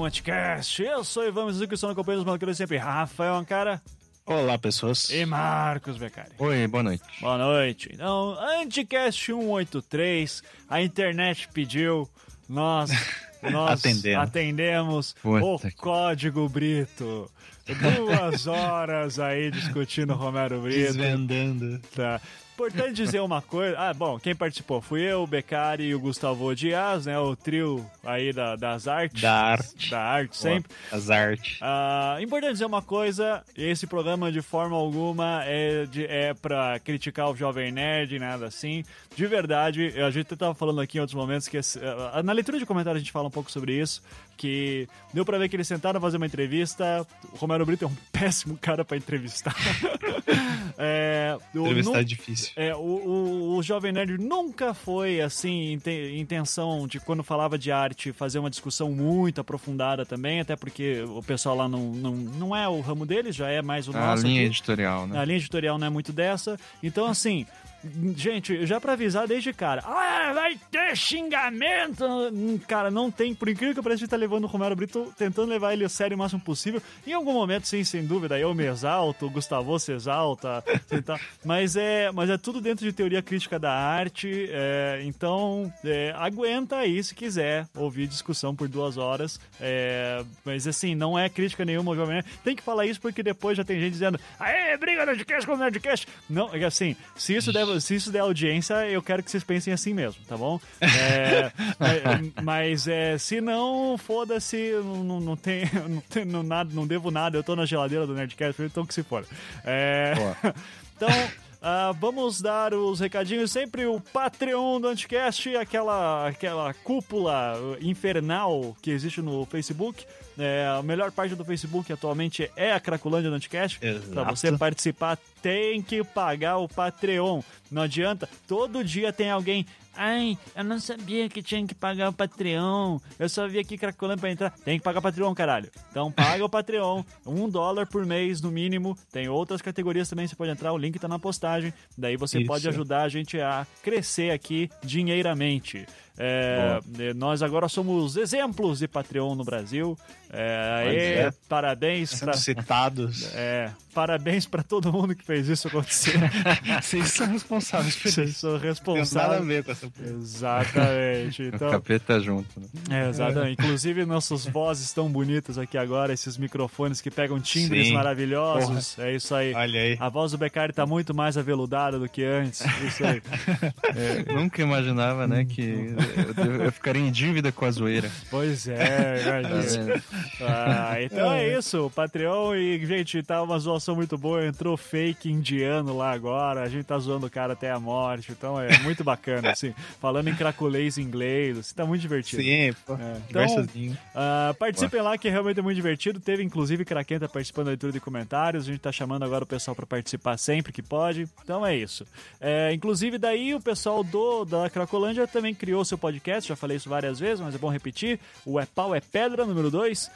Um Anticast. Eu sou Ivan Mizuki, estou no companheiro dos malucos sempre, Rafael Ancara Olá, pessoas. e Marcos Beccari. Oi, boa noite. Boa noite. Então, Anticast 183, a internet pediu, nós, nós Atendemos. o Código Brito. Duas horas aí discutindo Romero Brito. Desvendando. Tá. Importante dizer uma coisa. Ah, bom, quem participou fui eu, o Beccari e o Gustavo Dias, né? O trio aí da- das artes. Da arte. Da arte, sempre. As artes. Ah, importante dizer uma coisa: esse programa de forma alguma é, de, é pra criticar o Jovem Nerd, nada assim. De verdade, a gente tava falando aqui em outros momentos que ah, na leitura de comentários a gente fala um pouco sobre isso. Que deu pra ver que eles tentaram fazer uma entrevista. O Romero Brito é um péssimo cara pra entrevistar. é, Entrevistar é difícil. é, o, o, o Jovem Nerd nunca foi, assim, inte- intenção de, quando falava de arte, fazer uma discussão muito aprofundada também, até porque o pessoal lá não, não, não é o ramo deles, já é mais o A nosso. linha aqui. editorial, né? A linha editorial não é muito dessa. Então, assim, gente, já pra avisar desde cara, ah, vai ter xingamento. Hum, Cara, não tem, por incrível que pareça, a gente tá levando o Romero Brito, tentando levar ele a sério o máximo possível. Em algum momento, sim, sem dúvida, eu me exalto, o Gustavo se exalta, mas é, mas é tudo dentro de teoria crítica da arte. é, então, é, aguenta aí se quiser ouvir discussão por duas horas. é, mas assim, não é crítica nenhuma, Nerd. Tem que falar isso porque depois já tem gente dizendo, aê, briga Nerdcast com Nerdcast. Não, é assim, se isso, der, se isso der audiência, eu quero que vocês pensem assim mesmo, tá bom? É, é, mas é, se não, foda-se, não, não, não tem, não tem não, nada, não devo nada, eu tô na geladeira do Nerdcast, então que se for. É, então, ah, vamos dar os recadinhos. Sempre o Patreon do Anticast, aquela, aquela cúpula infernal que existe no Facebook. É, a melhor parte do Facebook atualmente é a Cracolândia do Anticast. Pra você participar, tem que pagar o Patreon. Não adianta. Todo dia tem alguém. Ai, eu não sabia que tinha que pagar o Patreon. Eu só vi aqui Cracolândia pra entrar. Tem que pagar o Patreon, caralho. Então paga o Patreon. Um dólar por mês, no mínimo. Tem outras categorias também, você pode entrar. O link tá na postagem. Daí você Isso. pode ajudar a gente a crescer aqui dinheiramente. É, eh, nós agora somos exemplos de Patreon no Brasil. É, aê, é. parabéns Sendo pra, citados. é, parabéns pra todo mundo que fez isso acontecer. Vocês são responsáveis por Vocês são tem nada a responsáveis. ver com essa coisa. Exatamente. O Então, capeta junto, né? é, exatamente. Inclusive, nossas vozes tão bonitas aqui agora, esses microfones que pegam timbres Sim. maravilhosos. É isso aí. Olha aí. A voz do Beccari tá muito mais aveludada do que antes. Isso aí. Nunca imaginava, né, que eu, eu ficaria em dívida com a zoeira. Pois é, Tá imagina. Ah, então é isso, o Patreon e, gente, tá uma zoação muito boa, entrou fake indiano lá agora, a gente tá zoando o cara até a morte, então é muito bacana, assim, falando em cracolês inglês, assim, tá muito divertido. Sim, pô. É, então, ah, participem lá que é realmente muito divertido. Teve inclusive Craquenta participando da leitura de comentários. A gente tá chamando agora o pessoal para participar sempre que pode. Então é isso. É, inclusive, daí o pessoal do da Cracolândia também criou seu podcast. Já falei isso várias vezes, mas é bom repetir. O É Pau é Pedra, número 2.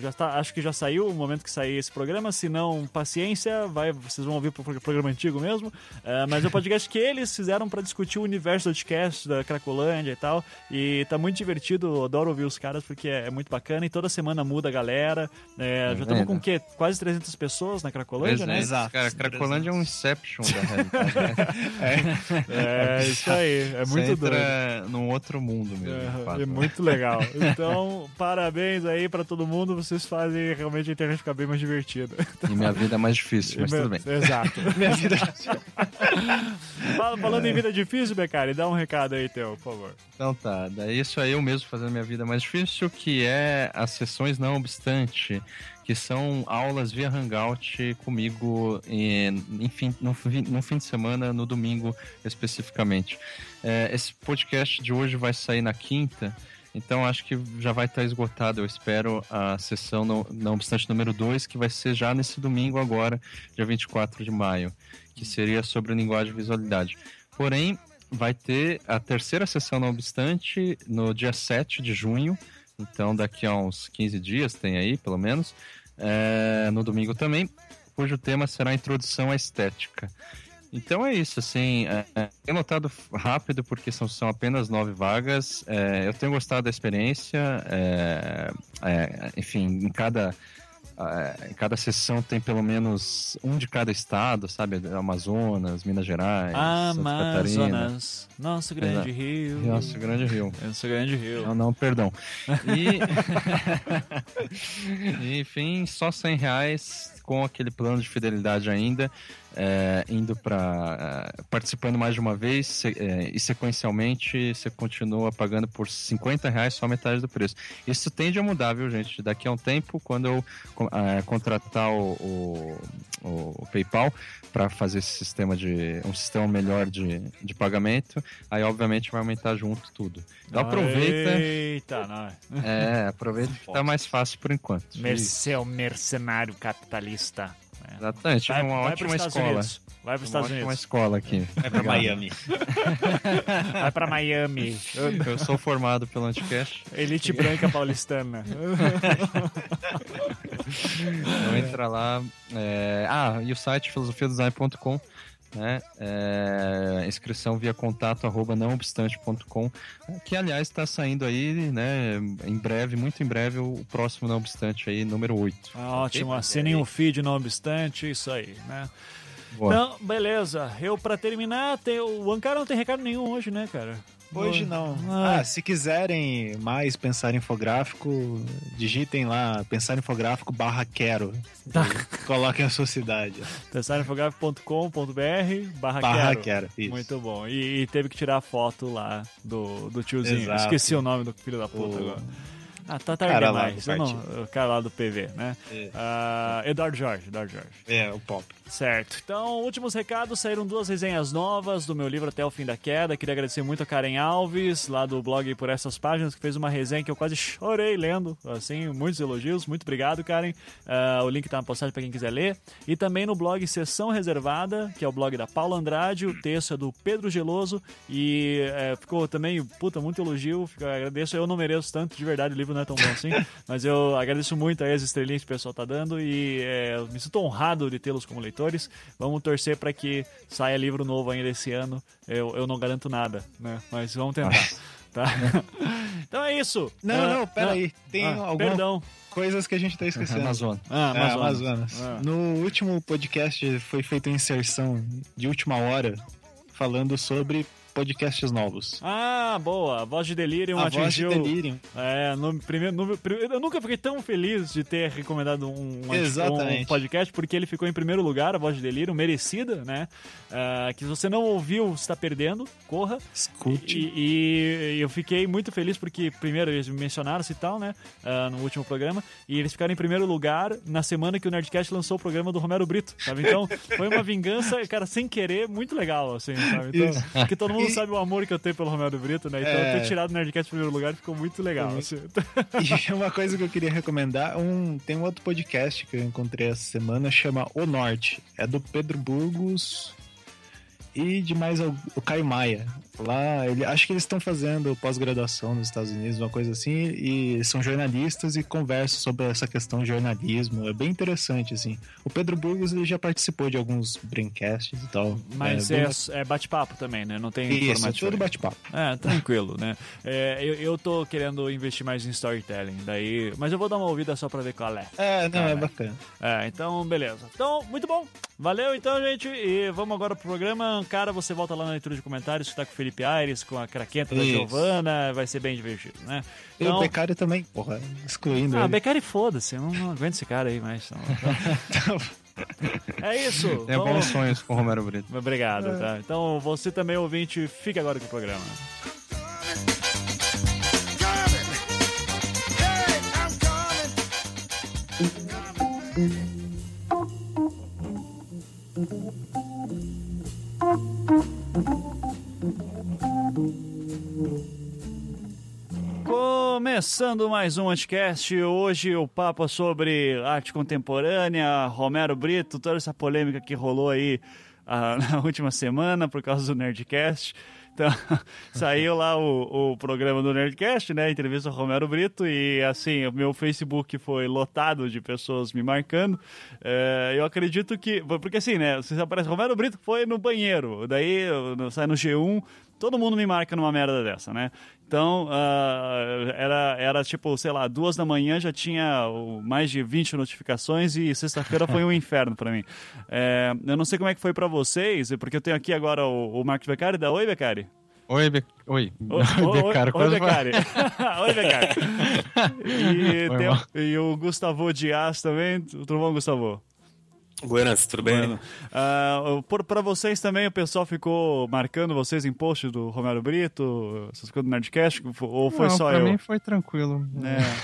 já tá, acho que já saiu o momento que sair esse programa. Se não, paciência, vai, vocês vão ouvir pro pro- programa antigo mesmo. É, mas é o podcast que eles fizeram para discutir o universo do podcast da Cracolândia e tal. E tá muito divertido. Eu adoro ouvir os caras porque é, é muito bacana. E toda semana muda a galera. É, já estamos com o quê? Quase 300 pessoas na Cracolândia, né? Exato. Cara, Cracolândia é um Inception da realidade. né? É, isso aí. É Você muito doido. entra num outro mundo mesmo. É, é muito legal. Então, parabéns aí pra todo mundo. Vocês fazem realmente a internet ficar bem mais divertida. E minha vida é mais difícil, mas tudo bem. Exato. Minha vida Fala- Falando em vida difícil, Becari, dá um recado aí, teu, por favor. Então tá, daí isso aí eu mesmo fazendo minha vida mais difícil, que é as sessões não obstante, que são aulas via Hangout comigo enfim, no, no fim de semana, no domingo especificamente. É, esse podcast de hoje vai sair na quinta, então acho que já vai estar esgotado. Eu espero a sessão, não, não obstante, número 2, que vai ser já nesse domingo agora, dia 24 de maio, que seria sobre linguagem e visualidade. Porém, vai ter a terceira sessão, não obstante, no dia 7 de junho, então daqui a uns 15 dias tem aí, pelo menos, é, no domingo também, cujo tema será a introdução à estética. Então é isso, assim, é, é, notado rápido porque são, são apenas nove vagas. é, eu tenho gostado da experiência, é, é, enfim, em cada, é, em cada sessão tem pelo menos um de cada estado, sabe? Amazonas, Minas Gerais, Santa Catarina. Amazonas, nosso grande Exato. rio. Nosso grande rio. Nosso grande rio. Não, não, perdão. E, enfim, só 100 reais com aquele plano de fidelidade ainda, é, indo para participando mais de uma vez se- é, e sequencialmente você continua pagando por 50 reais só metade do preço. Isso tende a mudar, viu, gente? Daqui a um tempo, quando eu é, contratar o, o, o PayPal para fazer esse sistema de um sistema melhor de, de pagamento, aí obviamente vai aumentar junto tudo. Então aproveita. Eita, não. É, aproveita que tá mais fácil por enquanto. Mer seu mercenário capitalista. É. Exatamente, Vai, uma vai ótima escola. Unidos. Vai para os Uma Estados ótima Unidos. escola aqui. É pra Miami. Vai para Miami. Eu, eu sou formado pelo Anticast. Elite branca paulistana. Então entra lá. é, Ah, e o site filosofiadesign.com. Né? É, inscrição via contato arroba nãoobstante.com que aliás está saindo aí né em breve, muito em breve o próximo não obstante aí, número 8 Ótimo, assinem o feed, não obstante, isso aí, né? Boa. Então, beleza. Eu, pra terminar, tem, o Ankara não tem recado nenhum hoje, né, cara? Hoje não. Ah. Ah, se quiserem mais pensar infográfico, digitem lá pensar infográfico barra quero. Tá. Coloquem a sua cidade. Testarinfográfico.com.br barra Barra quero. Muito bom. E, e teve que tirar a foto lá do, do tiozinho. Exato. Esqueci o nome do filho da puta O- agora. Ah, tá tarde Cara lá demais. Eu não- o cara lá do PV, né? É. Ah, Eduardo Jorge, Eduardo Jorge. É, o pop. Certo. Então, últimos recados. Saíram duas resenhas novas do meu livro Até o Fim da Queda. Queria agradecer muito a Karen Alves, lá do blog Por Essas Páginas, que fez uma resenha que eu quase chorei lendo. Assim, muitos elogios. Muito obrigado, Karen. Ah, o link tá na postagem para quem quiser ler. E também no blog Sessão Reservada, que é o blog da Paula Andrade. O texto é do Pedro Geloso. E é, ficou também, puta, muito elogio. Fico- agradeço. Eu não mereço tanto, de verdade, o livro não é tão bom assim. mas eu agradeço muito aí as estrelinhas que o pessoal tá dando. E é, me sinto honrado de tê-los como leitores. Vamos torcer para que saia livro novo ainda esse ano. Eu, eu não garanto nada, né? Mas vamos tentar. Tá? então é isso. Não, Ah, não, pera ah, aí. Tem ah, algumas Perdão. coisas que a gente tá esquecendo. Amazônia. Ah, É, Amazonas. Amazonas. Ah. No último podcast foi feita uma inserção de última hora falando sobre podcasts novos. Ah, boa. A voz de Delirium a voz de atingiu. Delirium. É, no primeiro, no, eu nunca fiquei tão feliz de ter recomendado um, um, um podcast, porque ele ficou em primeiro lugar, a voz de delírio, merecida, né? Ah, que se você não ouviu, você está perdendo, corra. Escute. E, e- eu fiquei muito feliz porque, primeiro, eles me mencionaram-se e tal, né? ah, no último programa. E eles ficaram em primeiro lugar na semana que o Nerdcast lançou o programa do Romero Brito, sabe? Então, foi uma vingança, cara, sem querer, muito legal, assim, sabe? Então, porque todo mundo E- sabe o amor que eu tenho pelo Romero Brito, né? Então, É. ter tirado o Nerdcast em primeiro lugar ficou muito legal, assim. E uma coisa que eu queria recomendar, um, tem um outro podcast que eu encontrei essa semana, chama O Norte. É do Pedro Burgos e de mais o, o Caio Maia. Lá, ele, acho que eles estão fazendo pós-graduação nos Estados Unidos, uma coisa assim, e são jornalistas e conversam sobre essa questão de jornalismo. É bem interessante, assim. O Pedro Burgos ele já participou de alguns braincasts e tal. Mas bem é, é bate-papo também, né? Não tem Isso, formato tudo bate-papo. É, tranquilo, né? É, eu, eu tô querendo investir mais em storytelling, daí... Mas eu vou dar uma ouvida só pra ver qual é. É, não, é é. bacana. É, então, beleza. Então, muito bom. Valeu, então, gente. E vamos agora pro programa cara, você volta lá na leitura de comentários que tá com o Felipe Aires, com a craquenta da Giovana, vai ser bem divertido, né? Então... E o então- Becari também, porra, excluindo. Ah, ele. Becari foda-se, eu não, não aguento esse cara aí mais. Não. É isso. É vamos... bons sonhos com o Romero Brito. Obrigado, é. tá? Então você também, ouvinte, fica agora com o programa. Thank you. Começando mais um podcast hoje o papo é sobre arte contemporânea, Romero Brito, toda essa polêmica que rolou aí ah, na última semana por causa do Nerdcast. Então, saiu lá o, o programa do Nerdcast, né? Entrevista ao Romero Brito, e assim, o meu Facebook foi lotado de pessoas me marcando. É, eu acredito que. Porque assim, né? Você aparece, Romero Brito foi no banheiro, daí sai no G1, todo mundo me marca numa merda dessa, né? Então, ah, era, era tipo, sei lá, duas da manhã já tinha mais de 20 notificações e sexta-feira foi um inferno pra mim. É, eu não sei como é que foi pra vocês, porque eu tenho aqui agora o, o Marcos Beccari. Dá oi, Beccari. Oi, Be... Oi. Oi, oi, Becaro, oi, quase Beccari. oi, Beccari. E, Foi tem- e o Gustavo Dias também. Tudo bom, Gustavo? Buenas, tudo bem? Bueno. Ah, por- pra vocês também, o pessoal ficou marcando vocês em posts do Romero Brito, essas coisas do Nerdcast? Ou foi Não, só pra eu? mim foi tranquilo.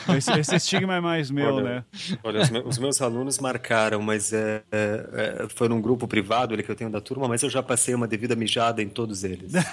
É, esse, esse estigma é mais meu, Olha, né? Olha, os, me- os meus alunos marcaram, mas é, é, é, foi num grupo privado ele que eu tenho da turma, mas eu já passei uma devida mijada em todos eles.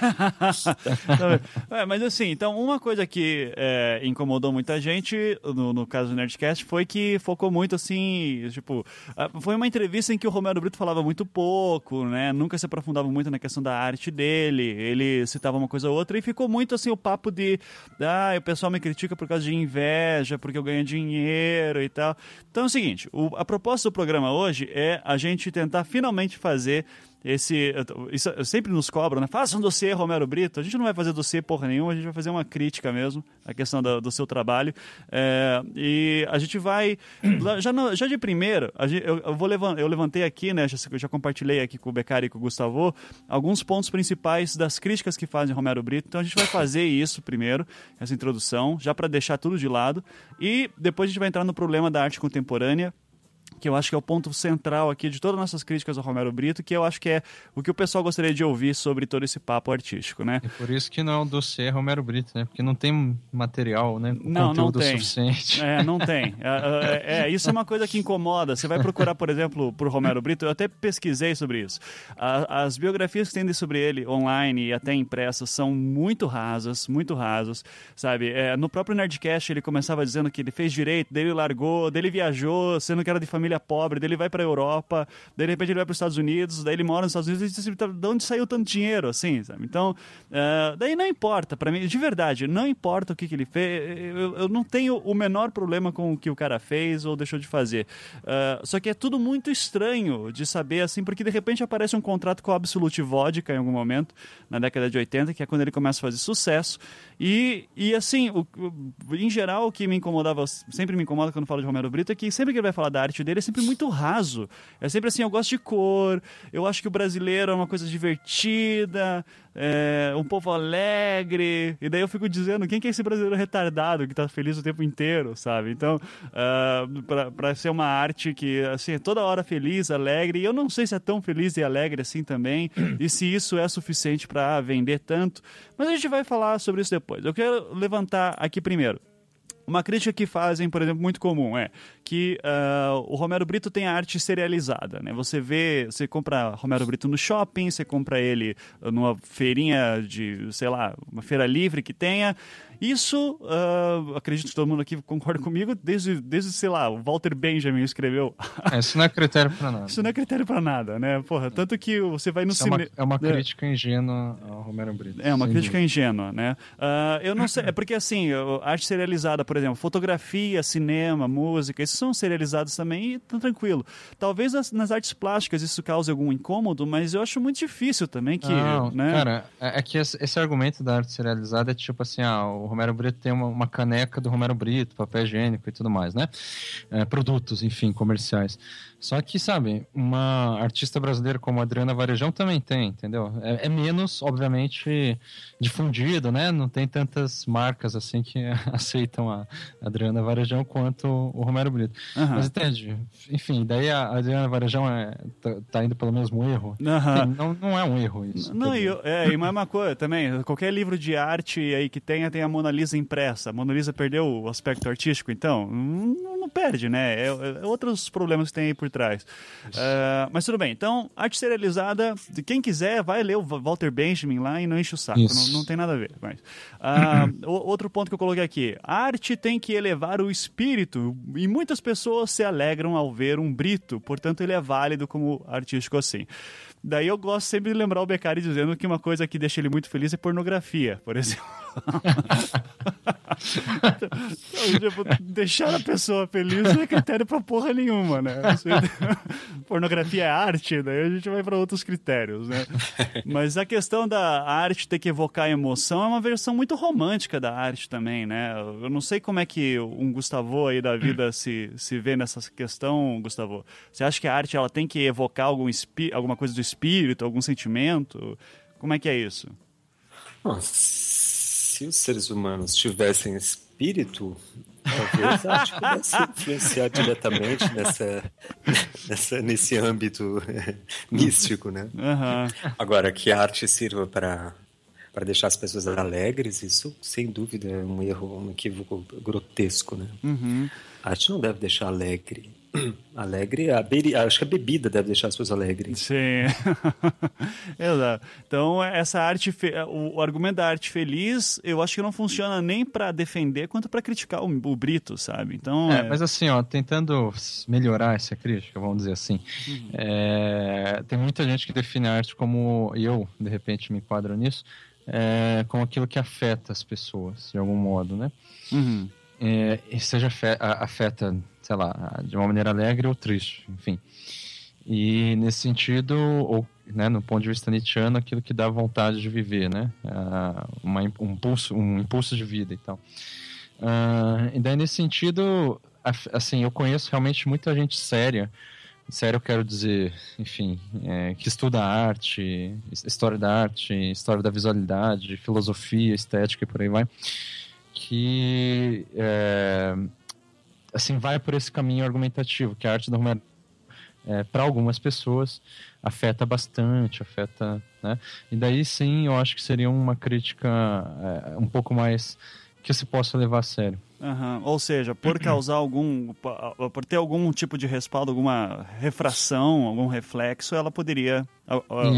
É, mas assim, então uma coisa que é, incomodou muita gente no, no caso do Nerdcast foi que focou muito assim, tipo, ah, foi uma entrevista em que o Romero Brito falava muito pouco, né? Nunca se aprofundava muito na questão da arte dele, ele citava uma coisa ou outra e ficou muito assim o papo de, ah, o pessoal me critica por causa de inveja, porque eu ganho dinheiro e tal. Então é o seguinte, o- a proposta do programa hoje é a gente tentar finalmente fazer esse. Isso sempre nos cobram, né? Faça um dossiê, Romero Brito. A gente não vai fazer dossiê porra nenhuma, a gente vai fazer uma crítica mesmo à questão do, do seu trabalho. É, e a gente vai. Já, no- já de primeiro, gente- eu, eu vou levan- eu levantei aqui, né? Já, eu já compartilhei aqui com o Beccari e com o Gustavo alguns pontos principais das críticas que fazem Romero Brito. Então a gente vai fazer isso primeiro, essa introdução, já para deixar tudo de lado. E depois a gente vai entrar no problema da arte contemporânea que eu acho que é o ponto central aqui de todas as nossas críticas ao Romero Brito, que eu acho que é o que o pessoal gostaria de ouvir sobre todo esse papo artístico, né? E por isso que não é um dossiê Romero Brito, né? Porque não tem material, né? Não, não tem. suficiente. É, não tem. É, é, é, isso é uma coisa que incomoda. Você vai procurar, por exemplo, por Romero Brito, eu até pesquisei sobre isso. A- as biografias que tem sobre ele online e até impressas são muito rasas, muito rasas, sabe? É, no próprio Nerdcast ele começava dizendo que ele fez direito, dele largou, dele viajou, sendo que era de família pobre, dele vai pra Europa, daí de repente ele vai para os Estados Unidos, daí ele mora nos Estados Unidos e diz assim, "Tá, de onde saiu tanto dinheiro, assim, sabe? Então, é, daí não importa, pra mim, de verdade, não importa o que, que ele fez, eu, eu não tenho o menor problema com o que o cara fez ou deixou de fazer. É, só que é tudo muito estranho de saber, assim, porque de repente aparece um contrato com a Absolute Vodka em algum momento, na década de 80, que é quando ele começa a fazer sucesso. E, e assim, o- em geral, o que me incomodava, sempre me incomoda quando falo de Romero Brito, é que sempre que ele vai falar da arte dele é sempre muito raso. É sempre assim, eu gosto de cor, eu acho que o brasileiro é uma coisa divertida, é, um povo alegre. E daí eu fico dizendo, quem que é esse brasileiro retardado que tá feliz o tempo inteiro, sabe? Então, ah, pra, pra ser uma arte que, assim, é toda hora feliz, alegre, e eu não sei se é tão feliz e alegre assim também, e se isso é suficiente para vender tanto, mas a gente vai falar sobre isso depois. Eu quero levantar aqui primeiro. Uma crítica que fazem, por exemplo, muito comum é que ah, o Romero Brito tem a arte serializada, né? Você vê, você compra Romero Brito no shopping, você compra ele numa feirinha de, sei lá, uma feira livre que tenha. Isso, ah, acredito que todo mundo aqui concorda comigo, desde, desde, sei lá, o Walter Benjamin escreveu. É, isso não é critério pra nada. Isso não é critério pra nada, né? Porra, tanto que você vai no é cinema. é uma crítica ingênua ao Romero Brito. É uma crítica dúvida. ingênua, né? Ah, eu não sei, é porque assim, arte serializada, por exemplo, fotografia, cinema, música, esses são serializados também e tá tranquilo. Talvez nas, nas artes plásticas isso cause algum incômodo, mas eu acho muito difícil também que, Não, né? Cara, é é que esse, esse argumento da arte serializada é tipo assim, ah, o Romero Brito tem uma, uma caneca do Romero Brito, papel higiênico e tudo mais, né? É, produtos, enfim, comerciais. Só que, sabe, uma artista brasileira como a Adriana Varejão também tem, entendeu? É, é menos, obviamente, difundido, né? Não tem tantas marcas assim que aceitam a Adriana Varejão quanto o Romero Brito. Mas entende? Enfim, daí a Adriana Varejão é, tá, tá indo pelo mesmo erro. Enfim, não, não é um erro isso. Não, e, é, e mais uma coisa também, qualquer livro de arte aí que tenha, tem a Mona Lisa impressa. A Mona Lisa perdeu o aspecto artístico, então? Não, não perde, né? É, é outros problemas que tem aí por trás. Uh, mas tudo bem. Então, arte serializada, quem quiser, vai ler o Walter Benjamin lá e não enche o saco. Não, não, tem nada a ver. Mas, uh, outro ponto que eu coloquei aqui. Arte tem que elevar o espírito e muitas pessoas se alegram ao ver um brito, portanto ele é válido como artístico assim. Daí eu gosto sempre de lembrar o Beccari dizendo que uma coisa que deixa ele muito feliz é pornografia, por exemplo. então, tipo, deixar a pessoa feliz não é critério pra porra nenhuma, né? Pornografia é arte, daí a gente vai para outros critérios, né? Mas a questão da arte ter que evocar emoção é uma versão muito romântica da arte também, né? Eu não sei como é que um Gustavo aí da vida se, se vê nessa questão, Gustavo. Você acha que a arte ela tem que evocar algum alguma coisa do espírito, algum sentimento? Como é que é isso? Nossa se os seres humanos tivessem espírito, talvez a arte pudesse influenciar diretamente nessa, nessa, nesse âmbito místico, né? Uhum. Agora, que a arte sirva para para deixar as pessoas alegres, isso sem dúvida é um erro, um equívoco grotesco, né? Uhum. A arte não deve deixar alegre. Alegre, a beri... acho que a bebida deve deixar as pessoas alegres. Sim. Exato. Então, essa arte, fe... o argumento da arte feliz, eu acho que não funciona nem para defender quanto para criticar o, o, Brito, sabe? Então, é, é... Mas assim, ó, tentando melhorar essa crítica, vamos dizer assim, uhum. é... tem muita gente que define a arte como, eu, de repente, me enquadro nisso, é... como aquilo que afeta as pessoas, de algum modo, né? Uhum. É, seja afeta sei lá, de uma maneira alegre ou triste, enfim. E nesse sentido, ou né, no ponto de vista nietzscheano, aquilo que dá vontade de viver, né? Uh, uma, um, impulso, um impulso de vida e tal. Uh, e daí, nesse sentido, assim, eu conheço realmente muita gente séria, sério eu quero dizer, enfim, é, que estuda arte, história da arte, história da visualidade, filosofia, estética e por aí vai, que é, assim vai por esse caminho argumentativo que a arte do Romero é, para algumas pessoas afeta bastante, afeta, né? E daí sim, eu acho que seria uma crítica é, um pouco mais que se possa levar a sério. Uhum. Ou seja, por causar algum, por ter algum tipo de respaldo, alguma refração, algum reflexo, ela poderia,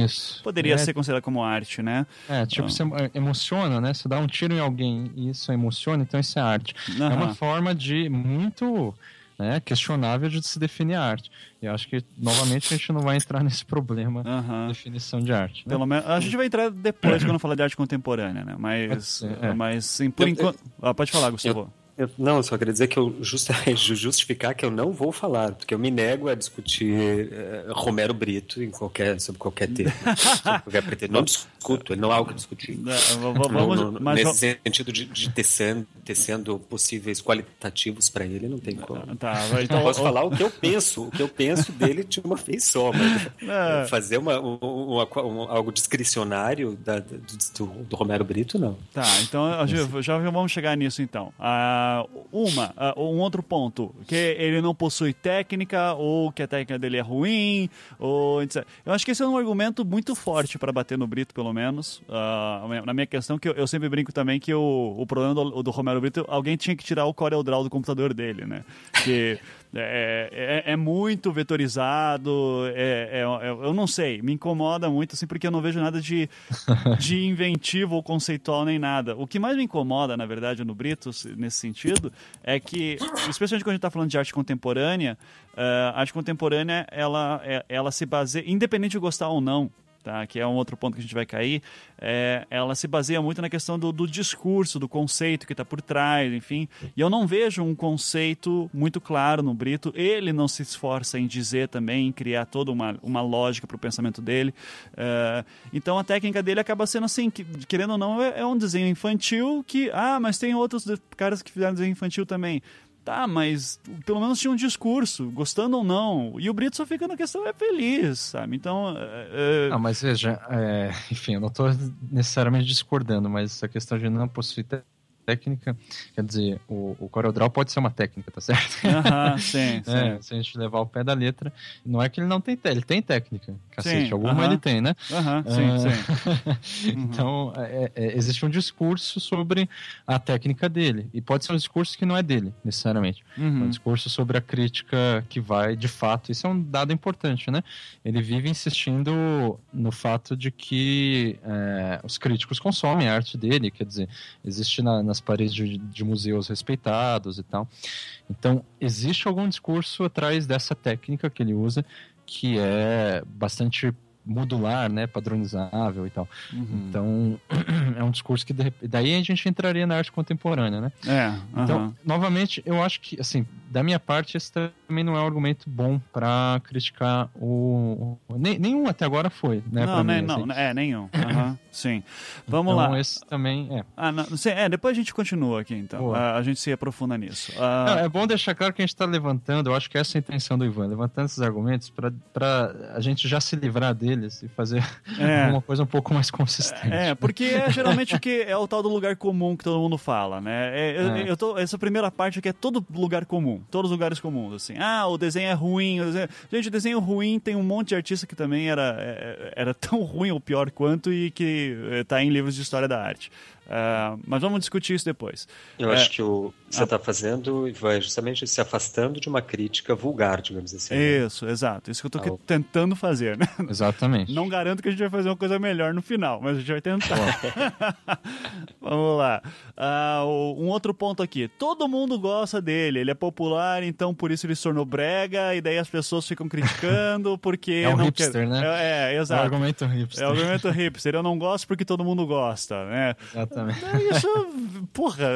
isso. poderia é. ser considerada como arte, né? É, tipo, você emociona, né? Você dá um tiro em alguém e isso emociona, então isso é arte. Uhum. É uma forma de muito né, questionável de se definir arte. E acho que, novamente, a gente não vai entrar nesse problema uhum. de definição de arte. Né? Pelo menos, a gente vai entrar depois quando falar de arte contemporânea, né? Mas, ser, é. mas sim, por enquanto... Ah, pode falar, Gustavo. Eu... Eu, não, eu só queria dizer que eu justificar que eu não vou falar, porque eu me nego a discutir uh, Romero Brito em qualquer, sobre qualquer tema. Não discuto, não há o que discutir. Não, vamos, nesse sentido de, de tecendo, tecendo possíveis qualitativos para ele, não tem como. Tá, então, eu posso o, falar o que eu penso, o que eu penso dele de uma vez só, mas é. fazer uma, uma, uma, algo discricionário da, do, do, Romero Brito, não. Tá, então já, já vamos chegar nisso então. Ah, uma, uh, um outro ponto, que ele não possui técnica ou que a técnica dele é ruim, ou etc. Eu acho que esse é um argumento muito forte para bater no Brito, pelo menos. Uh, na minha questão, que eu, eu, sempre brinco também que o, o problema do, do Romero Brito, alguém tinha que tirar o Corel Draw do computador dele, né? Que é, é, é, muito vetorizado, é, é, é, eu não sei, me incomoda muito assim porque eu não vejo nada de, de inventivo ou conceitual nem nada. O que mais me incomoda, na verdade, no Brito, nesse sentido, é que, especialmente quando a gente está falando de arte contemporânea, uh, a arte contemporânea ela, é, ela se baseia, independente de gostar ou não tá? que é um outro ponto que a gente vai cair, é, ela se baseia muito na questão do, do discurso, do conceito que está por trás, enfim. E eu não vejo um conceito muito claro no Brito. Ele não se esforça em dizer também, em criar toda uma, uma lógica para o pensamento dele. É, então a técnica dele acaba sendo assim, que, querendo ou não, é, é um desenho infantil que, ah, mas tem outros caras que fizeram desenho infantil também. Tá, mas pelo menos tinha um discurso, gostando ou não. E o Brito só fica na questão, é feliz, sabe? Então. É... Ah, mas veja, é, enfim, eu não estou necessariamente discordando, mas a questão de não possuir técnica, quer dizer, o, o CorelDRAW pode ser uma técnica, tá certo? Aham, sim, sim. É, se a gente levar o pé da letra, não é que ele não tem, te- ele tem técnica, cacete, Sim, alguma aham. ele tem, né? Aham, sim, É. sim. então, é- é- existe um discurso sobre a técnica dele, e pode ser um discurso que não é dele, necessariamente. É um Uhum. discurso sobre a crítica que vai, de fato, isso é um dado importante, né? Ele vive insistindo no fato de que é, os críticos consomem a arte dele, quer dizer, existe na- nas paredes de, de museus respeitados e tal. Então, existe algum discurso atrás dessa técnica que ele usa, que é bastante modular, né, padronizável e tal. Uhum. Então, é um discurso que de daí a gente entraria na arte contemporânea, né? É, Então, aham. novamente, eu acho que, assim, da minha parte, esse também não é um argumento bom pra criticar o. nem- nenhum até agora foi, né? não, pra né, mim, não, assim. é, nenhum. Aham, sim. Vamos Então, lá. esse também é. Ah, não, é, depois a gente continua aqui, então. Boa. Ah, a gente se aprofunda nisso. Não, Ah, é bom deixar claro que a gente está levantando, eu acho que essa é a intenção do Ivan, levantando esses argumentos para a gente já se livrar deles e fazer É. alguma coisa um pouco mais consistente. É, porque é geralmente o que é o tal do lugar comum que todo mundo fala, né? É, eu, É. eu tô, essa primeira parte aqui é todo lugar comum, todos os lugares comuns, assim. Ah, o desenho é ruim. o desenho- Gente, o desenho ruim tem um monte de artista que também era, é, era tão ruim ou pior quanto e que eh, tá em livros de história da arte. Ah, mas vamos discutir isso depois. Eu É. acho que o que você está fazendo vai justamente se afastando de uma crítica vulgar, digamos assim. né? Isso, exato. Isso que eu Ah, o- tentando fazer, né? Exatamente. Não garanto que a gente vai fazer uma coisa melhor no final, mas a gente vai tentar. Vamos lá. Ah, o- um outro ponto aqui. Todo mundo gosta dele, ele é popular, então por isso ele se tornou brega, e daí as pessoas ficam criticando porque. É o não hipster, quer... né? É, é, É o exato. argumento hipster. É o argumento hipster. Eu não gosto porque todo mundo gosta, né? Exatamente. É Isso, porra,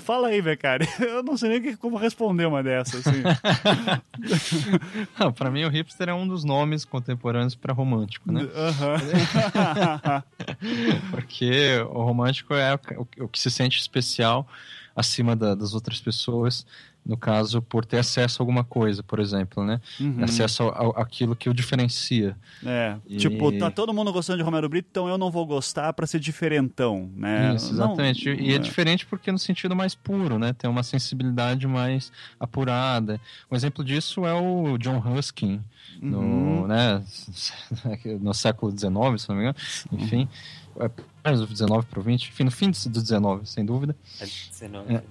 fala aí, Becari. Eu não sei nem como responder uma dessas, assim. Pra mim o hipster é um dos nomes contemporâneos para romântico, né? Porque o romântico é o que se sente especial acima da- das outras pessoas, no caso, por ter acesso a alguma coisa, por exemplo, né? Uhum. Acesso ao- àquilo que o diferencia. É, E- tipo, tá todo mundo gostando de Romero Brito, então eu não vou gostar pra ser diferentão, né? Isso, Não- exatamente. e é é. diferente porque no sentido mais puro, né? Tem uma sensibilidade mais apurada. Um exemplo disso é o John Ruskin, no, Uhum. né, no século XIX, se não me engano. Enfim, é, do 19 para o 20, enfim, no fim do 19, sem dúvida. É 19. É.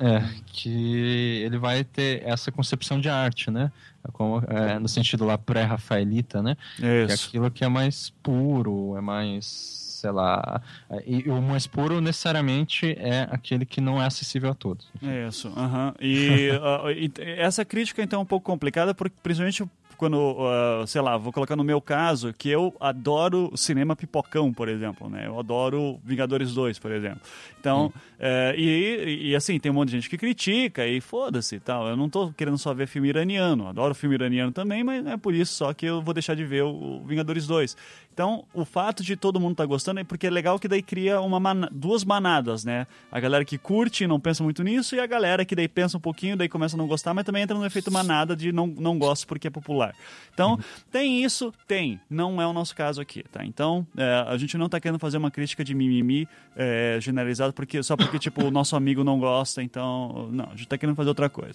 É, que ele vai ter essa concepção de arte, né? Como, é, no sentido lá pré-rafaelita, né? Que é Isso. aquilo que é mais puro, é mais, sei lá. é, E o mais puro necessariamente é aquele que não é acessível a todos. Isso, aham. E, ah, e essa crítica então é um pouco complicada, porque principalmente quando, ah, sei lá, vou colocar no meu caso, que eu adoro cinema pipocão, por exemplo, né? Eu adoro Vingadores 2, por exemplo. Então, eh, e, e assim, tem um monte de gente que critica e foda-se e tal. Eu não tô querendo só ver filme iraniano, adoro filme iraniano também, mas não é por isso só que eu vou deixar de ver o, o Vingadores 2. Então, o fato de todo mundo estar gostando é porque é legal que daí cria uma mana- duas manadas, né? A galera que curte e não pensa muito nisso, e a galera que daí pensa um pouquinho, daí começa a não gostar, mas também entra no efeito manada de não, não gosto porque é popular. Então, tem isso? Tem. Não é o nosso caso aqui, tá? Então, é, a gente não tá querendo fazer uma crítica de mimimi é, generalizado porque, só porque, tipo, o nosso amigo não gosta, então... Não, a gente tá querendo fazer outra coisa.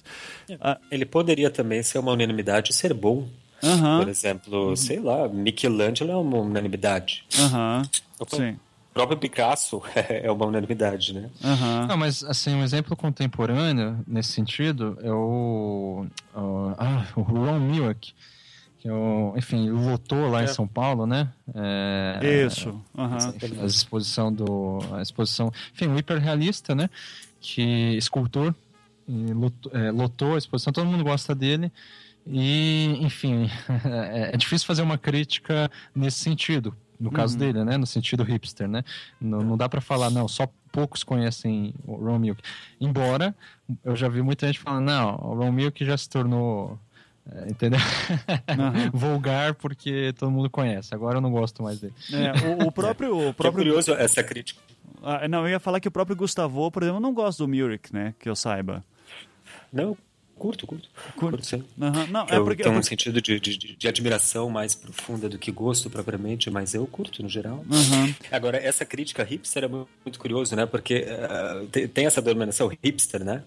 Ah, Ele poderia também ser uma unanimidade ser bom. Aham, Por exemplo, sei lá, Michelangelo é uma unanimidade. O sim, próprio Picasso é uma unanimidade, né? aham. Não, mas assim, um exemplo contemporâneo nesse sentido é o, o- ah, o Ron Milk, que é o, enfim, lotou lá em É. São Paulo, né? É, Isso, enfim, a exposição do a exposição enfim um hiperrealista né que escultor e lotou, é, lotou a exposição todo mundo gosta dele e enfim é, é difícil fazer uma crítica nesse sentido no caso dele né no sentido hipster né não, não dá para falar não só poucos conhecem o Ron Milk embora eu já vi muita gente falando não o Ron Milk já se tornou é, entendeu? Aham. Vulgar porque todo mundo conhece. Agora eu não gosto mais dele. É, o, o próprio... O Que é próprio curioso essa crítica. Ah, não, eu ia falar que o próprio Gustavo, por exemplo, não gosto do Murik, né? Que eu saiba. Não, curto, curto. Curto. sim. Aham, Não, é Eu porque. tenho é um sentido de, de, de admiração mais profunda do que gosto propriamente, mas eu curto no geral. Aham. Agora, essa crítica hipster é mu- muito curioso, né? Porque eh, tem- tem essa denominação hipster, né?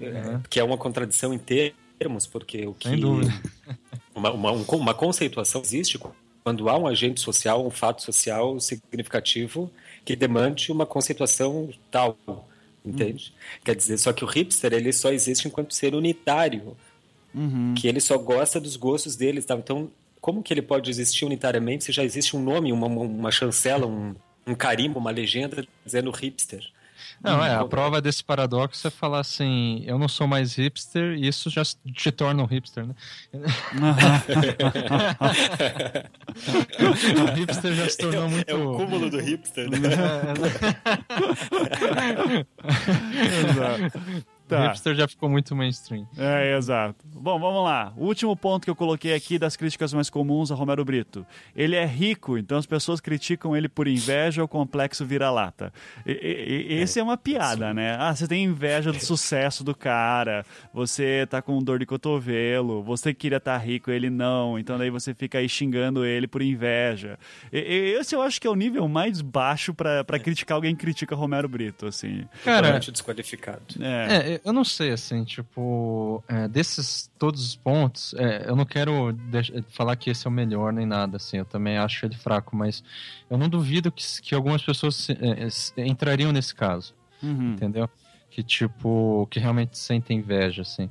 Eh, Que é uma contradição em termos, porque o que Sem dúvida. uma, uma, um- uma conceituação existe quando há um agente social, um fato social significativo que demande uma conceituação tal, entende? Quer dizer, só que o hipster ele só existe enquanto ser unitário, que ele só gosta dos gostos dele, tá? Então, como que ele pode existir unitariamente se já existe um nome, uma, uma- uma chancela, um, um carimbo, uma legenda dizendo hipster? Não, é, a prova desse paradoxo é falar assim, eu não sou mais hipster e isso já te torna um hipster, né? o hipster já se tornou muito... É o cúmulo do hipster, né? Exato. O Tá. hipster já ficou muito mainstream. É, exato. Bom, vamos lá. O último ponto que eu coloquei aqui das críticas mais comuns a Romero Brito. Ele é rico, então as pessoas criticam ele por inveja ou complexo vira-lata. E- e- e- Esse é, uma piada, né? Ah, você tem inveja do sucesso do cara, você tá com dor de cotovelo, você queria estar rico, ele não, então daí você fica aí xingando ele por inveja. E- e- Esse eu acho que é o nível mais baixo pra pra criticar alguém que critica Romero Brito, assim. Cara, desqualificado. É. É, eu não sei, assim, tipo, é, desses todos os pontos, é, eu não quero falar que esse é o melhor nem nada, assim, eu também acho ele fraco, mas eu não duvido que, que algumas pessoas se- é, se- entrariam nesse caso, Uhum. entendeu? Que, tipo, que realmente sentem inveja, assim.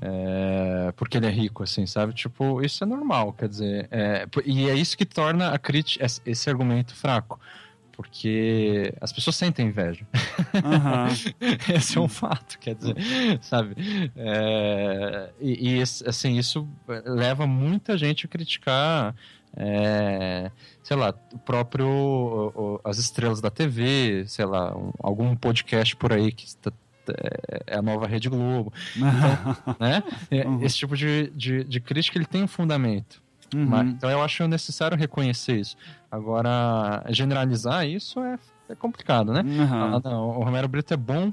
é, porque ele é rico, assim, sabe? Tipo, isso é normal, quer dizer. é, e é isso que torna a crítica, esse argumento fraco. Porque as pessoas sentem inveja. Aham. Esse é um fato, quer dizer, sabe? É, e, e assim, isso leva muita gente a criticar, é, sei lá, o próprio o- o- as estrelas da TV, sei lá, um- algum podcast por aí que está- é- é a nova Rede Globo, né? É, Esse tipo de, de, de crítica ele tem um fundamento. Uhum. Mas- então eu acho necessário reconhecer isso. Agora, generalizar isso é, é complicado, né? Aham. Ah, não, o Romero Brito é bom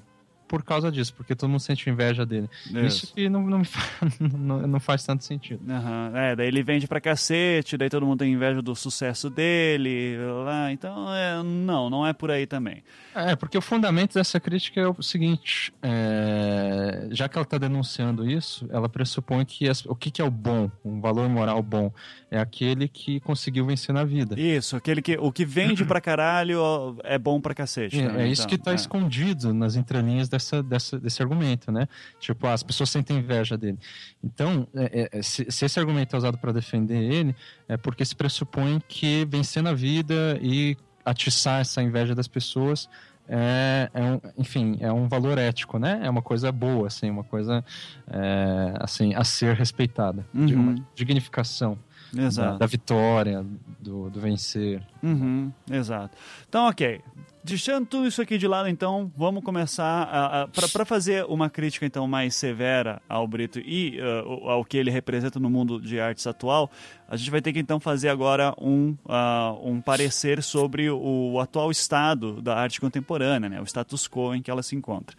por causa disso, porque todo mundo sente inveja dele. Isso. Isso que não, não, me fa- não, não faz tanto sentido. Aham, É, daí ele vende pra cacete, daí todo mundo tem inveja do sucesso dele, lá, então é, não, não é por aí também. É, porque o fundamento dessa crítica é o seguinte: é, já que ela está denunciando isso, ela pressupõe que as- o que, que é o bom, um valor moral bom, é aquele que conseguiu vencer na vida. Isso, aquele que, o que vende pra caralho é bom pra cacete. É, também, é isso então, que está é. escondido nas entrelinhas dessa, dessa, desse argumento, né? Tipo, ah, as pessoas sentem inveja dele. Então, é, é, se, se esse argumento é usado para defender ele, é porque se pressupõe que vencer na vida e atiçar essa inveja das pessoas é, é um, enfim, é um valor ético, né? É uma coisa boa, assim, uma coisa é, assim a ser respeitada, de Uhum. uma dignificação da, Exato. da vitória, do, do vencer. Uhum, exato. Então, ok. Deixando tudo isso aqui de lado, então, vamos começar para fazer uma crítica então mais severa ao Brito e uh, ao que ele representa no mundo de artes atual. A gente vai ter que então fazer agora um, ah, um parecer sobre o, atual estado da arte contemporânea, né? o status quo em que ela se encontra.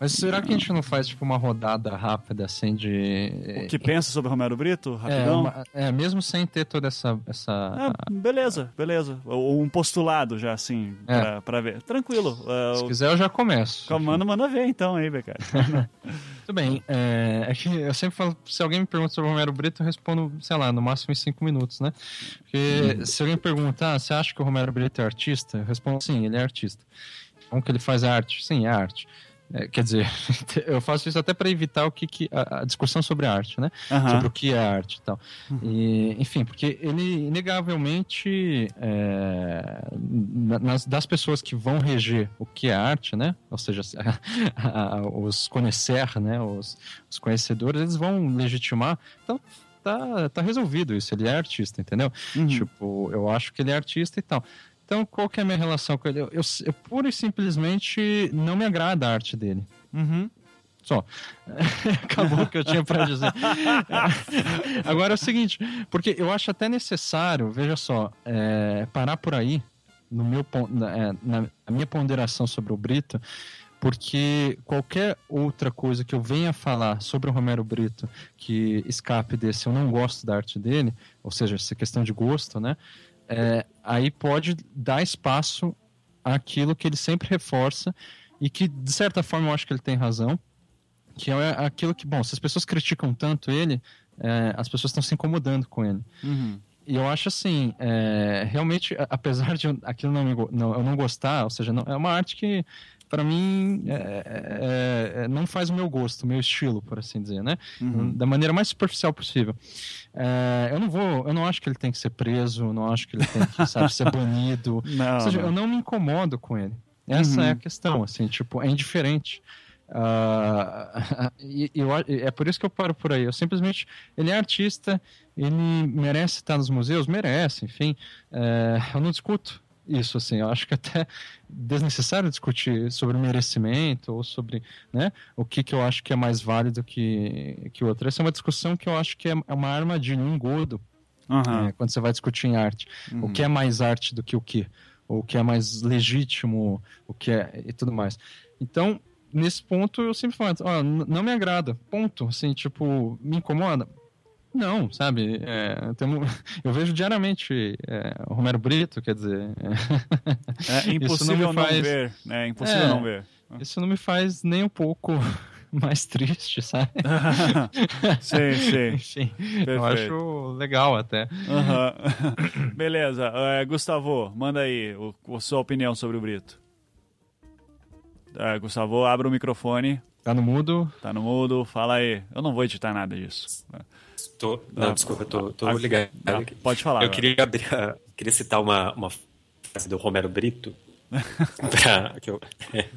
Mas será que a gente não faz tipo uma rodada rápida assim de O que pensa sobre Romero Brito? é, Rapidão? uma- é, mesmo sem ter toda essa essa Ah, beleza, beleza. Ou um postulado já, assim, É. pra, ver. Tranquilo. ah, se o- quiser eu já começo. Manda, manda ver então aí, Becari. Tudo bem. É, é que eu sempre falo, se alguém me pergunta sobre o Romero Brito, eu respondo, sei lá, no máximo em cinco minutos, né? Porque se alguém perguntar, ah, você acha que o Romero Brito é artista? Eu respondo, sim, ele é artista. Como que ele faz arte? Sim, é arte. É, quer dizer, eu faço isso até para evitar o que, que a, a discussão sobre arte, né? Aham. Sobre o que é arte e tal. E, enfim, porque ele inegavelmente é, na- nas, das pessoas que vão reger o que é arte, né? Ou seja, a- a- os conhecer, né? Os, os conhecedores, eles vão legitimar. Então, tá, tá resolvido isso. Ele é artista, entendeu? Uhum. Tipo, eu acho que ele é artista e tal. Então, qual que é a minha relação com ele? Eu, eu, eu pura e simplesmente não me agrada a arte dele. Uhum. Só. Acabou o que eu tinha para dizer. Agora é o seguinte, porque eu acho até necessário, veja só, é, parar por aí, no meu, na, é, na- na minha ponderação sobre o Brito, porque qualquer outra coisa que eu venha falar sobre o Romero Brito que escape desse, eu não gosto da arte dele, ou seja, essa questão de gosto, né? É, aí pode dar espaço àquilo que ele sempre reforça e que, de certa forma, eu acho que ele tem razão, que é aquilo que, bom, se as pessoas criticam tanto ele, é, as pessoas estão se incomodando com ele. Uhum. E eu acho assim, é, realmente, apesar de aquilo não, não eu não gostar, ou seja, não, é uma arte que para mim é, é, é, não faz o meu gosto, o meu estilo, por assim dizer, né? Da maneira mais superficial possível. É, eu não vou, eu não acho que ele tem que ser preso, não acho que ele tem que, sabe, ser banido. Não, ou seja, não. eu não me incomodo com ele. Essa Uhum. é a questão, assim, tipo, é indiferente. Ah, e, eu é por isso que eu paro por aí. Eu simplesmente. Ele é artista, ele merece estar nos museus? Merece, enfim. É, eu não discuto isso, assim. Eu acho que até desnecessário discutir sobre merecimento ou sobre né, o que, que eu acho que é mais válido que, que o outro. Essa é uma discussão que eu acho que é é uma armadilha, um engodo é, quando você vai discutir em arte. O que é mais arte do que o que? O que é mais legítimo, o que é e tudo mais. Então, nesse ponto, eu sempre falo, ó, não me agrada, ponto. Assim, tipo, me incomoda? Não, sabe? É, temo- eu vejo diariamente é, o Romero Brito, quer dizer, É impossível não, faz- ver. É impossível É. não ver. isso não me faz nem um pouco mais triste, sabe? Sim, sim. Enfim, eu acho legal até. Aham. Beleza. É, Gustavo, manda aí o, a sua opinião sobre o Brito. É, Gustavo, abre o microfone. Tá no mudo? Tá no mudo, fala aí. Eu não vou editar nada disso. Tô, não, desculpa, eu tô, tô Ah, ligado. ah, pode falar. Eu agora. queria, abrir a- queria citar uma, uma frase do Romero Brito. pra, que eu-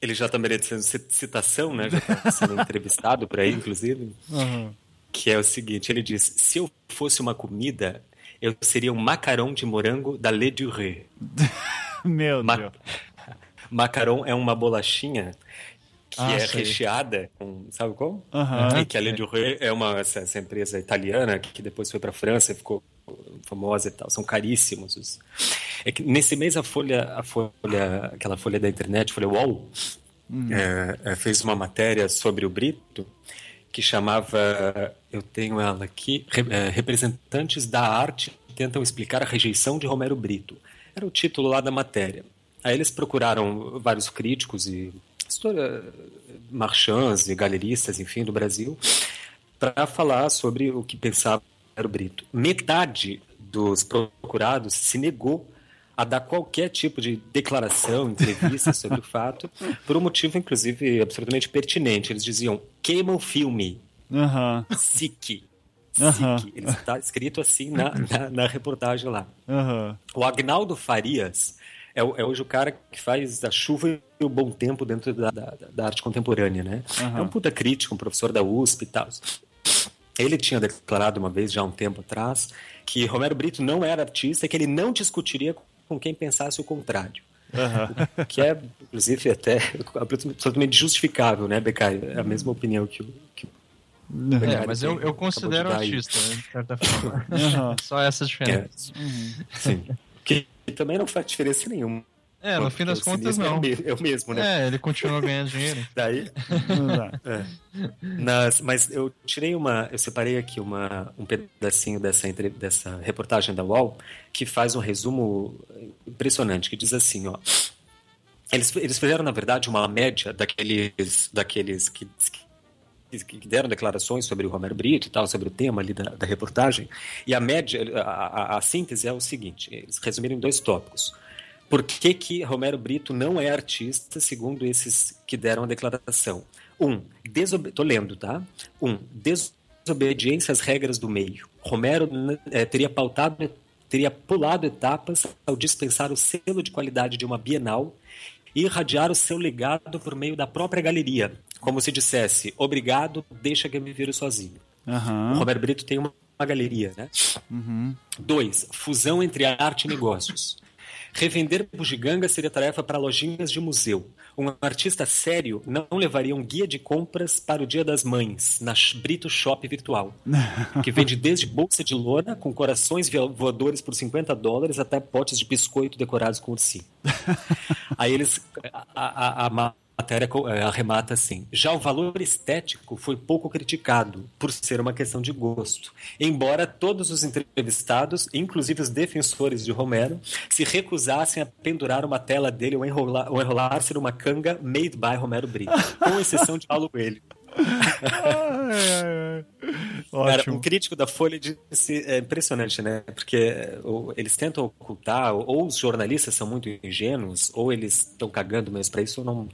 Ele já está merecendo ci- citação, né? Já está sendo entrevistado por aí, inclusive. Aham. Que é o seguinte: ele diz: Se eu fosse uma comida, eu seria um macarrão de morango da Le Durée. Meu Ma- Deus. Macaron é uma bolachinha que Ah, é sei. recheada com. Sabe qual? Aham. E que a Le Durée é uma essa, essa empresa italiana que depois foi para a França e ficou famosa e tal. São caríssimos. Os... É que nesse mês a Folha, a Folha, aquela Folha da internet, Folha UOL, é, é, fez uma matéria sobre o Brito que chamava, eu tenho ela aqui, é, Representantes da Arte tentam explicar a rejeição de Romero Brito. Era o título lá da matéria. Aí eles procuraram vários críticos e marchands e galeristas, enfim, do Brasil, para falar sobre o que pensava Romero Brito. Metade dos procurados se negou a dar qualquer tipo de declaração, entrevista sobre o fato, por um motivo, inclusive, absolutamente pertinente. Eles diziam: queima o filme. SIC. Aham. SIC. Está escrito assim na, na, na reportagem lá. Aham. O Agnaldo Farias é, é hoje o cara que faz a chuva e o bom tempo dentro da, da- da arte contemporânea, né? Aham. É um puta crítico, um professor da USP e tal. Ele tinha declarado uma vez, já há um tempo atrás, que Romero Brito não era artista e que ele não discutiria com quem pensasse o contrário. O que é, inclusive, até absolutamente justificável, né, Beccari? É a mesma opinião que o, que o É, mas eu, eu considero artista, né, de certa forma. Aham. Só essa diferença. É, sim. Que também não faz diferença nenhuma. É, no fim das contas, é o não. É o mesmo, né? É, ele continua ganhando dinheiro. Daí, Exato. nas, mas eu tirei uma, eu separei aqui uma, um pedacinho dessa, entre- dessa reportagem da UOL que faz um resumo impressionante, que diz assim, ó. Eles, eles fizeram, na verdade, uma média daqueles, daqueles que, que, que deram declarações sobre o Romero Brito e tal, sobre o tema ali da, da reportagem, e a média, a, a, a síntese é o seguinte, eles resumiram em dois tópicos. Por que, que Romero Brito não é artista, segundo esses que deram a declaração? Um, desobe... tô lendo, tá? Um, desobediência às regras do meio. Romero eh, teria pautado, teria pulado etapas ao dispensar o selo de qualidade de uma Bienal e irradiar o seu legado por meio da própria galeria, como se dissesse: obrigado, deixa que eu me viro sozinho. O Aham. Roberto Brito tem uma, uma galeria, né? Dois, fusão entre arte e negócios. Revender bugiganga seria tarefa para lojinhas de museu. Um artista sério não levaria um guia de compras para o Dia das Mães, na Brito Shop virtual, que vende desde bolsa de lona com corações voadores por 50 dólares até potes de biscoito decorados com ursinho. Aí eles. A, a, a, matéria eh, arremata assim: já o valor estético foi pouco criticado por ser uma questão de gosto, embora todos os entrevistados, inclusive os defensores de Romero, se recusassem a pendurar uma tela dele ou enrolar-se ou enrolar numa canga made by Romero Brito, com exceção de Paulo Coelho. Cara, um crítico da Folha disse, é impressionante, né? Porque ou, eles tentam ocultar, ou, ou, os jornalistas são muito ingênuos, ou eles estão cagando mesmo para isso, ou não.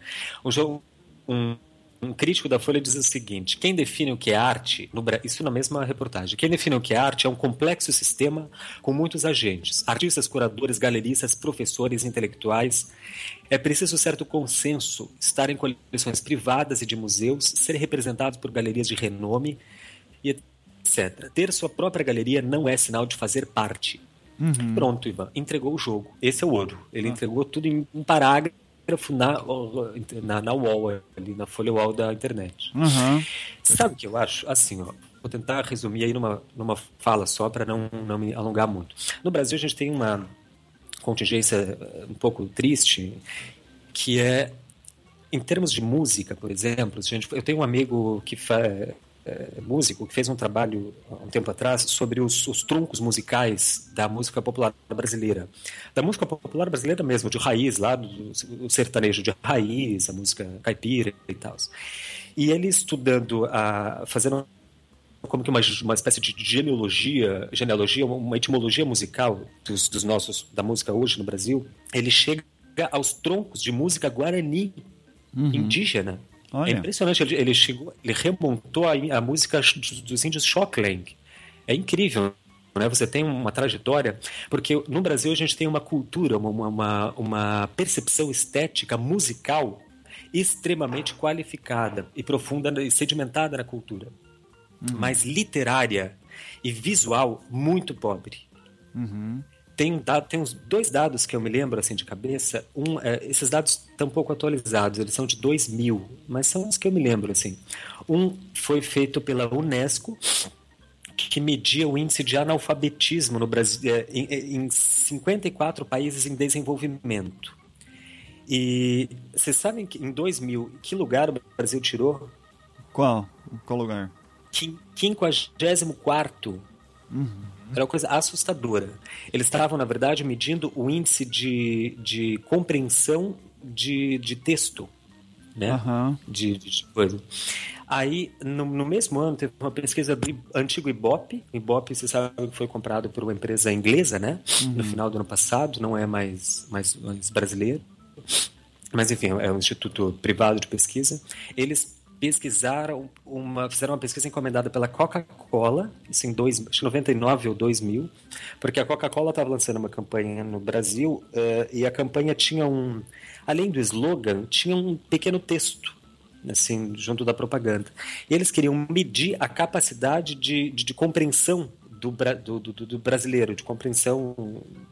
Um, um, um crítico da Folha diz o seguinte: quem define o que é arte, no, isso na mesma reportagem, quem define o que é arte é um complexo sistema com muitos agentes, artistas, curadores, galeristas, professores, intelectuais. É preciso certo consenso, estar em coleções privadas e de museus, ser representados por galerias de renome e etc. Ter sua própria galeria não é sinal de fazer parte. Uhum. Pronto, Ivan, entregou o jogo. Esse é o ouro. Ele ah. entregou tudo em um parágrafo na, na, na wall, ali na folha wall da internet. Uhum. Sabe o que eu acho? Assim, ó, vou tentar resumir aí numa, numa fala só para não, não me alongar muito. No Brasil, a gente tem uma contingência eh, um pouco triste, que é, em termos de música, por exemplo, gente, eu tenho um amigo que faz é, músico que fez um trabalho há um tempo atrás sobre os, os, truncos musicais da música popular brasileira. Da música popular brasileira mesmo, de raiz, lá do, do sertanejo de raiz, a música caipira e tal. E ele estudando, a, fazendo como que uma, uma espécie de genealogia, genealogia, uma etimologia musical dos, dos nossos da música hoje no Brasil, ele chega aos troncos de música guarani uhum. indígena Olha. É impressionante, ele, ele, chegou, ele remontou a, a música dos, índios Shocklang. É incrível, né? Você tem uma trajetória, porque no Brasil a gente tem uma cultura, uma, uma, uma percepção estética musical extremamente qualificada e profunda e sedimentada na cultura, uhum. mas literária e visual muito pobre. Uhum tem, um dado, tem uns dois dados que eu me lembro assim de cabeça. Um, é, esses dados estão pouco atualizados, eles são de 2000, mas são os que eu me lembro assim. Um foi feito pela Unesco, que media o índice de analfabetismo no Brasil é, em, em 54 países em desenvolvimento. E vocês sabem que em 2000, que lugar o Brasil tirou? Qual? Qual lugar? 54 Uhum. Era uma coisa assustadora. Eles estavam, na verdade, medindo o índice de, de compreensão de, de texto. Né? Uhum. De, de, coisa. Aí, no, no, mesmo ano, teve uma pesquisa do antigo Ibope. Ibope, você sabe que foi comprado por uma empresa inglesa, né? Uhum. No final do ano passado, não é mais, mais, mais brasileiro. Mas, enfim, é um instituto privado de pesquisa. Eles pesquisaram uma, fizeram uma pesquisa encomendada pela Coca-Cola, isso em dois, acho 99 ou 2000, porque a Coca-Cola estava lançando uma campanha no Brasil uh, e a campanha tinha um, além do slogan, tinha um pequeno texto assim, junto da propaganda. E eles queriam medir a capacidade de, de, de compreensão do, do, do, do, brasileiro, de compreensão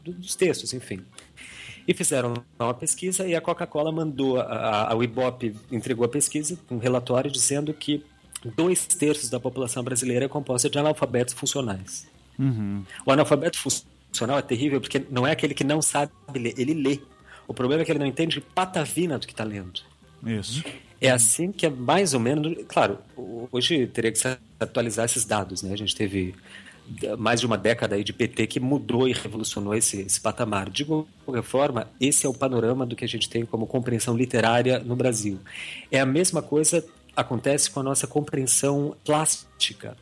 dos textos, enfim. E fizeram uma pesquisa e a Coca-Cola mandou, a, a, Ibope entregou a pesquisa, um relatório dizendo que dois terços da população brasileira é composta de analfabetos funcionais. Uhum. O analfabeto funcional é terrível porque não é aquele que não sabe ler, ele lê. O problema é que ele não entende patavina do que está lendo. Isso. É assim que é mais ou menos. Claro, hoje teria que se atualizar esses dados, né? A gente teve mais de uma década aí de PT que mudou e revolucionou esse, esse patamar. De qualquer forma, esse é o panorama do que a gente tem como compreensão literária no Brasil. É a mesma coisa acontece com a nossa compreensão plástica,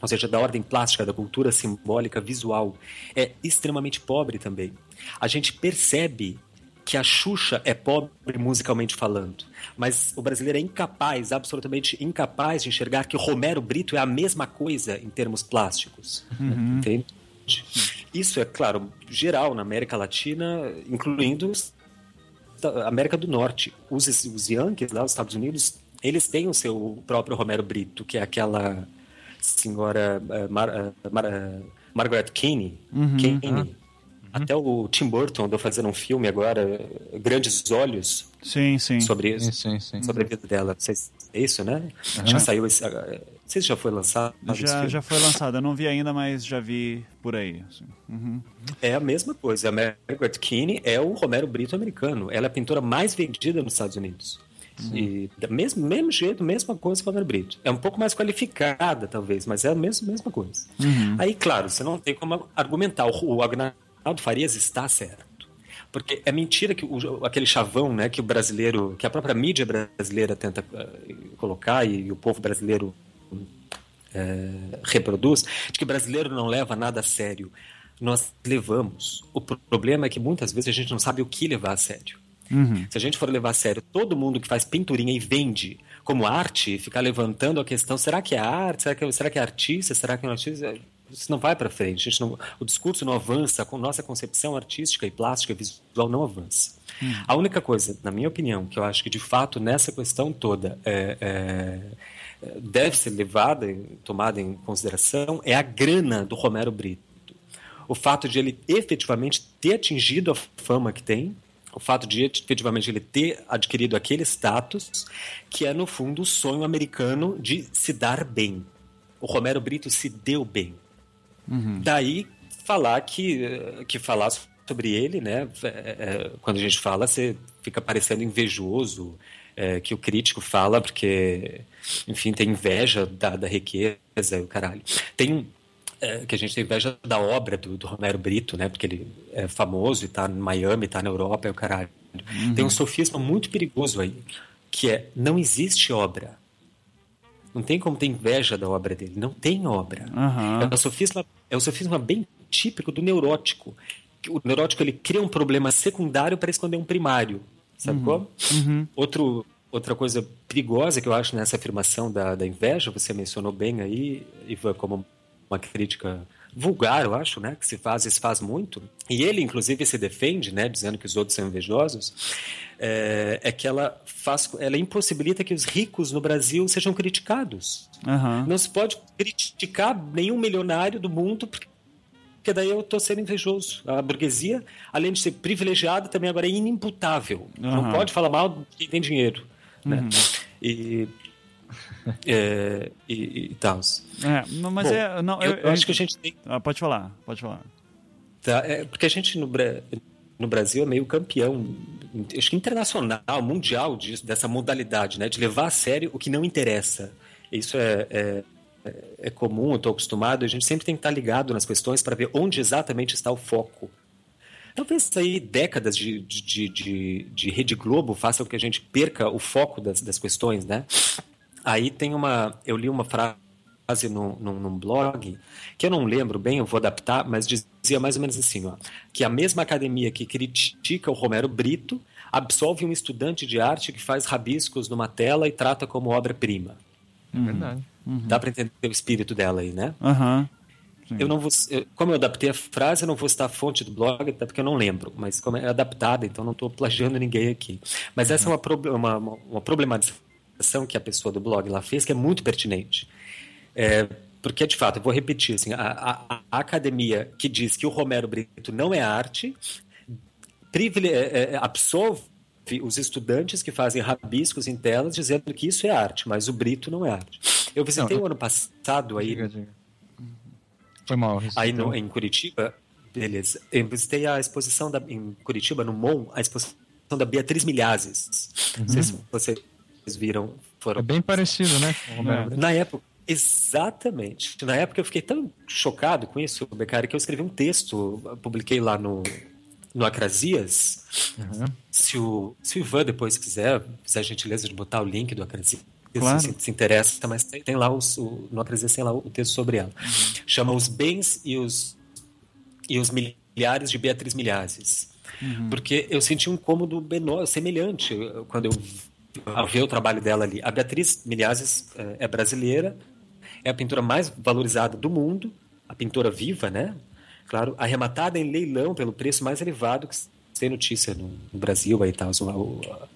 ou seja, da ordem plástica, da cultura simbólica visual. É extremamente pobre também. A gente percebe que a Xuxa é pobre musicalmente falando, mas o brasileiro é incapaz, absolutamente incapaz de enxergar que Romero Brito é a mesma coisa em termos plásticos. Uhum. Entende? Isso é, claro, geral na América Latina, incluindo a América do Norte. Os, os Yankees lá, os Estados Unidos, eles têm o seu próprio Romero Brito, que é aquela senhora uh, Mar, uh, Mar, uh, Margaret Kinney, uhum. Kinney Até o Tim Burton andou fazendo um filme agora, Grandes Olhos, Sim, sim. sobre isso. Sim, sim, sim. Sobre a vida dela. Vocês, é isso, né? Já saiu esse. Não sei se já foi lançado. Já, já foi lançado. Eu não vi ainda, mas já vi por aí. assim. Uhum. É a mesma coisa. A Margaret Keane é o Romero Brito americano. Ela é a pintora mais vendida nos Estados Unidos. E da mesmo, mesmo jeito, mesma coisa que o Romero Brito. É um pouco mais qualificada, talvez, mas é a mesma, mesma coisa. Aí, claro, você não tem como argumentar. O, o Agnaldo Farias está certo. Porque é mentira que o- aquele chavão né, que o brasileiro, que a própria mídia brasileira tenta eh, colocar e, o povo brasileiro eh, reproduz, de que o brasileiro não leva nada a sério. Nós levamos. O pro- problema é que muitas vezes a gente não sabe o que levar a sério. Se a gente for levar a sério todo mundo que faz pinturinha e vende como arte, ficar levantando a questão, será que é arte? Será que, será que é artista? Será que é um artista? Isso não vai para frente. A não- o discurso não avança, com nossa concepção artística e plástica e visual não avança. A única coisa, na minha opinião, que eu acho que de fato nessa questão toda é, é, deve ser levada, tomada em consideração, é a grana do Romero Brito o fato de ele efetivamente ter atingido a fama que tem, o fato de efetivamente ele ter adquirido aquele status, que é no fundo o sonho americano de se dar bem. O Romero Brito se deu bem. Daí falar que, que falar sobre ele, né? é, é, quando a gente fala, você fica parecendo invejoso, é, que o crítico fala porque, enfim, tem inveja da, da riqueza e o caralho. Tem um é, que a gente tem inveja da obra do, do Romero Brito, né? Porque ele é famoso e tá em Miami, tá na Europa, é o caralho. Tem um sofisma muito perigoso aí, que é não existe obra. Não tem como ter inveja da obra dele. Não tem obra. Aham. É, o sofisma, é o sofisma bem típico do neurótico. O neurótico ele cria um problema secundário para esconder um primário. Sabe como? Outro, outra coisa perigosa que eu acho nessa afirmação da, da inveja, você mencionou bem aí, Ivan, como uma crítica vulgar, eu acho, né? Que se faz e se faz muito. E ele, inclusive, se defende, né? Dizendo que os outros são invejosos. É, é que ela faz, ela impossibilita que os ricos no Brasil sejam criticados. Aham. Não se pode criticar nenhum milionário do mundo, porque porque daí eu estou sendo invejoso. A burguesia, além de ser privilegiada, também agora é inimputável. Não Aham. pode falar mal de quem tem dinheiro. Né? E, é, e, e tal. É, não, mas Bom, é. Não, eu, eu acho que a gente tem. Ah, pode falar, pode falar. Tá, é, porque a gente no, no Brasil é meio campeão, acho que internacional, mundial disso, dessa modalidade, né? De levar a sério o que não interessa. Isso é, é, é comum, eu estou acostumado, a gente sempre tem que estar ligado nas questões para ver onde exatamente está o foco. Talvez aí décadas de, de, de, de, de Rede Globo façam que a gente perca o foco das, das questões, né? Aí tem uma. Eu li uma frase num, num, num blog, que eu não lembro bem, eu vou adaptar, mas dizia mais ou menos assim: ó, que a mesma academia que critica o Romero Brito absolve um estudante de arte que faz rabiscos numa tela e trata como obra-prima. É verdade. Dá para entender o espírito dela aí, né? Aham. Eu não vou, eu- como eu adaptei a frase, eu não vou citar a fonte do blog, até porque eu não lembro, mas como é adaptada, então não estou plagiando ninguém aqui. Mas essa é uma, prob- uma, uma- uma problematização que a pessoa do blog lá fez, que é muito pertinente. É, porque, de fato, eu vou repetir, assim, a, a- a academia que diz que o Romero Brito não é arte, privile- é, é, absolve os estudantes que fazem rabiscos em telas dizendo que isso é arte, mas o Brito não é arte. Eu visitei eu- o ano passado aí Diga, diga. Foi mal. Aí no, em Curitiba, beleza. Eu visitei a exposição da, em Curitiba, no MON, a exposição da Beatriz Milhazes. Não sei se vocês viram. Foram. É bem parecido, né? Brito. Na época, exatamente. Na época eu fiquei tão chocado com isso, Becari, que eu escrevi um texto, publiquei lá no, no Acrasias. Se, o, se o Ivan depois quiser, fizer a gentileza de botar o link do Acrasias. Claro. Se, se interessa, mas tem, tem lá os, o, no Acrasias tem lá o texto sobre ela. Chama Os Bens e os, e os Milhares de Beatriz Milhazes. Porque eu senti um cômodo menor, semelhante quando eu ao ver o trabalho dela ali. A Beatriz Milhazes eh, é brasileira, é a pintura mais valorizada do mundo, a pintora viva, né? Claro, arrematada em leilão pelo preço mais elevado que tem notícia no, Brasil aí tal. Uma,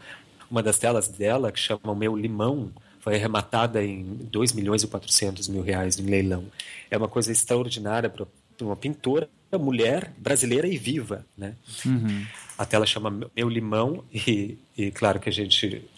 uma das telas dela, que chama O Meu Limão, foi arrematada em 2 milhões e 400 mil reais em leilão. É uma coisa extraordinária para uma pintora mulher brasileira e viva, né? A tela chama Meu Limão e, e claro que a gente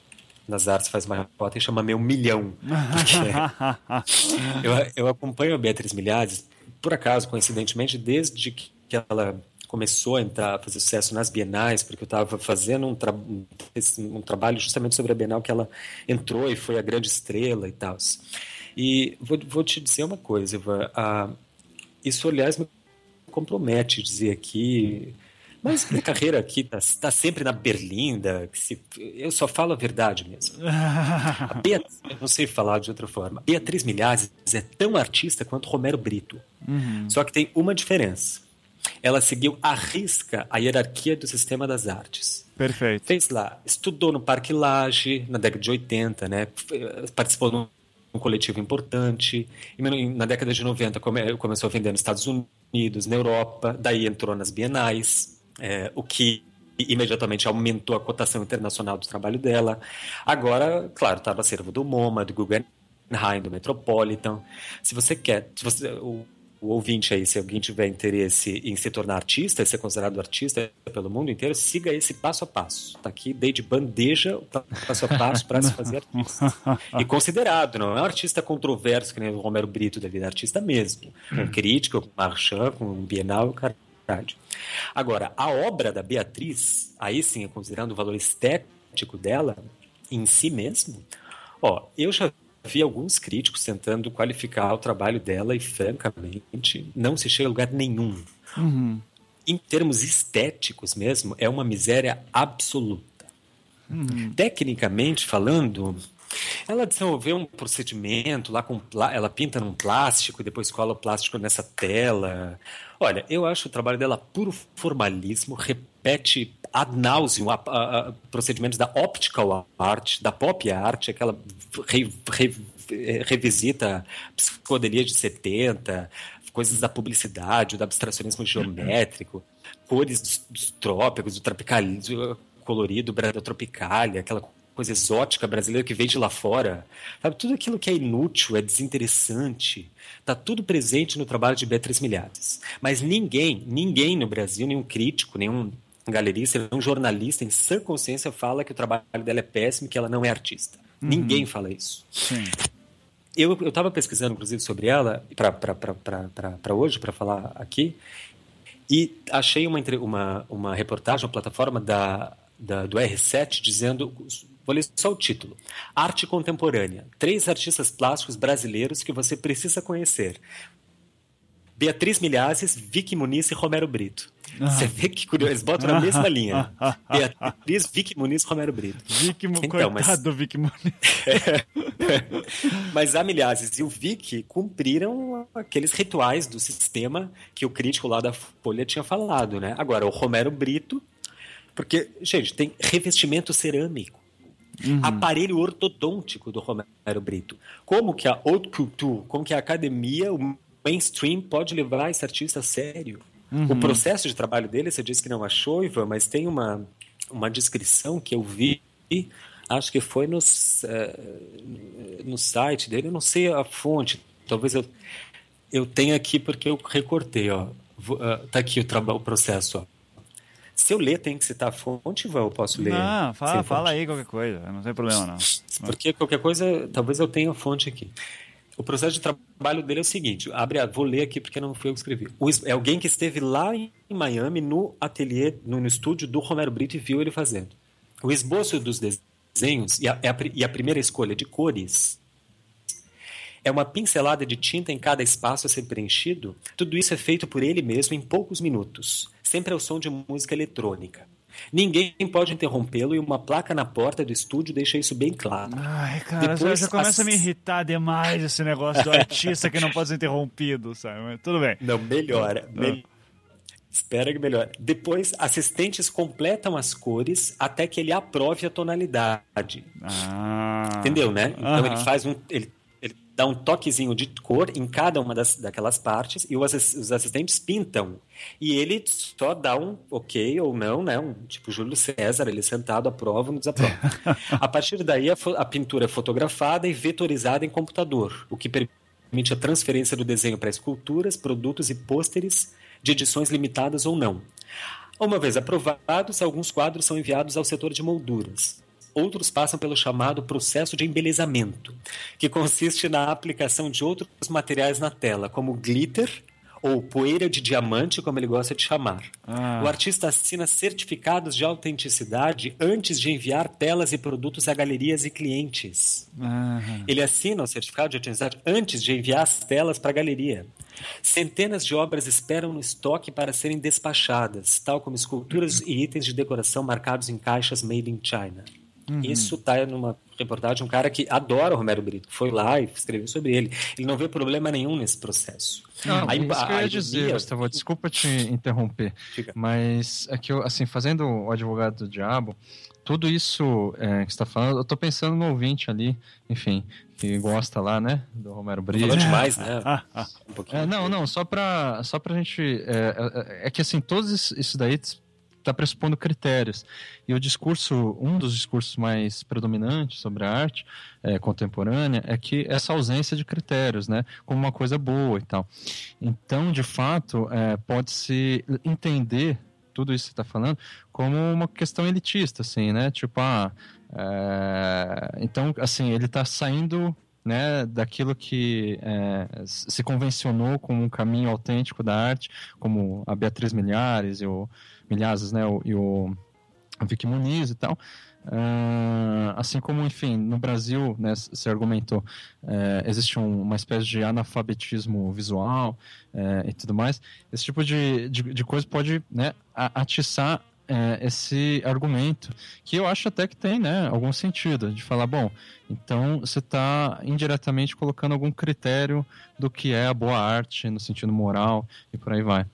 nas artes faz uma foto e chama Meu Milhão. Eu, eu acompanho a Beatriz Milhares, por acaso, coincidentemente, desde que ela começou a entrar, a fazer sucesso nas bienais, porque eu estava fazendo um, tra um trabalho justamente sobre a Bienal que ela entrou e foi a grande estrela e tal. E vou, vou te dizer uma coisa, Ivan, ah, isso, aliás, me compromete dizer aqui mas minha carreira aqui está tá sempre na berlinda. Se, eu só falo a verdade mesmo. A Beatriz, eu não sei falar de outra forma. Beatriz Milhazes é tão artista quanto Romero Brito. Só que tem uma diferença. Ela seguiu à risca a hierarquia do sistema das artes. Perfeito. Fez lá, estudou no Parque Lage na década de 80, né? Participou num um coletivo importante. E na década de 90 come, começou a vender nos Estados Unidos, na Europa, daí entrou nas bienais é, o que imediatamente aumentou a cotação internacional do trabalho dela. Agora, claro, está no acervo do MoMA, do Guggenheim, do Metropolitan. Se você quer, se você, o, o ouvinte aí, se alguém tiver interesse em se tornar artista, ser considerado artista pelo mundo inteiro, siga esse passo a passo. Está aqui, dei de bandeja o passo a passo para se fazer artista. E considerado, não é um artista controverso que nem o Romero Brito da vida, é artista mesmo. Com crítica, com Marchand, com Bienal, cara Agora, a obra da Beatriz, aí sim, considerando o valor estético dela em si mesmo, ó, eu já vi alguns críticos tentando qualificar o trabalho dela e, francamente, não se chega a lugar nenhum. Uhum. Em termos estéticos mesmo, é uma miséria absoluta. Uhum. Tecnicamente falando, ela desenvolveu um procedimento lá com ela pinta num plástico e depois cola o plástico nessa tela. Olha, eu acho o trabalho dela puro formalismo, repete ad nauseum a, a, a procedimentos da optical art, da pop art, aquela re, re, revisita psicodelia de 70, coisas da publicidade, do abstracionismo geométrico, cores dos, dos trópicos, do tropicalismo colorido, da tropicalia, aquela coisa exótica brasileira que vem de lá fora. Sabe? Tudo aquilo que é inútil, é desinteressante, está tudo presente no trabalho de Beatriz Milhares. Mas ninguém, ninguém no Brasil, nenhum crítico, nenhum galerista, nenhum jornalista em sã consciência fala que o trabalho dela é péssimo e que ela não é artista. Uhum. Ninguém fala isso. Sim. Eu estava pesquisando, inclusive, sobre ela para hoje, para falar aqui, e achei uma, uma, uma reportagem, uma plataforma da, da, do R7 dizendo Vou ler só o título. Arte Contemporânea. Três artistas plásticos brasileiros que você precisa conhecer. Beatriz Milhazes, Vicky Muniz e Romero Brito. Você vê que curioso, eles botam na mesma linha. Beatriz, Vicky Muniz e Romero Brito. Vicky, Então, coitado mas- do Vicky Muniz. Mas a Milhazes e o Vicky cumpriram aqueles rituais do sistema que o crítico lá da Folha tinha falado, né? Agora, o Romero Brito, porque, gente, tem revestimento cerâmico, aparelho ortodôntico do Romero Brito. Como que a haute couture, como que a academia, o mainstream pode levar esse artista a sério? O processo de trabalho dele, você disse que não achou, Ivan, mas tem uma, uma descrição que eu vi, acho que foi nos, eh, no site dele, eu não sei a fonte, talvez eu, eu tenha aqui porque eu recortei, ó. Vou- ah, tá aqui o, o processo, ó. Se eu ler, tem que citar a fonte, Ivan, eu posso ler? Não, fala, fala aí qualquer coisa, não tem problema não. Porque qualquer coisa, talvez eu tenha a fonte aqui. O processo de trabalho dele é o seguinte, abre, a- vou ler aqui porque não fui eu que escrevi. O é alguém que esteve lá em Miami no ateliê, no, no estúdio do Romero Brito e viu ele fazendo. O esboço dos desenhos e a, é a e a primeira escolha de cores é uma pincelada de tinta em cada espaço a ser preenchido. Tudo isso é feito por ele mesmo em poucos minutos, sempre ao som de música eletrônica. Ninguém pode interrompê-lo e uma placa na porta do estúdio deixa isso bem claro. Ai, cara, já, Depois já começa a me as- irritar demais esse negócio do artista que não pode ser interrompido, sabe? Mas tudo bem. Não, melhora. mel- Espera que melhore. Depois, assistentes completam as cores até que ele aprove a tonalidade. Ah. Entendeu, né? Então Aham. ele faz um. Ele dá um toquezinho de cor em cada uma das, daquelas partes e os, assis- os assistentes pintam. E ele só dá um ok ou não, né? Um, tipo Júlio César, ele sentado, aprova ou não desaprova. a partir daí, a, a pintura é fotografada e vetorizada em computador, o que permite a transferência do desenho para esculturas, produtos e pôsteres de edições limitadas ou não. Uma vez aprovados, alguns quadros são enviados ao setor de molduras. Outros passam pelo chamado processo de embelezamento, que consiste na aplicação de outros materiais na tela, como glitter ou poeira de diamante, como ele gosta de chamar. Ah. O artista assina certificados de autenticidade antes de enviar telas e produtos a galerias e clientes. Ah. Ele assina o certificado de autenticidade antes de enviar as telas para a galeria. Centenas de obras esperam no estoque para serem despachadas, tal como esculturas e itens de decoração marcados em caixas made in China. Isso está numa reportagem um cara que adora o Romero Brito, foi lá e escreveu sobre ele. Ele não vê problema nenhum nesse processo. Não, A isso que eu ia dizer, Gustavo, desculpa te interromper, Diga. mas é que eu, assim, fazendo o advogado do diabo, tudo isso é, que você está falando, eu tô pensando no ouvinte ali, enfim, que gosta lá, né, do Romero Brito. Falou demais, né? Ah, ah. Um pouquinho. É, não, não, só pra, só pra gente. É, é, é que assim, todos isso daí está pressupondo critérios. E o discurso, um dos discursos mais predominantes sobre a arte é, contemporânea é que essa ausência de critérios, né, como uma coisa boa e tal. Então, de fato, é, pode-se entender tudo isso que está falando como uma questão elitista, assim, né? Tipo, ah, é, então, assim, ele está saindo né, daquilo que é, se convencionou como um caminho autêntico da arte, como a Beatriz Milhares e o Milhazes, né, o, e o Vicky Muniz e tal. Ah, assim como, enfim, no Brasil, né, se argumentou, é, existe um- uma espécie de analfabetismo visual é, e tudo mais. Esse tipo de, de, de coisa pode né, atiçar é, esse argumento, que eu acho até que tem né, algum sentido, de falar, bom, então você está indiretamente colocando algum critério do que é a boa arte, no sentido moral, e por aí vai.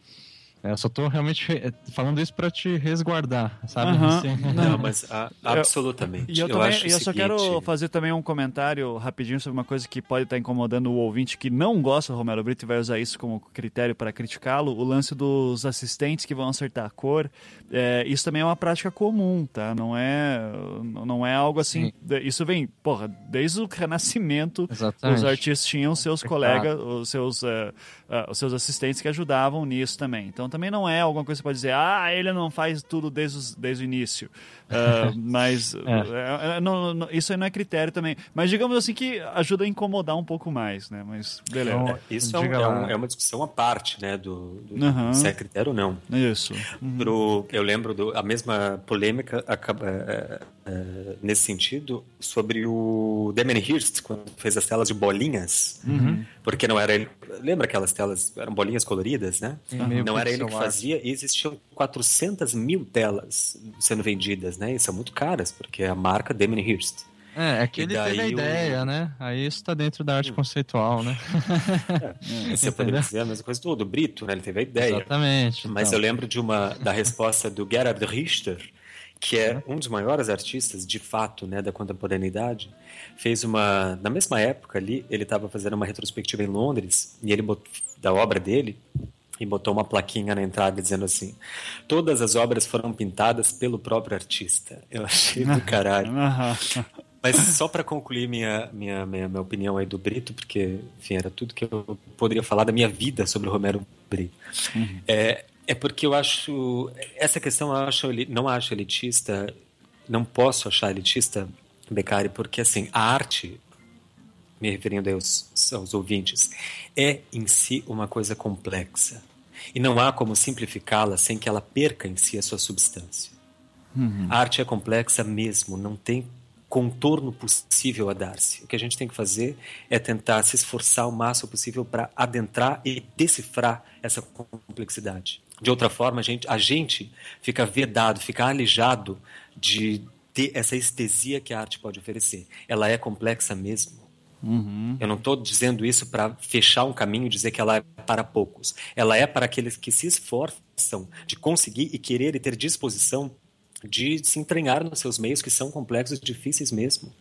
É, eu só estou realmente eh, falando isso para te resguardar, sabe? Assim, Não, mas a- absolutamente. E eu, também, acho o e eu só seguinte, quero fazer também um comentário rapidinho sobre uma coisa que pode estar incomodando o ouvinte que não gosta do Romero Brito e vai usar isso como critério para criticá-lo, o lance dos assistentes que vão acertar a cor. É, isso também é uma prática comum, tá? Não é, não é algo assim. Isso vem, porra, desde o Renascimento, Exatamente. os artistas tinham seus colegas, os seus, eh, ah, os seus assistentes que ajudavam nisso também. Então também não é alguma coisa que você pode dizer, ah, ele não faz tudo desde, os- desde o início. Ah, mas eh, eh, não- não- isso aí não é critério também. Mas digamos assim que ajuda a incomodar um pouco mais, né? Mas beleza. Então, Isso é, um- é um- é uma discussão à parte, né, do, do Aham. se é critério ou não. Isso. Pro, eu lembro do, a mesma polêmica acaba, é, é, nesse sentido sobre o Damien Hirst quando fez as telas de bolinhas, porque não era ele. Lembra aquelas telas eram bolinhas coloridas, né? Não era que fazia e existiam 400 mil telas sendo vendidas, né? E são muito caras porque é a marca Damien Hirst. É, é que ele teve a daí o- ideia, né? Aí isso tá dentro da arte conceitual, né? Você poderia dizer a mesma coisa do, do Brito, né? Ele teve a ideia. Exatamente. Mas então. eu lembro de uma da resposta do Gerhard Richter, que é um dos maiores artistas de fato, né, da contemporaneidade. Fez uma na mesma época ali, ele estava fazendo uma retrospectiva em Londres e ele da obra dele e botou uma plaquinha na entrada dizendo assim: todas as obras foram pintadas pelo próprio artista. Eu achei do caralho. Mas só para concluir minha, minha, minha, minha opinião aí do Brito, porque, enfim, era tudo que eu poderia falar da minha vida sobre o Romero Brito. É, é porque eu acho. Essa questão eu acho, não acho elitista, não posso achar elitista, Beccari, porque, assim, a arte, me referindo aí aos, aos ouvintes, é em si uma coisa complexa. E não há como simplificá-la sem que ela perca em si a sua substância. A arte é complexa mesmo, não tem contorno possível a dar-se. O que a gente tem que fazer é tentar se esforçar o máximo possível para adentrar e decifrar essa complexidade. De outra forma, a gente, a gente fica vedado, fica alijado de ter essa estesia que a arte pode oferecer. Ela é complexa mesmo. Eu não estou dizendo isso para fechar um caminho e dizer que ela é para poucos. Ela é para aqueles que se esforçam de conseguir e querer e ter disposição de se entranhar nos seus meios que são complexos e difíceis mesmo.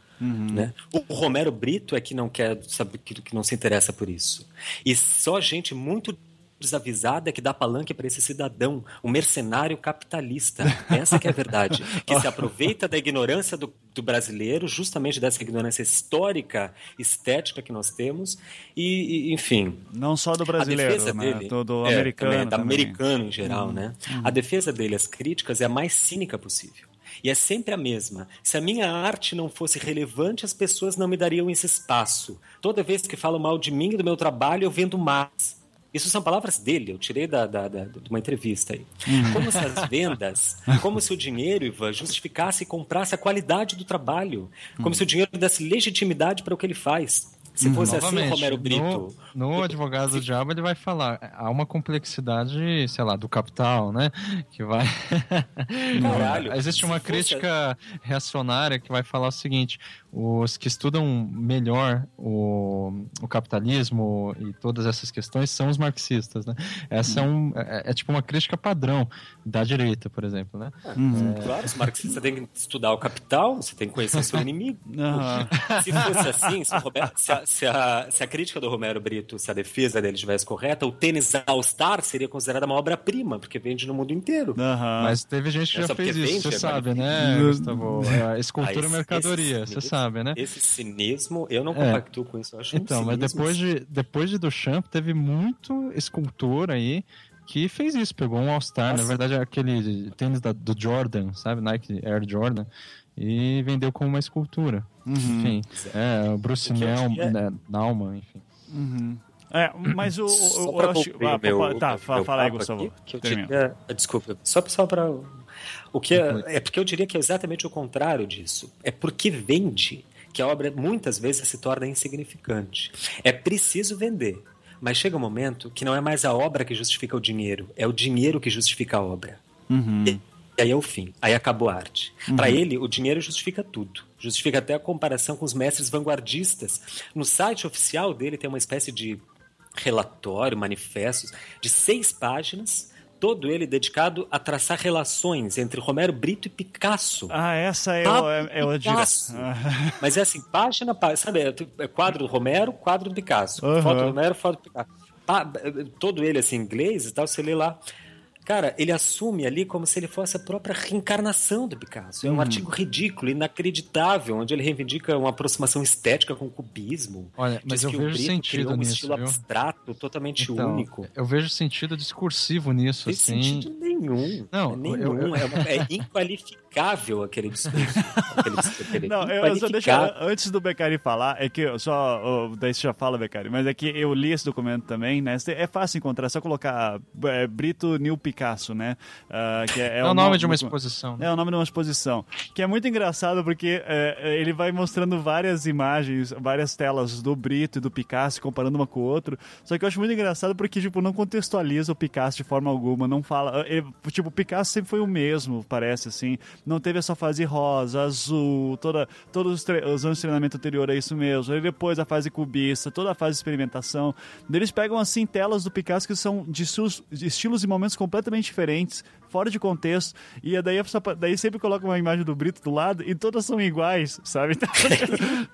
Né? O Romero Brito é que não quer saber que, que não se interessa por isso. E só gente muito desavisada que dá palanque para esse cidadão, um mercenário capitalista. Essa que é a verdade. Que se aproveita da ignorância do, do brasileiro, justamente dessa ignorância histórica, estética que nós temos, e, e, enfim. Não só do brasileiro, né? dele, Do, do é, americano. também, também. Americano em geral, né? A defesa dele, as críticas, é a mais cínica possível. E é sempre a mesma. Se a minha arte não fosse relevante, as pessoas não me dariam esse espaço. Toda vez que falam mal de mim e do meu trabalho, eu vendo mais. Isso são palavras dele, eu tirei da, da- da- de uma entrevista aí. Uhum. Como se as vendas, como se o dinheiro, Ivan, justificasse e comprasse a qualidade do trabalho. Como Uhum. se o dinheiro desse legitimidade para o que ele faz. Se fosse assim, Romero Brito. No, no Advogado do Diabo, ele vai falar. Há uma complexidade, sei lá, do capital, né? Que vai. Caralho, Existe uma fosse- crítica reacionária que vai falar o seguinte: os que estudam melhor o, o capitalismo e todas essas questões são os marxistas, né? Essa é, um, é, é tipo uma crítica padrão da direita, por exemplo, né? Claro, os marxistas têm que estudar o capital, você tem que conhecer seu inimigo. Se fosse assim, se, o Roberto- se a, se a- se a crítica do Romero Brito, se a defesa dele estivesse correta, o tênis All Star seria considerada uma obra-prima, porque vende no mundo inteiro. Aham. Mas teve gente que É já fez isso, vende, você agora sabe, né, Gustavo? É, escultura e mercadoria, esse você cinismo- sabe, né? Esse cinismo, eu não É. compactuo com isso. Eu acho um Então, mas cinismo depois de, depois de Duchamp, teve muito escultor aí que fez isso, pegou um All-Star, na verdade é aquele tênis da- do Jordan, sabe, Nike Air Jordan, e vendeu como uma escultura. Enfim, é, o Bruce Nel, diria- né, Nauman, enfim. É, mas o. acho- ah, meu- tá, meu- fala aí, Gustavo. que eu diria- desculpa, só, só para o que é, é porque eu diria que é exatamente o contrário disso. É porque vende que a obra muitas vezes se torna insignificante. É preciso vender, mas chega um momento que não é mais a obra que justifica o dinheiro, é o dinheiro que justifica a obra. E e aí é o fim, aí acabou a arte. Para ele, o dinheiro justifica tudo. Justifica até a comparação com os mestres vanguardistas. No site oficial dele tem uma espécie de relatório, manifestos, de seis páginas, todo ele dedicado a traçar relações entre Romero Brito e Picasso. Ah, essa é, Pablo o, é o dire- Picasso. Ah, Mas é assim, página, pá- sabe, é é quadro Romero, quadro Picasso. Aham. Foto Romero, foto Picasso. Todo ele assim, em inglês e tal, você lê lá. Cara, ele assume ali como se ele fosse a própria reencarnação do Picasso. É Uhum. um artigo ridículo, inacreditável, onde ele reivindica uma aproximação estética com o cubismo. Olha, mas eu que o vejo sentido um nisso, estilo viu? abstrato, totalmente Então, único. eu vejo sentido discursivo nisso, Tem assim. sentido nenhum. Não, é nenhum. eu- eu- É, é inqualificável aquele discurso. aquele, aquele Não, eu, eu só deixa, inqualificável. antes do Beccari falar, é que eu só. oh, daí você já fala, Beccari, mas é que eu li esse documento também, né? É fácil encontrar, é só colocar é, Brito New Picasso, né? Ah, que é, É, o nome de uma exposição. né? É o nome de uma exposição. Que é muito engraçado porque é, ele vai mostrando várias imagens, várias telas do Brito e do Picasso, comparando uma com o outro. Só que eu acho muito engraçado porque, tipo, não contextualiza o Picasso de forma alguma. Não fala. ele- tipo, o Picasso sempre foi o mesmo, parece assim. Não teve essa fase rosa, azul, toda, todos os, os anos de treinamento anterior é isso mesmo. Aí depois a fase cubista, toda a fase de experimentação. Eles pegam, assim, telas do Picasso que são de, de estilos e momentos completamente diferentes fora de contexto, e daí, só pra- daí sempre coloca uma imagem do Brito do lado e todas são iguais, sabe? Então,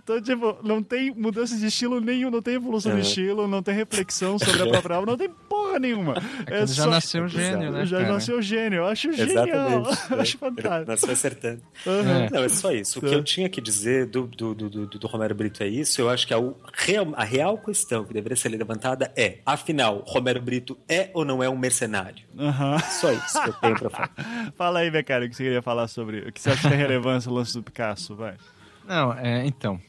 então, tipo, não tem mudança de estilo nenhum, não tem evolução de É. estilo, não tem reflexão sobre a própria obra, não tem porra nenhuma. É ele já nasceu gênio, né, Já cara? nasceu gênio, eu acho genial, Exatamente. eu acho fantástico. Nasceu acertando. Aham. Não, é só isso. O que Tá. eu tinha que dizer do, do, do, do, do Romero Brito é isso. Eu acho que a, o real, a real questão que deveria ser levantada é, afinal, Romero Brito é ou não é um mercenário? Aham. Só isso que eu tenho pra falar. Fala aí, Becari, o que você queria falar sobre. O que você acha que tem relevância o lance do Picasso, vai. Não, é, então.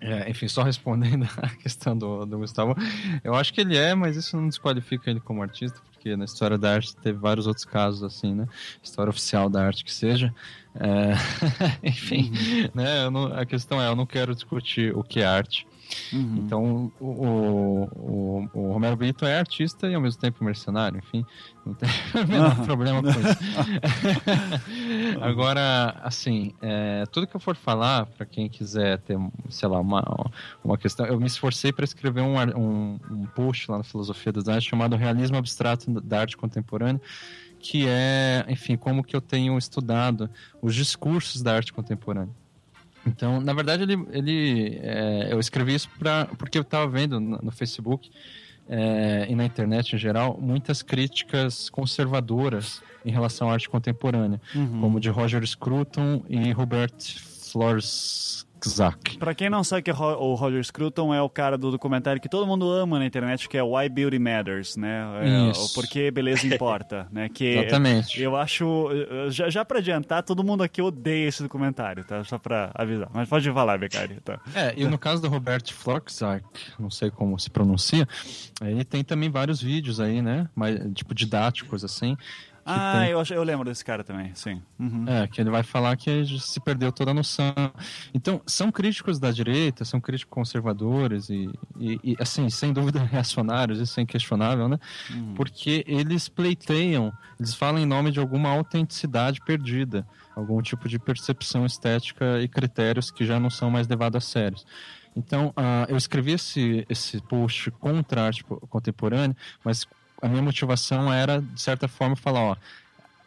É, enfim, só respondendo a questão do, do Gustavo, eu acho que ele é, mas isso não desqualifica ele como artista, porque na história da arte teve vários outros casos, assim, né? História oficial da arte que seja. É, enfim, né? eu não- a questão é, eu não quero discutir o que é arte. Então, o, o, o- Romero Brito é artista e ao mesmo tempo mercenário, enfim, não tem o menor problema com isso. Agora, assim, é, tudo que eu for falar, para quem quiser ter, sei lá, uma, uma questão, eu me esforcei para escrever um, um, um post lá na Filosofia das Artes chamado Realismo Abstrato da Arte Contemporânea, que é, enfim, como que eu tenho estudado os discursos da arte contemporânea. Então, na verdade, ele, ele é, eu escrevi isso pra, porque eu estava vendo no, no Facebook é, e na internet em geral muitas críticas conservadoras em relação à arte contemporânea, como de Roger Scruton e Robert Florzak. Pra quem não sabe que é o Roger Scruton é o cara do documentário que todo mundo ama na internet, que é Why Beauty Matters, né? É, Isso. o Porquê Beleza Importa, né? Que Exatamente. Eu acho... Já, já pra adiantar, todo mundo aqui odeia esse documentário, tá? Só pra avisar. Mas pode falar, Becari, tá? É, e no caso do Robert Florzak, não sei como se pronuncia, ele tem também vários vídeos aí, né? Mais, tipo didáticos assim. Ah, tem- eu, acho- eu lembro desse cara também, sim. Uhum. É, que ele vai falar que se perdeu toda a noção. Então, são críticos da direita, são críticos conservadores e, e- e, assim, sem dúvida reacionários, isso é inquestionável, né? Porque eles pleiteiam, eles falam em nome de alguma autenticidade perdida, algum tipo de percepção estética e critérios que já não são mais levados a sérios. Então, ah, eu escrevi esse, esse post contra a arte po- contemporânea, mas a minha motivação era, de certa forma, falar, ó,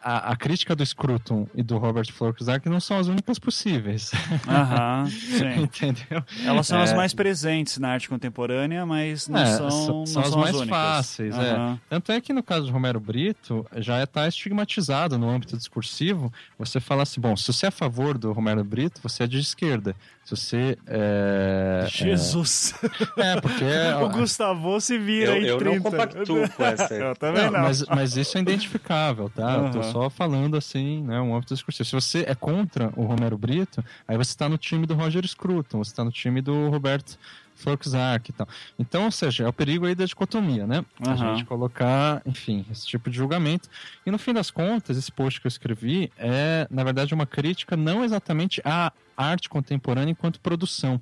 a, a crítica do Scruton e do Robert Florzak não são as únicas possíveis, Aham, sim. entendeu? Elas são as É. mais presentes na arte contemporânea, mas não É, são, são, não são as são mais únicas. fáceis, Aham. é. Tanto é que no caso de Romero Brito, já está estigmatizado no âmbito discursivo, você fala assim, bom, se você é a favor do Romero Brito, você é de esquerda. Se você é... Jesus! É, é porque... o Gustavo se vira Eu, em eu 30. não compactuo com essa. Eu também não. Não, Mas, mas isso é identificável, tá? Eu tô. Só falando assim, né? Um âmbito discursivo. Se você é contra o Romero Brito, aí você está no time do Roger Scruton, você está no time do Roberto Florzak e tal. Então, ou seja, é o perigo aí da dicotomia, né? A Aham. gente colocar, enfim, esse tipo de julgamento. E no fim das contas, esse post que eu escrevi é, na verdade, uma crítica não exatamente à arte contemporânea enquanto produção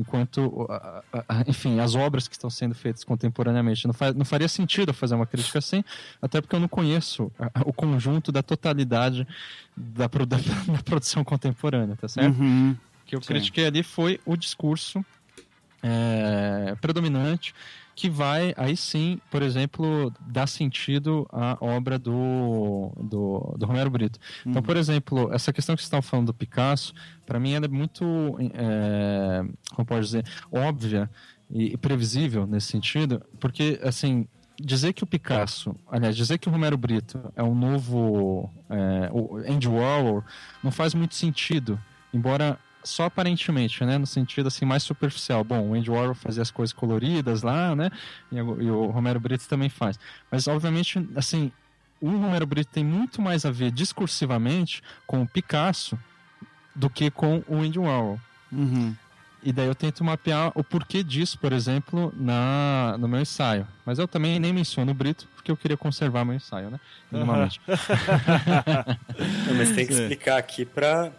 enquanto, a- a- a- enfim, as obras que estão sendo feitas contemporaneamente. Não, fa- não faria sentido eu fazer uma crítica assim, até porque eu não conheço a- o conjunto da totalidade da, da- da produção contemporânea, tá certo? Uhum. O que eu Sim. critiquei ali foi o discurso é, predominante que vai, aí sim, por exemplo, dar sentido à obra do, do, do Romero Brito. Então, por exemplo, essa questão que vocês estavam falando do Picasso, para mim ela é muito, é, como pode dizer, óbvia e, e previsível nesse sentido, porque, assim, dizer que o Picasso, aliás, dizer que o Romero Brito é um novo é, o Andy Warhol não faz muito sentido, embora só aparentemente, né, no sentido assim mais superficial. Bom, o Andy Warhol fazia as coisas coloridas lá, né, e, o- e o Romero Brito também faz. Mas obviamente, assim, o Romero Brito tem muito mais a ver discursivamente com o Picasso do que com o Andy Warhol. Uhum. E daí eu tento mapear o porquê disso, por exemplo, na, no meu ensaio. Mas eu também nem menciono o Brito, porque eu queria conservar meu ensaio, né? Minimamente. Não, mas tem que Sim. explicar aqui para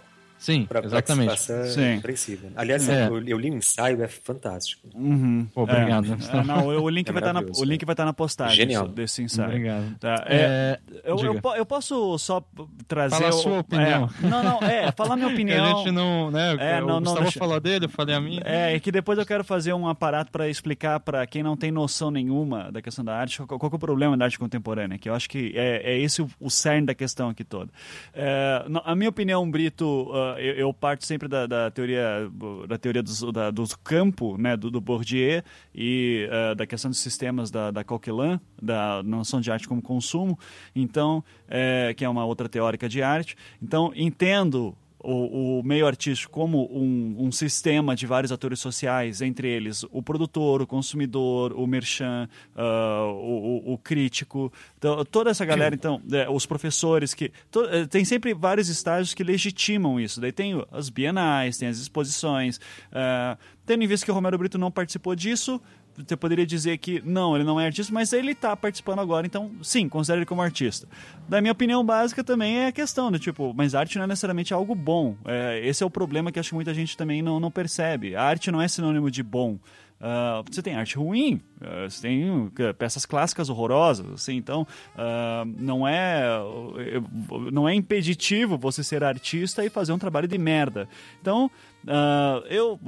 Sim, que exatamente. faça Sim. compreensível. Aliás, É. eu, eu li o ensaio, é fantástico. Uhum. Pô, obrigado. É, é, não, o link É vai estar na, maravilhoso, o link vai estar na postagem Genial. desse- ensaio. Obrigado. Tá, é, É, eu, eu, eu posso só trazer. Fala a sua opinião. é, não, não, é, falar minha opinião. a gente não, né? É, não, não, deixa- falou dele, eu falei a minha. É, e que depois eu quero fazer um aparato para explicar para quem não tem noção nenhuma da questão da arte, qual, qual que é o problema da arte contemporânea, que eu acho que é, é esse o, o cerne da questão aqui toda. É, a minha opinião, Brito, ah, eu, eu parto sempre da, da teoria da teoria dos, da, dos campo, né, do, do Bourdieu e ah, da questão dos sistemas da, da Coquelin, da noção de arte como consumo, então, é, que é uma outra teórica de arte. Então, entendo o, o meio artístico como um, um sistema de vários atores sociais, entre eles o produtor, o consumidor, o merchan, ah, o, o- crítico, então, toda essa galera, então, é, os professores que to- eh, tem sempre vários estágios que legitimam isso. Daí tem as bienais, tem as exposições, ah, tendo em vista que o Romero Brito não participou disso. Você poderia dizer que não, ele não é artista, mas ele está participando agora, então sim, considere ele como artista. Da minha opinião básica também é a questão do tipo, mas arte não é necessariamente algo bom. É, esse é o problema que acho que muita gente também não, não percebe. A arte não é sinônimo de bom. Ah, você tem arte ruim, ah, você tem uh, peças clássicas horrorosas, assim, então ah, não é não é impeditivo você ser artista e fazer um trabalho de merda. Então ah, eu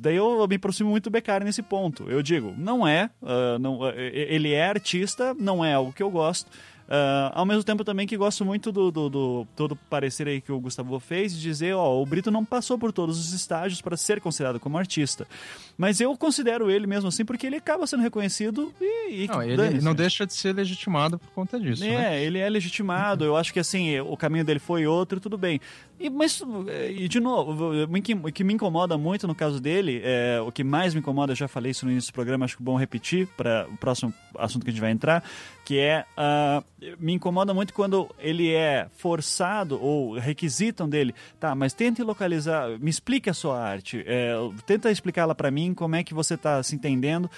daí eu me aproximo muito do Beccari nesse ponto. Eu digo, não é, ah, não, ele é artista, não é algo que eu gosto. Ah, ao mesmo tempo também que gosto muito do, do, do todo parecer aí que o Gustavo fez de dizer, ó, o Brito não passou por todos os estágios para ser considerado como artista. Mas eu considero ele mesmo assim porque ele acaba sendo reconhecido e, e Não, ele não deixa de ser legitimado por conta disso, É, né? ele é legitimado. Eu acho que assim, o caminho dele foi outro, tudo bem. E, mas, e de novo, o que, o que me incomoda muito no caso dele, é, o que mais me incomoda, eu já falei isso no início do programa, acho que é bom repetir para o próximo assunto que a gente vai entrar, que é. ah, me incomoda muito quando ele é forçado ou requisitam dele, tá, mas tente localizar, me explique a sua arte, é, tenta explicá-la para mim, como é que você está se entendendo.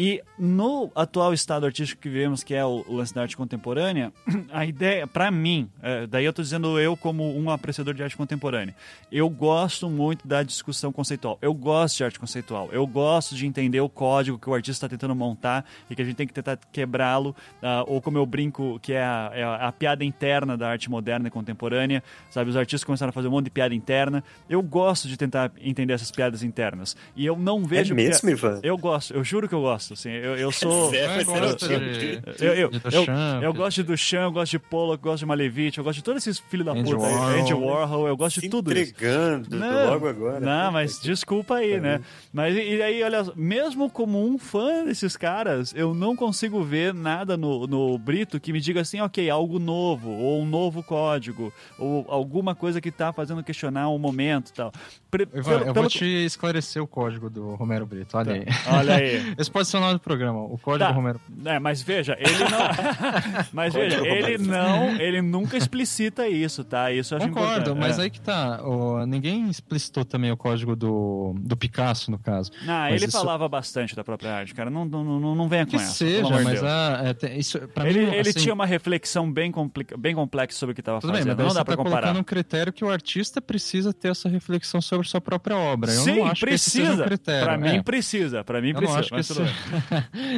E no atual estado artístico que vivemos, que é o, o lance da arte contemporânea, a ideia, pra mim, é, daí eu tô dizendo eu como um apreciador de arte contemporânea, eu gosto muito da discussão conceitual. Eu gosto de arte conceitual. Eu gosto de entender o código que o artista está tentando montar e que a gente tem que tentar quebrá-lo, ah, ou como eu brinco, que é a, é a- piada interna da arte moderna e contemporânea, sabe? Os artistas começaram a fazer um monte de piada interna. Eu gosto de tentar entender essas piadas internas. E eu não vejo... mesmo, pia- Ivan? Eu gosto, eu juro que eu gosto. Assim, eu, eu sou. É, não de- Eu, eu, de eu, gosto de Duchamp, eu gosto de Pollock, eu gosto de Malevich, eu gosto de todos esses filhos da puta aí. Warhol. Andy Warhol, eu gosto de tudo isso. entregando logo agora. Não, mas desculpa aí, né? Mas e aí, olha, mesmo como um fã desses caras, eu não consigo ver nada no, no Brito que me diga assim, ok, algo novo, ou um novo código, ou alguma coisa que tá fazendo questionar o momento e tal. Pre- Ivan, pelo- eu vou pelo- te esclarecer o código do Romero Brito, olha aí. Olha aí. Esse pode ser o nome do programa, o código Tá. Romero É, mas veja, ele não. mas veja, ele não. Ele nunca explicita isso, tá? Isso eu acho Concordo, importante. mas é. aí que tá. ó, ninguém explicitou também o código do, do Picasso, no caso. Não, Mas ele isso- falava bastante da própria arte, cara. Não, não, não, não venha com Que essa. seja, mas a, é, tem- isso, pra Ele, mim, ele assim, tinha uma reflexão bem, complica, bem complexa sobre o que estava Tudo bem, fazendo. mas não dá pra tá comparar. colocando um critério que o artista precisa ter essa reflexão sobre sua própria obra. Eu Sim, não acho que esse seja precisa. um critério. pra mim é. precisa. Pra mim Eu não precisa. acho que esse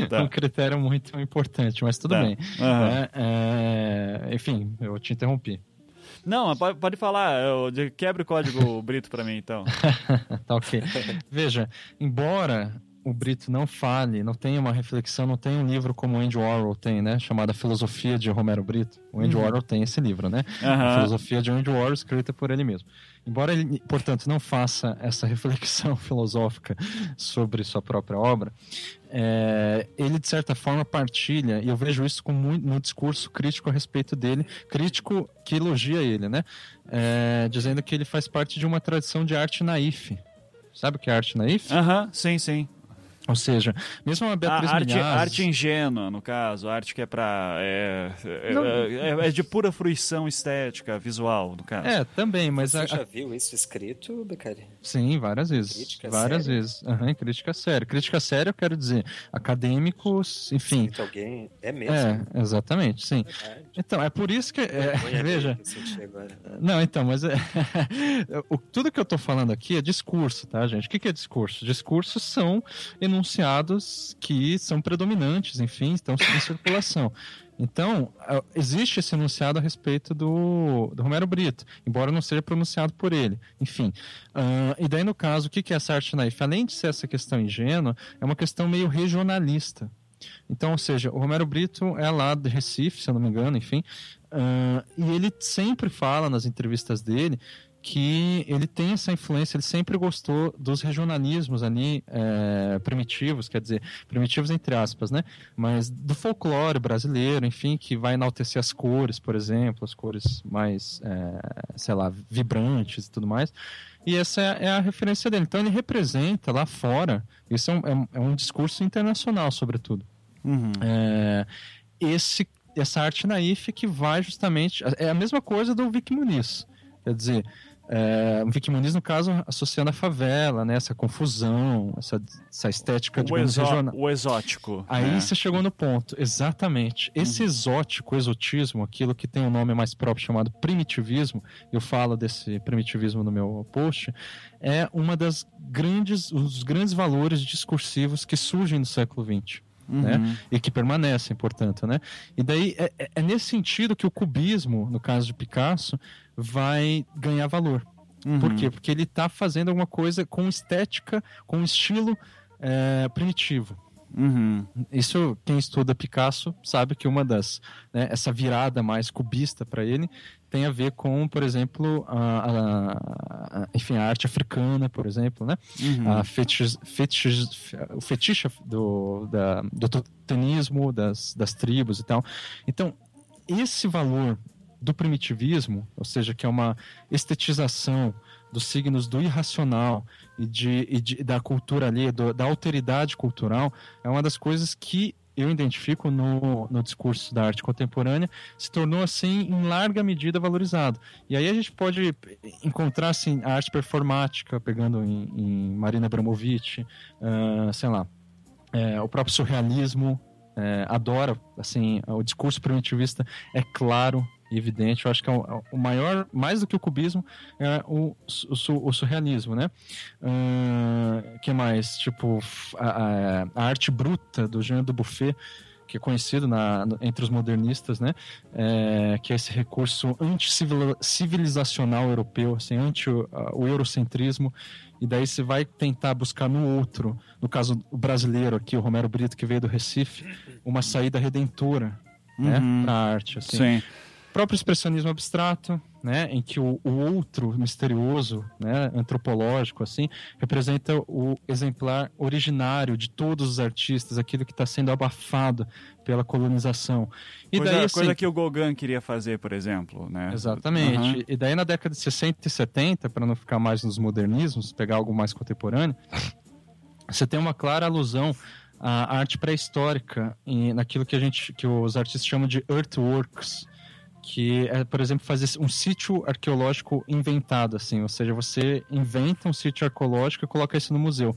Tá. um critério muito importante, mas tudo Tá. bem. Aham. É, é, enfim, eu te interrompi. Não, pode, falar. Eu, quebra o código Brito pra mim, então. tá ok. Veja, embora o Brito não fale, não tenha uma reflexão, não tenha um livro como o Andy Warhol tem, né? Chamado A Filosofia de Romero Brito. O Andy Warhol tem esse livro, né? A Uhum. Filosofia de Andy Warhol, escrita por ele mesmo. Embora ele, portanto, não faça essa reflexão filosófica sobre sua própria obra, é, ele, de certa forma, partilha, e eu vejo isso com muito, no discurso crítico a respeito dele, crítico que elogia ele, né? É, dizendo que ele faz parte de uma tradição de arte naif. Sabe o que é arte naif? Aham, sim, sim. Ou seja, mesmo a A Beatriz arte, Milhazes- arte ingênua, no caso. Arte que é pra. É, é- Não. é- é de pura fruição estética, visual, no caso. É, também, mas Você a- já viu isso escrito, Becari? Sim, várias vezes. Crítica várias séria? vezes. Aham, crítica séria. Crítica séria, eu quero dizer, acadêmicos, enfim. Escrito alguém? É mesmo? É, exatamente, sim. Verdade. Então, é por isso que. é, veja. Não, então, mas é, tudo que eu tô falando aqui é discurso, tá, gente? O que, que é discurso? Discursos são enunciados que são predominantes, enfim, estão em circulação. Então, ah, existe esse enunciado a respeito do, do Romero Brito, embora não seja pronunciado por ele. Enfim. ah, e daí, no caso, o que, é essa arte naif? Além de ser essa questão ingênua, é uma questão meio regionalista. Então, ou seja, o Romero Brito é lá de Recife, se eu não me engano, enfim. ah, e ele sempre fala nas entrevistas dele que ele tem essa influência, ele sempre gostou dos regionalismos ali é, primitivos, quer dizer, primitivos entre aspas, né? Mas do folclore brasileiro, enfim, que vai enaltecer as cores, por exemplo, as cores mais, é, sei lá, vibrantes e tudo mais. E essa é, a referência dele. Então ele representa lá fora, isso é um, é um- é discurso internacional, sobretudo. Uhum. É, esse, essa arte naif que vai justamente. É a mesma coisa do Vic Muniz. Quer dizer, é, o Vic Muniz, no caso, associando a favela, né, essa confusão, essa, essa estética, o, digamos, exó- regional. o exótico. Aí né? você chegou no ponto, exatamente. Esse exótico, exotismo, aquilo que tem um nome mais próprio chamado primitivismo, eu falo desse primitivismo no meu post, é uma das grandes, os grandes valores discursivos que surgem no século XX né? Uhum. E que permanecem, portanto, né? E daí é, é- é nesse sentido que o cubismo, no caso de Picasso, vai ganhar valor. Uhum. Por quê? Porque ele está fazendo alguma coisa com estética, com estilo é, primitivo. Uhum. Isso, quem estuda Picasso sabe que uma das, né, essa virada mais cubista para ele tem a ver com, por exemplo, a, a, a, enfim, a arte africana, por exemplo, né? Uhum. A fetiche, fetiche, o fetiche do, da, do totemismo das, das tribos e tal. Então, esse valor do primitivismo, ou seja, que é uma estetização dos signos do irracional e, de, e de da cultura ali, do, da alteridade cultural, é uma das coisas que eu identifico no, no discurso da arte contemporânea, se tornou assim em larga medida valorizado. E aí a gente pode encontrar assim a arte performática, pegando em, em Marina Abramovic, uh, sei lá, é, o próprio surrealismo é, adora assim o discurso primitivista é claro evidente. Eu acho que é o, o maior, mais do que o cubismo, é o, o, o surrealismo, né? Uh, que mais? Tipo, a, a, arte bruta do Jean do Buffet, que é conhecido na, entre os modernistas, né? É, que é esse recurso anti-civilizacional europeu, assim, anti o, o eurocentrismo e daí você vai tentar buscar no outro, no caso o brasileiro aqui, o Romero Brito, que veio do Recife, uma saída redentora, né, Uhum. pra arte, assim. Sim. Próprio expressionismo abstrato, né, em que o, o outro misterioso, né, antropológico, assim, representa o exemplar originário de todos os artistas, aquilo que está sendo abafado pela colonização. E coisa, daí, assim, coisa que o Gauguin queria fazer, por exemplo, né? Exatamente. Uhum. E daí na década de 60 e 70, para não ficar mais nos modernismos, pegar algo mais contemporâneo, você tem uma clara alusão à arte pré-histórica, e naquilo que a gente que os artistas chamam de earthworks, que é, por exemplo, fazer um sítio arqueológico inventado assim, ou seja, você inventa um sítio arqueológico e coloca isso no museu.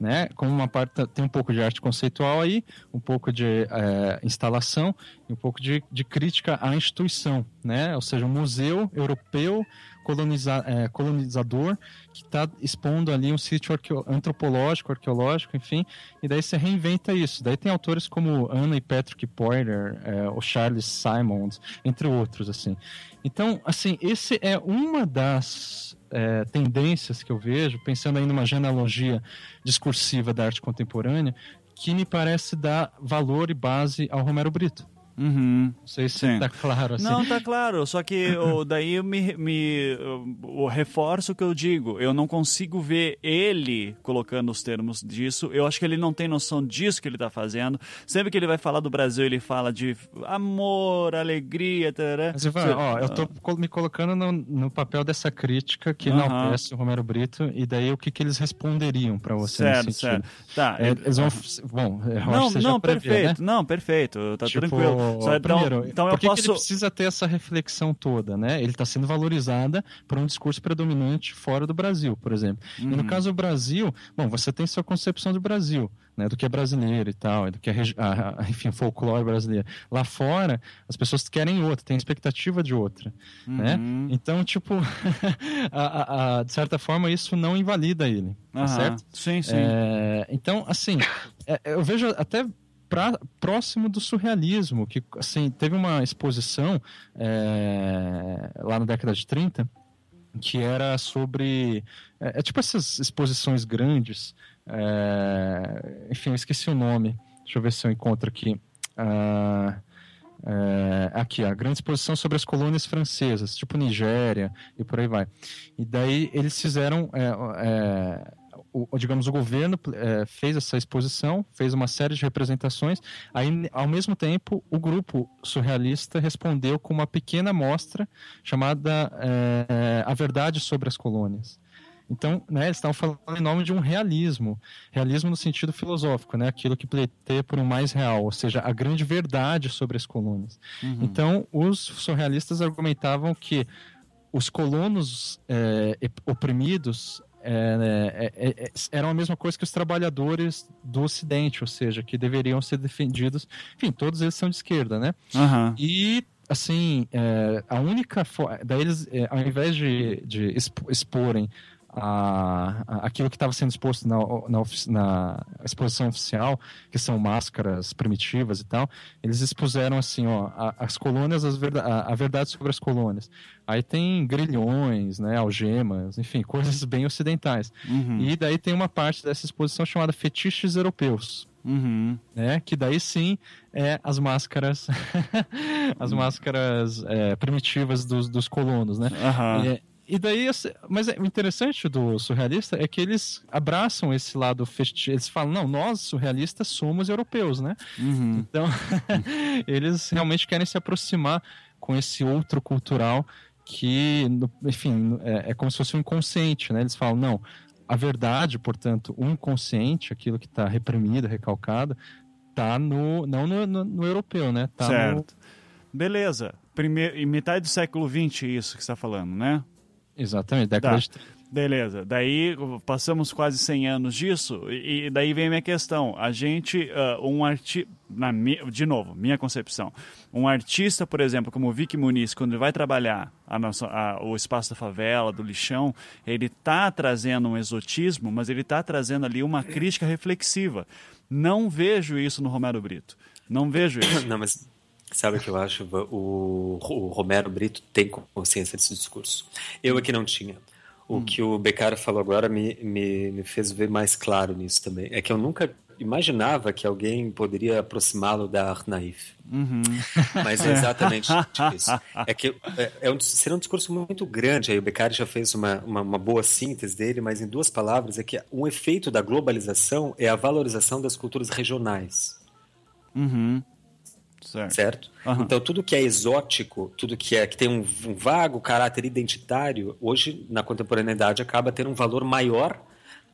Né? Como uma parte tem um pouco de arte conceitual aí, um pouco de é, instalação e um pouco de, de crítica à instituição, né? Ou seja, um museu europeu coloniza, é, colonizador que está expondo ali um sítio arqueo, antropológico, arqueológico, enfim, e daí você reinventa isso. Daí tem autores como Anna e Patrick Poirier, é, o Charles Simons, entre outros, assim. Então, assim, esse é uma das é, tendências que eu vejo, pensando aí numa genealogia discursiva da arte contemporânea, que me parece dar valor e base ao Romero Brito. Uhum. Não sei se Sim. tá claro assim. Não, tá claro. Só que o, daí eu me, me o reforço o que eu digo. Eu não consigo ver ele colocando os termos disso. Eu acho que ele não tem noção disso que ele tá fazendo. Sempre que ele vai falar do Brasil, ele fala de amor, alegria, tarará. Mas, Ivan, ó, eu tô col- me colocando no, no papel dessa crítica que Aham. enaltece o Romero Brito, e daí o que, que eles responderiam para você Certo, nesse sentido? certo. Tá. É, eles vão. Bom, eu acho não, que você já não, prevê, perfeito. né? Não, perfeito. Tá Tipo, tranquilo. Só, então, primeiro, então eu por que, posso. que ele precisa ter essa reflexão toda, né? Ele está sendo valorizada por um discurso predominante fora do Brasil, por exemplo. E Uhum. no caso do Brasil, bom, você tem sua concepção do Brasil, né? Do que é brasileiro e tal, e do que é, a- a- enfim, folclore brasileiro. Lá fora, as pessoas querem outra, têm expectativa de outra, né? Uhum. Então, tipo, a- a- de certa forma, isso não invalida ele, tá certo? Sim, sim. É, então, assim, é, eu vejo até pra- próximo do surrealismo, que assim, teve uma exposição é, lá na década de 30 que era sobre. É, é tipo essas exposições grandes. é, enfim, eu esqueci o nome. Deixa eu ver se eu encontro aqui. Ah, é, aqui, a grande exposição sobre as colônias francesas, tipo Nigéria e por aí vai. E daí eles fizeram, é, é, o, digamos, o governo é, fez essa exposição, fez uma série de representações. Aí, ao mesmo tempo, o grupo surrealista respondeu com uma pequena amostra chamada é, A Verdade sobre as Colônias. Então, né, eles estavam falando em nome de um realismo, realismo no sentido filosófico, né, aquilo que pleiteia por um mais real, ou seja, a grande verdade sobre as colônias. Uhum. Então, os surrealistas argumentavam que os colonos é, oprimidos é, é, é, é, eram a mesma coisa que os trabalhadores do Ocidente, ou seja, que deveriam ser defendidos. Enfim, todos eles são de esquerda, né? Aham. E, assim, é, a única forma. Daí eles, é, ao invés de, de expo- exporem a, a- aquilo que estava sendo exposto na, na, na exposição oficial, que são máscaras primitivas e tal, eles expuseram, assim, ó, a- as colônias, as verda- a, verdade sobre as colônias. Aí tem grilhões, né, algemas, enfim, coisas bem ocidentais. Uhum. E daí tem uma parte dessa exposição chamada Fetiches Europeus. Uhum. né? Que daí sim é as máscaras, as máscaras é, primitivas dos, dos colonos, né? Aham. É, e daí, mas é, o interessante do surrealista é que eles abraçam esse lado festivo. Eles falam, não, nós surrealistas somos europeus, né? Uhum. Então, eles realmente querem se aproximar com esse outro cultural que, no- enfim, é, é como se fosse um inconsciente, né? Eles falam, não, a verdade, portanto, o inconsciente, aquilo que está reprimido, recalcado, tá no, não no, no- no europeu, né? Tá no- certo. Beleza. Primeiro, em metade do século XX, isso que você está falando, né? Exatamente, década Tá. de Beleza. Daí passamos quase 100 anos disso e, e daí vem a minha questão. A gente, ah, um artista, de novo, minha concepção, um artista, por exemplo, como o Vic Muniz, quando ele vai trabalhar a nossa, a- o espaço da favela, do lixão, ele tá trazendo um exotismo, mas ele tá trazendo ali uma crítica reflexiva. Não vejo isso no Romero Brito. Não vejo isso. Não, mas sabe o que eu acho? O, o Romero Brito tem consciência desse discurso. Eu é que não tinha. O que o Beccaro falou agora me, me, me fez ver mais claro nisso também. É que eu nunca imaginava que alguém poderia aproximá-lo da Art Naif. Mas é exatamente isso. É que é, é um, seria um discurso muito grande. Aí o Beccari já fez uma, uma, uma boa síntese dele, mas em duas palavras é que um efeito da globalização é a valorização das culturas regionais Uhum. Certo. certo? Aham. Então tudo que é exótico, tudo que é que tem um, um vago caráter identitário, hoje na contemporaneidade acaba tendo um valor maior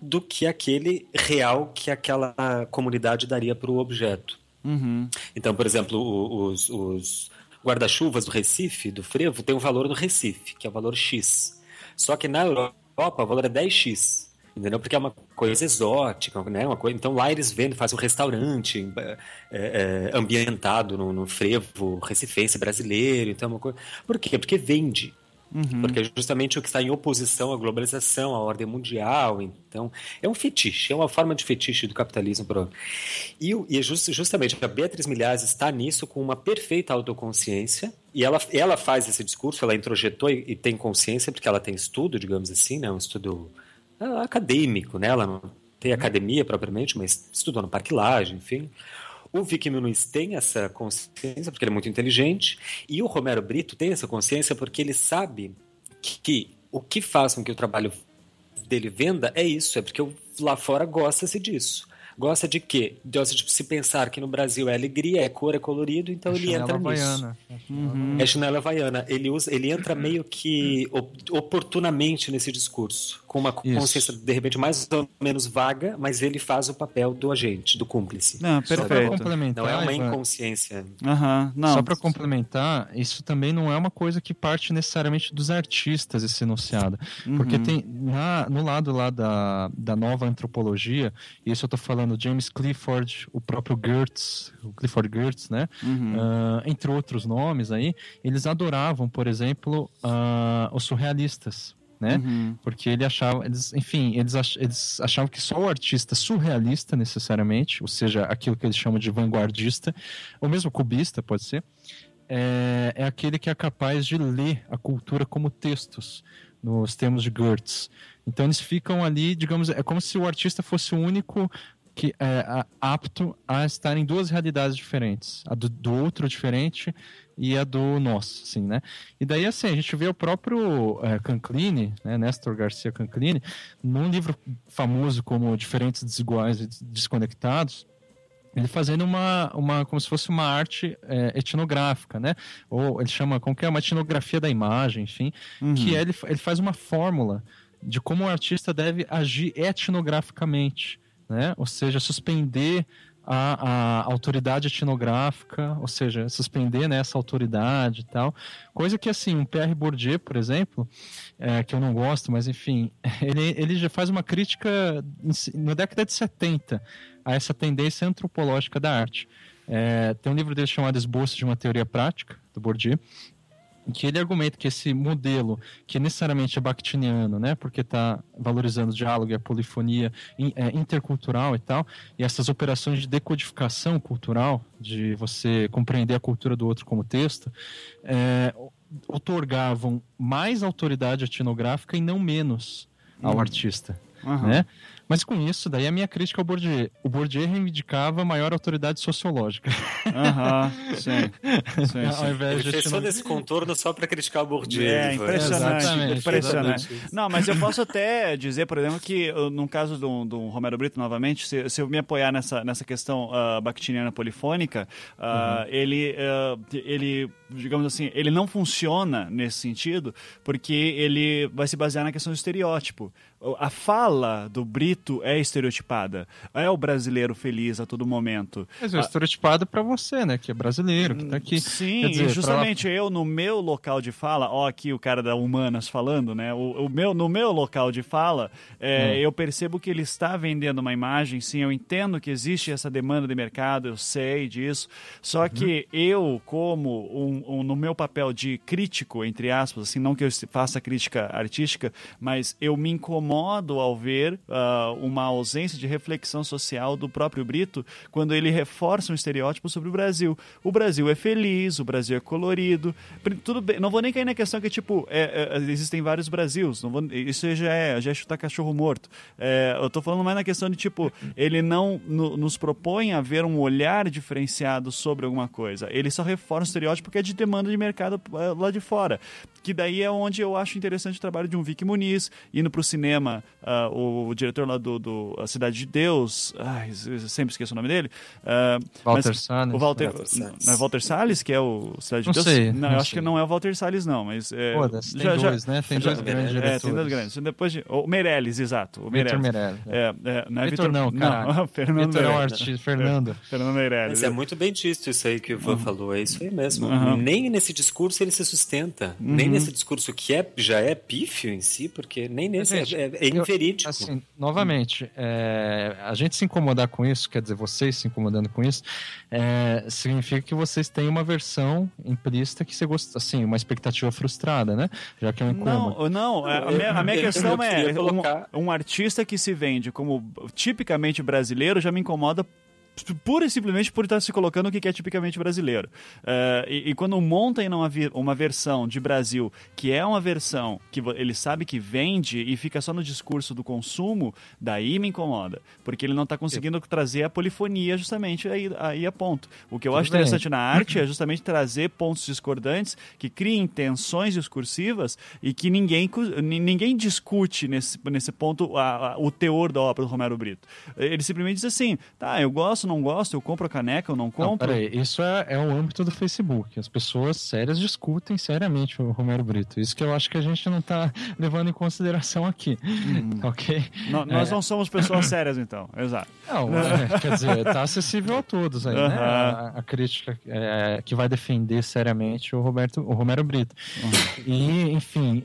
do que aquele real que aquela comunidade daria para o objeto. Uhum. Então, por exemplo, o- os, os guarda-chuvas do Recife, do frevo, tem um valor no Recife, que é o valor X. Só que na Europa o valor é 10X. Entendeu? Porque é uma coisa exótica, né? Uma coisa... Então lá eles vendem, fazem um restaurante é, é, ambientado no, no frevo recifense brasileiro. Então, é uma coisa... Por quê? Porque vende. Porque é justamente o que está em oposição à globalização, à ordem mundial. Então, é um fetiche, é uma forma de fetiche do capitalismo. E, e é just- justamente a Beatriz Milhaz está nisso com uma perfeita autoconsciência. E ela, ela faz esse discurso, ela introjetou e, e tem consciência, porque ela tem estudo, digamos assim, né? um estudo acadêmico, né? ela não tem academia propriamente, mas estudou no Parque Lage, enfim. O Vicky Muniz tem essa consciência porque ele é muito inteligente e o Romero Brito tem essa consciência porque ele sabe que, que o que faz com que o trabalho dele venda é isso, é porque lá fora gosta-se disso. Gosta de quê? Gosta de se pensar que no Brasil é alegria, é cor, é colorido, então ele Chinela entra nisso. havaiana. É chinela havaiana. Ele, usa, ele entra meio que op- oportunamente nesse discurso, com uma Isso. consciência de repente mais ou menos vaga, mas ele faz o papel do agente, do cúmplice. Não, perfeito. complementar, Não é uma inconsciência. Aham. Não. Só para complementar, isso também não é uma coisa que parte necessariamente dos artistas, esse enunciado. Porque Uhum. tem na- no lado lá da, da nova antropologia, e isso eu tô falando James Clifford, o próprio Gertz, o Clifford Gertz, né? Uhum. Ah, entre outros nomes aí, eles adoravam, por exemplo, ah, os surrealistas. Né? Uhum. Porque ele achava, eles, enfim, eles, ach- eles achavam que só o artista surrealista, necessariamente, ou seja, aquilo que eles chamam de vanguardista, ou mesmo cubista, pode ser, é, é aquele que é capaz de ler a cultura como textos, nos termos de Gertz. Então eles ficam ali, digamos, é como se o artista fosse o único que é apto a estar em duas realidades diferentes, a do, do outro diferente e a do nosso, assim, né? E daí, assim, a gente vê o próprio é, Canclini, né, Néstor Garcia Canclini, num livro famoso como Diferentes, Desiguais e Desconectados, ele fazendo uma, uma como se fosse uma arte é, etnográfica, né? Ou ele chama, como que é? Uma etnografia da imagem, enfim, que é, ele, ele faz uma fórmula de como o artista deve agir etnograficamente, né? Ou seja, suspender a, a autoridade etnográfica, ou seja, suspender né, essa autoridade e tal. Coisa que, assim, um Pierre Bourdieu, por exemplo, é, que eu não gosto, mas enfim, ele, ele já faz uma crítica em na década de 70 a essa tendência antropológica da arte. É, tem um livro dele chamado Esboço de uma Teoria Prática, do Bourdieu, que ele argumenta que esse modelo, que necessariamente é bakhtiniano, né, porque está valorizando o diálogo e a polifonia é, intercultural e tal, e essas operações de decodificação cultural, de você compreender a cultura do outro como texto, é, otorgavam mais autoridade etnográfica e não menos ao artista. Aham. né? Mas com isso, daí a minha crítica ao Bourdieu. O Bourdieu reivindicava maior autoridade sociológica. Aham, sim. sim, Ao sim. invés Ele de fez todo esse contorno só para criticar o Bourdieu. É, impressionante, Exatamente, impressionante. exatamente. Não, mas eu posso até dizer, por exemplo, que no caso do, do Romero Brito, novamente, se, se eu me apoiar nessa, nessa questão uh, bakhtiniana polifônica, uh, ele, uh, ele, digamos assim, ele não funciona nesse sentido, porque ele vai se basear na questão do estereótipo. A fala do Brito é estereotipada. É o brasileiro feliz a todo momento. Mas é estereotipado pra você, né? Que é brasileiro, que tá aqui. Sim, dizer, e pra- justamente eu no meu local de fala, ó, aqui o cara da Humanas falando, né? O, o meu, no meu local de fala, é, eu percebo que ele está vendendo uma imagem, sim, eu entendo que existe essa demanda de mercado, eu sei disso. Só que eu, como um, um- no meu papel de crítico, entre aspas, assim, não que eu faça crítica artística, mas eu me incomodo ao ver ah, uma ausência de reflexão social do próprio Brito quando ele reforça um estereótipo sobre o Brasil. O Brasil é feliz, o Brasil é colorido. Tudo bem, não vou nem cair na questão que, tipo, é, é, existem vários Brasils. Não vou, isso já é, já é chutar cachorro morto. É, eu tô falando mais na questão de, tipo, ele não no- nos propõe a ver um olhar diferenciado sobre alguma coisa. Ele só reforça o estereótipo que é de demanda de mercado eh, lá de fora. Que daí é onde eu acho interessante o trabalho de um Vic Muniz, indo pro cinema, ah, o, o diretor lá do, do A Cidade de Deus, ai, eu sempre esqueço o nome dele. ah, Walter Salles. O Walter, Walter Salles. não é Walter Salles, que é o Cidade de Não Deus? sei, não, não eu acho sei. que não é o Walter Salles, não, mas. É, Foda-se, tem dois, né? Tem dois grandes É, diretores. tem dois grandes. Depois de, o Meirelles, exato. O Vitor Meirelles. Meirelles. É, é, não é Vitor Vitor não, caralho. Fernando Vitor é um Meirelles. artista. Fernando. Fernando Meirelles. Mas é muito bem disto isso aí que o Ivan falou, é isso aí mesmo. Uhum. Nem nesse discurso ele se sustenta. Nem nesse discurso que é, já é pífio em si, porque nem nesse Gente, é, é eu- inverídico. Assim, novamente, é, a gente se incomodar com isso, quer dizer, vocês se incomodando com isso, é, significa que vocês têm uma versão implícita que você gosta, assim, uma expectativa frustrada, né? Já que é um incômodo. Não, não. A, a minha, a minha Eu- questão eu é um, um artista que se vende como tipicamente brasileiro já me incomoda pura e simplesmente por estar se colocando o que é tipicamente brasileiro. Eh, e, e quando monta em uma, uma versão de Brasil que é uma versão que ele sabe que vende e fica só no discurso do consumo, daí me incomoda. Porque ele não está conseguindo trazer a polifonia justamente aí, aí a ponto. O que eu acho bem. interessante na arte é justamente trazer pontos discordantes que criem tensões discursivas e que ninguém, ninguém discute nesse, nesse ponto a- a- o teor da obra do Romero Brito. Ele simplesmente diz assim: tá, eu gosto, não gosto, eu compro a caneca, eu não Não, compro. peraí, isso é, é o âmbito do Facebook. As pessoas sérias discutem seriamente o Romero Brito. Isso que eu acho que a gente não tá levando em consideração aqui. Ok? No- nós É. não somos pessoas sérias, então. Exato. Não, é, quer dizer, tá acessível a todos aí, né? Aham. A, a crítica é, que vai defender seriamente o, Roberto, o Romero Brito. E, enfim,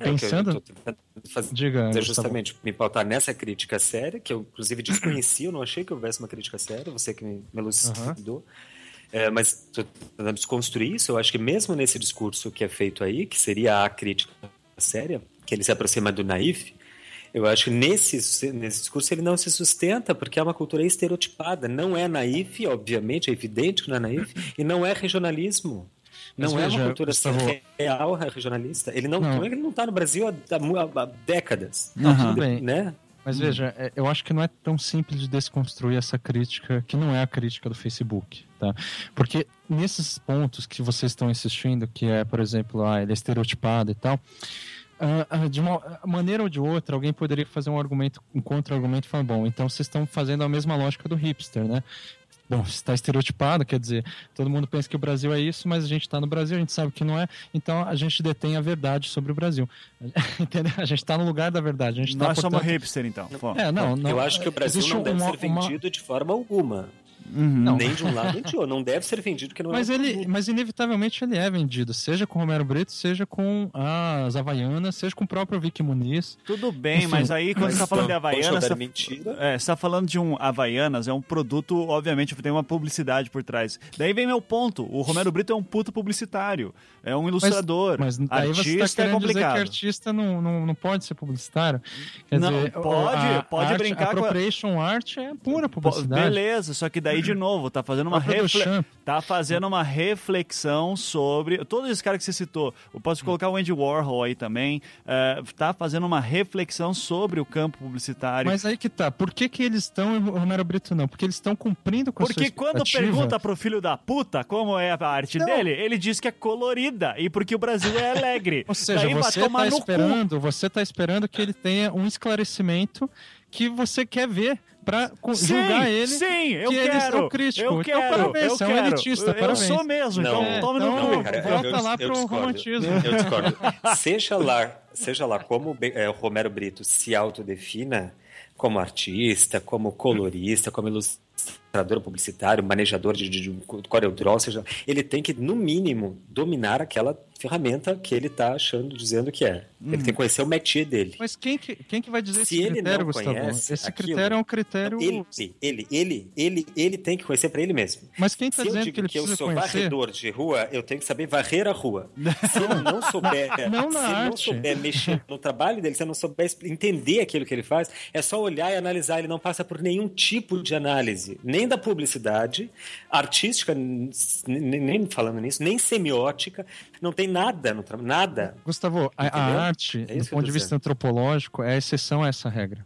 É, pensando. tentando fazer Diga, justamente me pautar nessa crítica séria, que eu inclusive desconheci, eu não achei que houvesse uma crítica séria, você que me, me elucidou. É, mas tentando desconstruir isso. Eu acho que mesmo nesse discurso que é feito aí, que seria a crítica séria, que ele se aproxima do naif, eu acho que nesse, nesse discurso ele não se sustenta, porque é uma cultura estereotipada. Não é naif, obviamente, é evidente que não é naif, e não é regionalismo. Mas Não é veja, uma cultura Gustavo- real regionalista. Ele não, Não. é ele não está no Brasil há, há- há décadas. Não, Aham. tudo bem. Né? Mas veja, é, eu acho que não é tão simples de desconstruir essa crítica, que não é a crítica do Facebook, tá? Porque nesses pontos que vocês estão insistindo, que é, por exemplo, ah, ele é estereotipado e tal, ah, ah, de uma maneira ou de outra, alguém poderia fazer um argumento, um contra-argumento e falar, bom, então vocês estão fazendo a mesma lógica do hipster, né? Bom, está estereotipado, quer dizer, todo mundo pensa que o Brasil é isso, mas a gente está no Brasil, a gente sabe que não é, então a gente detém a verdade sobre o Brasil. Entendeu? A gente está no lugar da verdade. A gente Nós tá, somos portanto, hipster, então. É, não, não. eu acho que o Brasil não deve uma- ser uma- vendido de forma alguma. Uhum. Nem de um lado nem de outro. Não deve ser vendido que não Mas é ele, produto. mas inevitavelmente ele é vendido, seja com o Romero Brito, seja com as Havaianas, seja com o próprio Vicky Muniz. Tudo bem, Enfim, mas aí quando mas você tá falando de não, Havaianas. Você mentira. é, você tá falando de um Havaianas, é um produto, obviamente, tem uma publicidade por trás. Daí vem meu ponto. O Romero Brito é um puto publicitário. É um ilustrador. Mas daí você Artista está é dizer que complicado. artista não, não, não pode ser publicitário? Quer Não, dizer, pode- a- pode a arte- brincar com a- art é pura publicidade. Beleza, só que daí aí de novo, tá fazendo uma, Próprio refle... Tá fazendo uma reflexão sobre. Todos esses caras que você citou, eu posso colocar o Andy Warhol aí também, é, tá fazendo uma reflexão sobre o campo publicitário. Mas aí que tá. Por que, que eles estão Romero Brito não? Porque eles estão cumprindo com a Porque sua quando expectativa. pergunta pro filho da puta como é a arte Não. dele, ele diz que é colorida e porque o Brasil é alegre. Ou seja, Daí você tá no cu. esperando, você tá esperando que ele tenha um esclarecimento que você quer ver pra Sim, julgar ele. sim, eu que eles quero. são críticos. Eu Então, quero, parabéns, eu você é um quero. elitista, Eu parabéns. sou mesmo, Não. então tome Então, no cu. Cara, volta eu- lá eu pro discordo. romantismo. Eu discordo. seja lá, seja lá como é, o Romero Brito se autodefina como artista, como colorista, como ilustrador publicitário, manejador de, de, de CorelDRAW, seja, ele tem que, no mínimo, dominar aquela ferramenta que ele está achando, dizendo que é. Ele tem que conhecer o métier dele. Mas quem que, quem que vai dizer Se esse ele critério, não Gustavo? conhece Esse aquilo- critério é um critério. Ele, ele, ele, ele, ele tem que conhecer para ele mesmo. Mas quem tá eu dizendo que ele que eu sou conhecer? varredor de rua, eu tenho que saber varrer a rua. Se ele não souber, Não se ele não arte. souber mexer no trabalho dele, se ele não souber entender aquilo que ele faz, é só olhar e analisar. Ele não passa por nenhum tipo de análise, nem da publicidade, artística, nem, falando nisso, nem semiótica, não tem nada no trabalho, nada. Gustavo, a, a arte, É do ponto de vista antropológico, é a exceção a essa regra.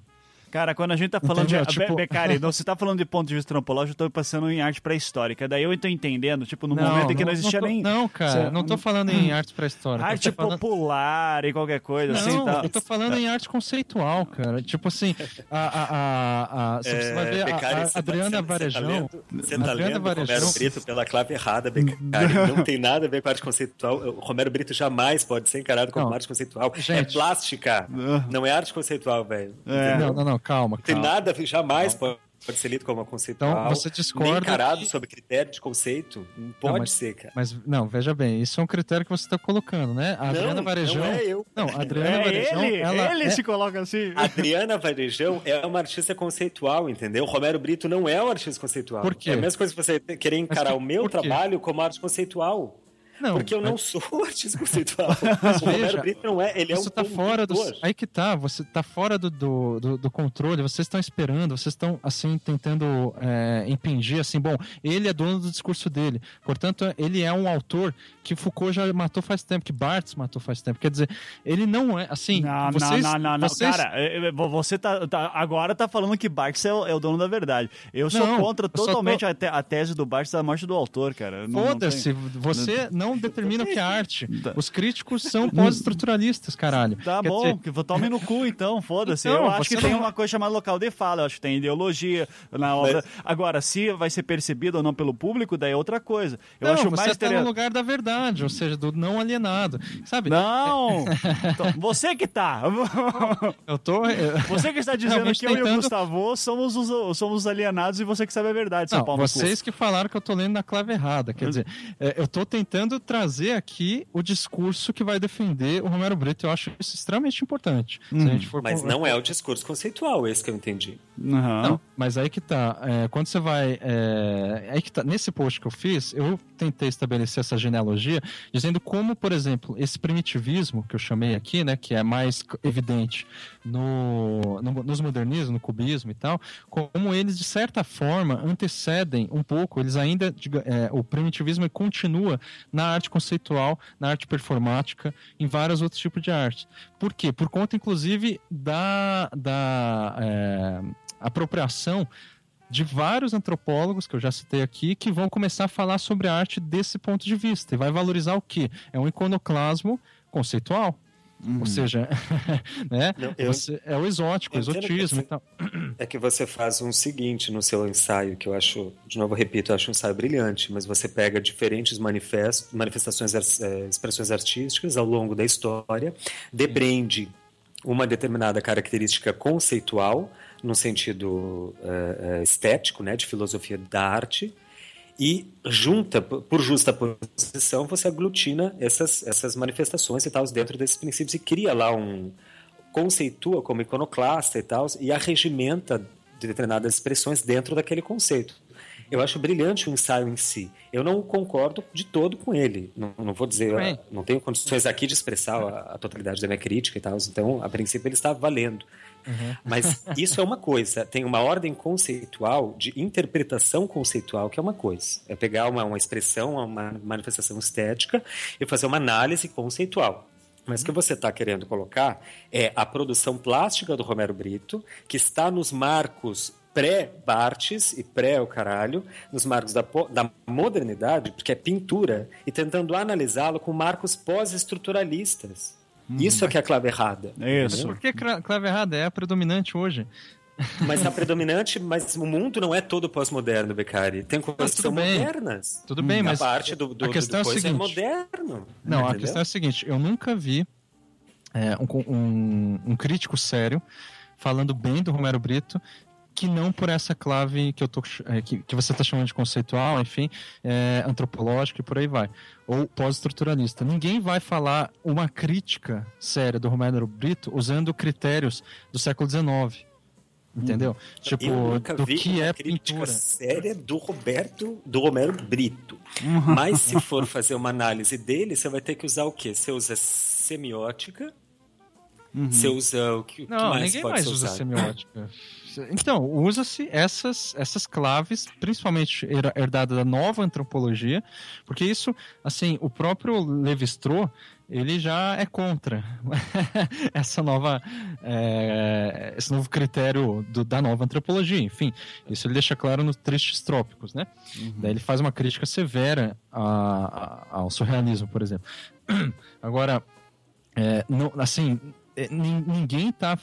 Cara, quando a gente tá falando Entendeu? de. Tipo- Be- Becari, não, você tá falando de ponto de vista antropológico, eu tô passando em arte pré-histórica. Daí eu tô entendendo, tipo, no momento em que não, existia tô, nem. Não, cara, Cê- não tô falando em arte pré-histórica. Arte falando... popular e qualquer coisa, assim, Não, tá? eu tô falando em arte conceitual, cara. Tipo assim, a, a, a, a, você vai ver a- Becari, a, você tá- Adriana você tá Varejão. lendo- Você tá Adriana lendo Varejão. Romero Brito pela clave errada, Becari. Não tem nada a ver com arte conceitual. O Romero Brito jamais pode ser encarado como Não. arte conceitual. Gente. É plástica. Não é arte conceitual, velho. É. Não, não, não, calma, Não tem calma. nada jamais pode, pode ser lido como conceitual. Então, você discorda Nem encarado que- sob critério de conceito. Não pode mas- ser, cara. Mas, não, veja bem, isso é um critério que você está colocando, né? A Adriana não, Varejão. não é eu. Não, Adriana É Varejão, ele, ela ele é- se coloca assim. Adriana Varejão é uma artista conceitual, entendeu? Romero Brito não é um artista conceitual. Por quê? É a mesma coisa que você querer encarar que- o meu trabalho como arte conceitual. Não, Porque eu não mas- sou artista conceitual. o Romero Brito não é, ele é Isso um tá fora do. Aí que tá, você tá fora do, do, do- do controle, vocês estão esperando, vocês estão, assim, tentando é, impingir, assim, bom, ele é dono do discurso dele. Portanto, ele é um autor que Foucault já matou faz tempo, que Barthes matou faz tempo. Quer dizer, ele não é, assim, Não, vocês. não, não, não, vocês- Cara, é, é, você tá, tá- agora tá falando que Barthes é o, é o dono da verdade. Eu sou Não, contra eu só tô- totalmente a, te- a tese do Barthes da morte do autor, cara. Foda-se, tem- você não determina o que é arte. Os críticos são pós-estruturalistas, caralho. Tá Quer bom, dizer, tome no cu então, foda-se. Então, eu acho que tem não- uma coisa chamada local de fala, eu acho que tem ideologia na obra. Agora, se vai ser percebido ou não pelo público, daí é outra coisa. Eu não, acho você mais tá no lugar da verdade, ou seja, do não alienado. Sabe? Não! Então, você que tá! Eu tô. Você que está dizendo Realmente que eu e o Gustavo somos os, somos os alienados e você que sabe a verdade, seu Não, pau no cu. vocês que falaram que eu tô lendo na clave errada. Quer dizer, é, eu tô tentando trazer aqui o discurso que vai defender o Romero Brito. Eu acho isso extremamente importante. Se a gente for Mas não é o discurso conceitual, esse que eu entendi. Aham. Não, mas aí que tá. é, quando você vai. é, aí que tá. Nesse post que eu fiz, eu tentei estabelecer essa genealogia, dizendo como, por exemplo, esse primitivismo que eu chamei aqui, né, que é mais evidente no, no- nos modernismos, no cubismo e tal, como eles, de certa forma, antecedem um pouco, eles ainda. é, o primitivismo continua na arte conceitual, na arte performática, em vários outros tipos de arte. Por quê? Por conta, inclusive, da. da é, apropriação de vários antropólogos que eu já citei aqui que vão começar a falar sobre a arte desse ponto de vista e vai valorizar o quê? É um iconoclasmo conceitual. Ou seja, né? Não, eu- Você- é o exótico, o que exotismo você- e tal. É que você faz um seguinte no seu ensaio, que eu acho, de novo eu repito, eu acho um ensaio brilhante, mas você pega diferentes manifestos, manifestações, eh, expressões artísticas ao longo da história, depreende uma determinada característica conceitual, no sentido eh, estético, né, de filosofia da arte, e junta, por justa posição, você aglutina essas, essas manifestações e tal dentro desses princípios e cria lá um, conceitua como iconoclasta e tal, e arregimenta determinadas expressões dentro daquele conceito. Eu acho brilhante o ensaio em si. Eu não concordo de todo com ele. Não, não vou dizer, Bem. não tenho condições aqui de expressar a, a totalidade da minha crítica e tal. Então, a princípio, ele está valendo. Mas isso é uma coisa. Tem uma ordem conceitual de interpretação conceitual que é uma coisa. É pegar uma, uma expressão, uma manifestação estética e fazer uma análise conceitual. Mas o que você está querendo colocar é a produção plástica do Romero Brito, que está nos marcos pré-Bartes e pré-o caralho, nos marcos da, da modernidade, porque é pintura, e tentando analisá-lo com marcos pós-estruturalistas. Isso é que é a clave errada. Isso. Por que clave errada? É a predominante hoje. Mas está predominante, mas o mundo não é todo pós-moderno, Beccari. Tem coisas que tudo são bem. modernas. Tudo bem, a mas parte do, do, a questão é do o coisa seguinte. moderno. Não, a entendeu? questão é a seguinte: eu nunca vi é, um, um- um crítico sério falando bem do Romero Brito que não por essa clave que eu tô é, que, que você está chamando de conceitual, enfim, é, antropológica e por aí vai, ou pós-estruturalista. Ninguém vai falar uma crítica séria do Romero Brito usando critérios do século XIX. Entendeu? Tipo, eu nunca do que uma é crítica pintura. séria do Roberto, do Romero Brito. Mas se for fazer uma análise dele, você vai ter que usar o quê? Você usa semiótica, você usa o que, o que Não, mais ninguém mais usa semiótica. Então, usa-se essas, essas claves, principalmente her- herdada da nova antropologia, porque isso, assim, o próprio Levi-Strauss, ele já é contra essa nova, é, esse novo critério do- da nova antropologia. Enfim, isso ele deixa claro nos Tristes Trópicos, né? Daí ele faz uma crítica severa a- a- ao surrealismo, por exemplo. Agora, é, não- assim, ninguém está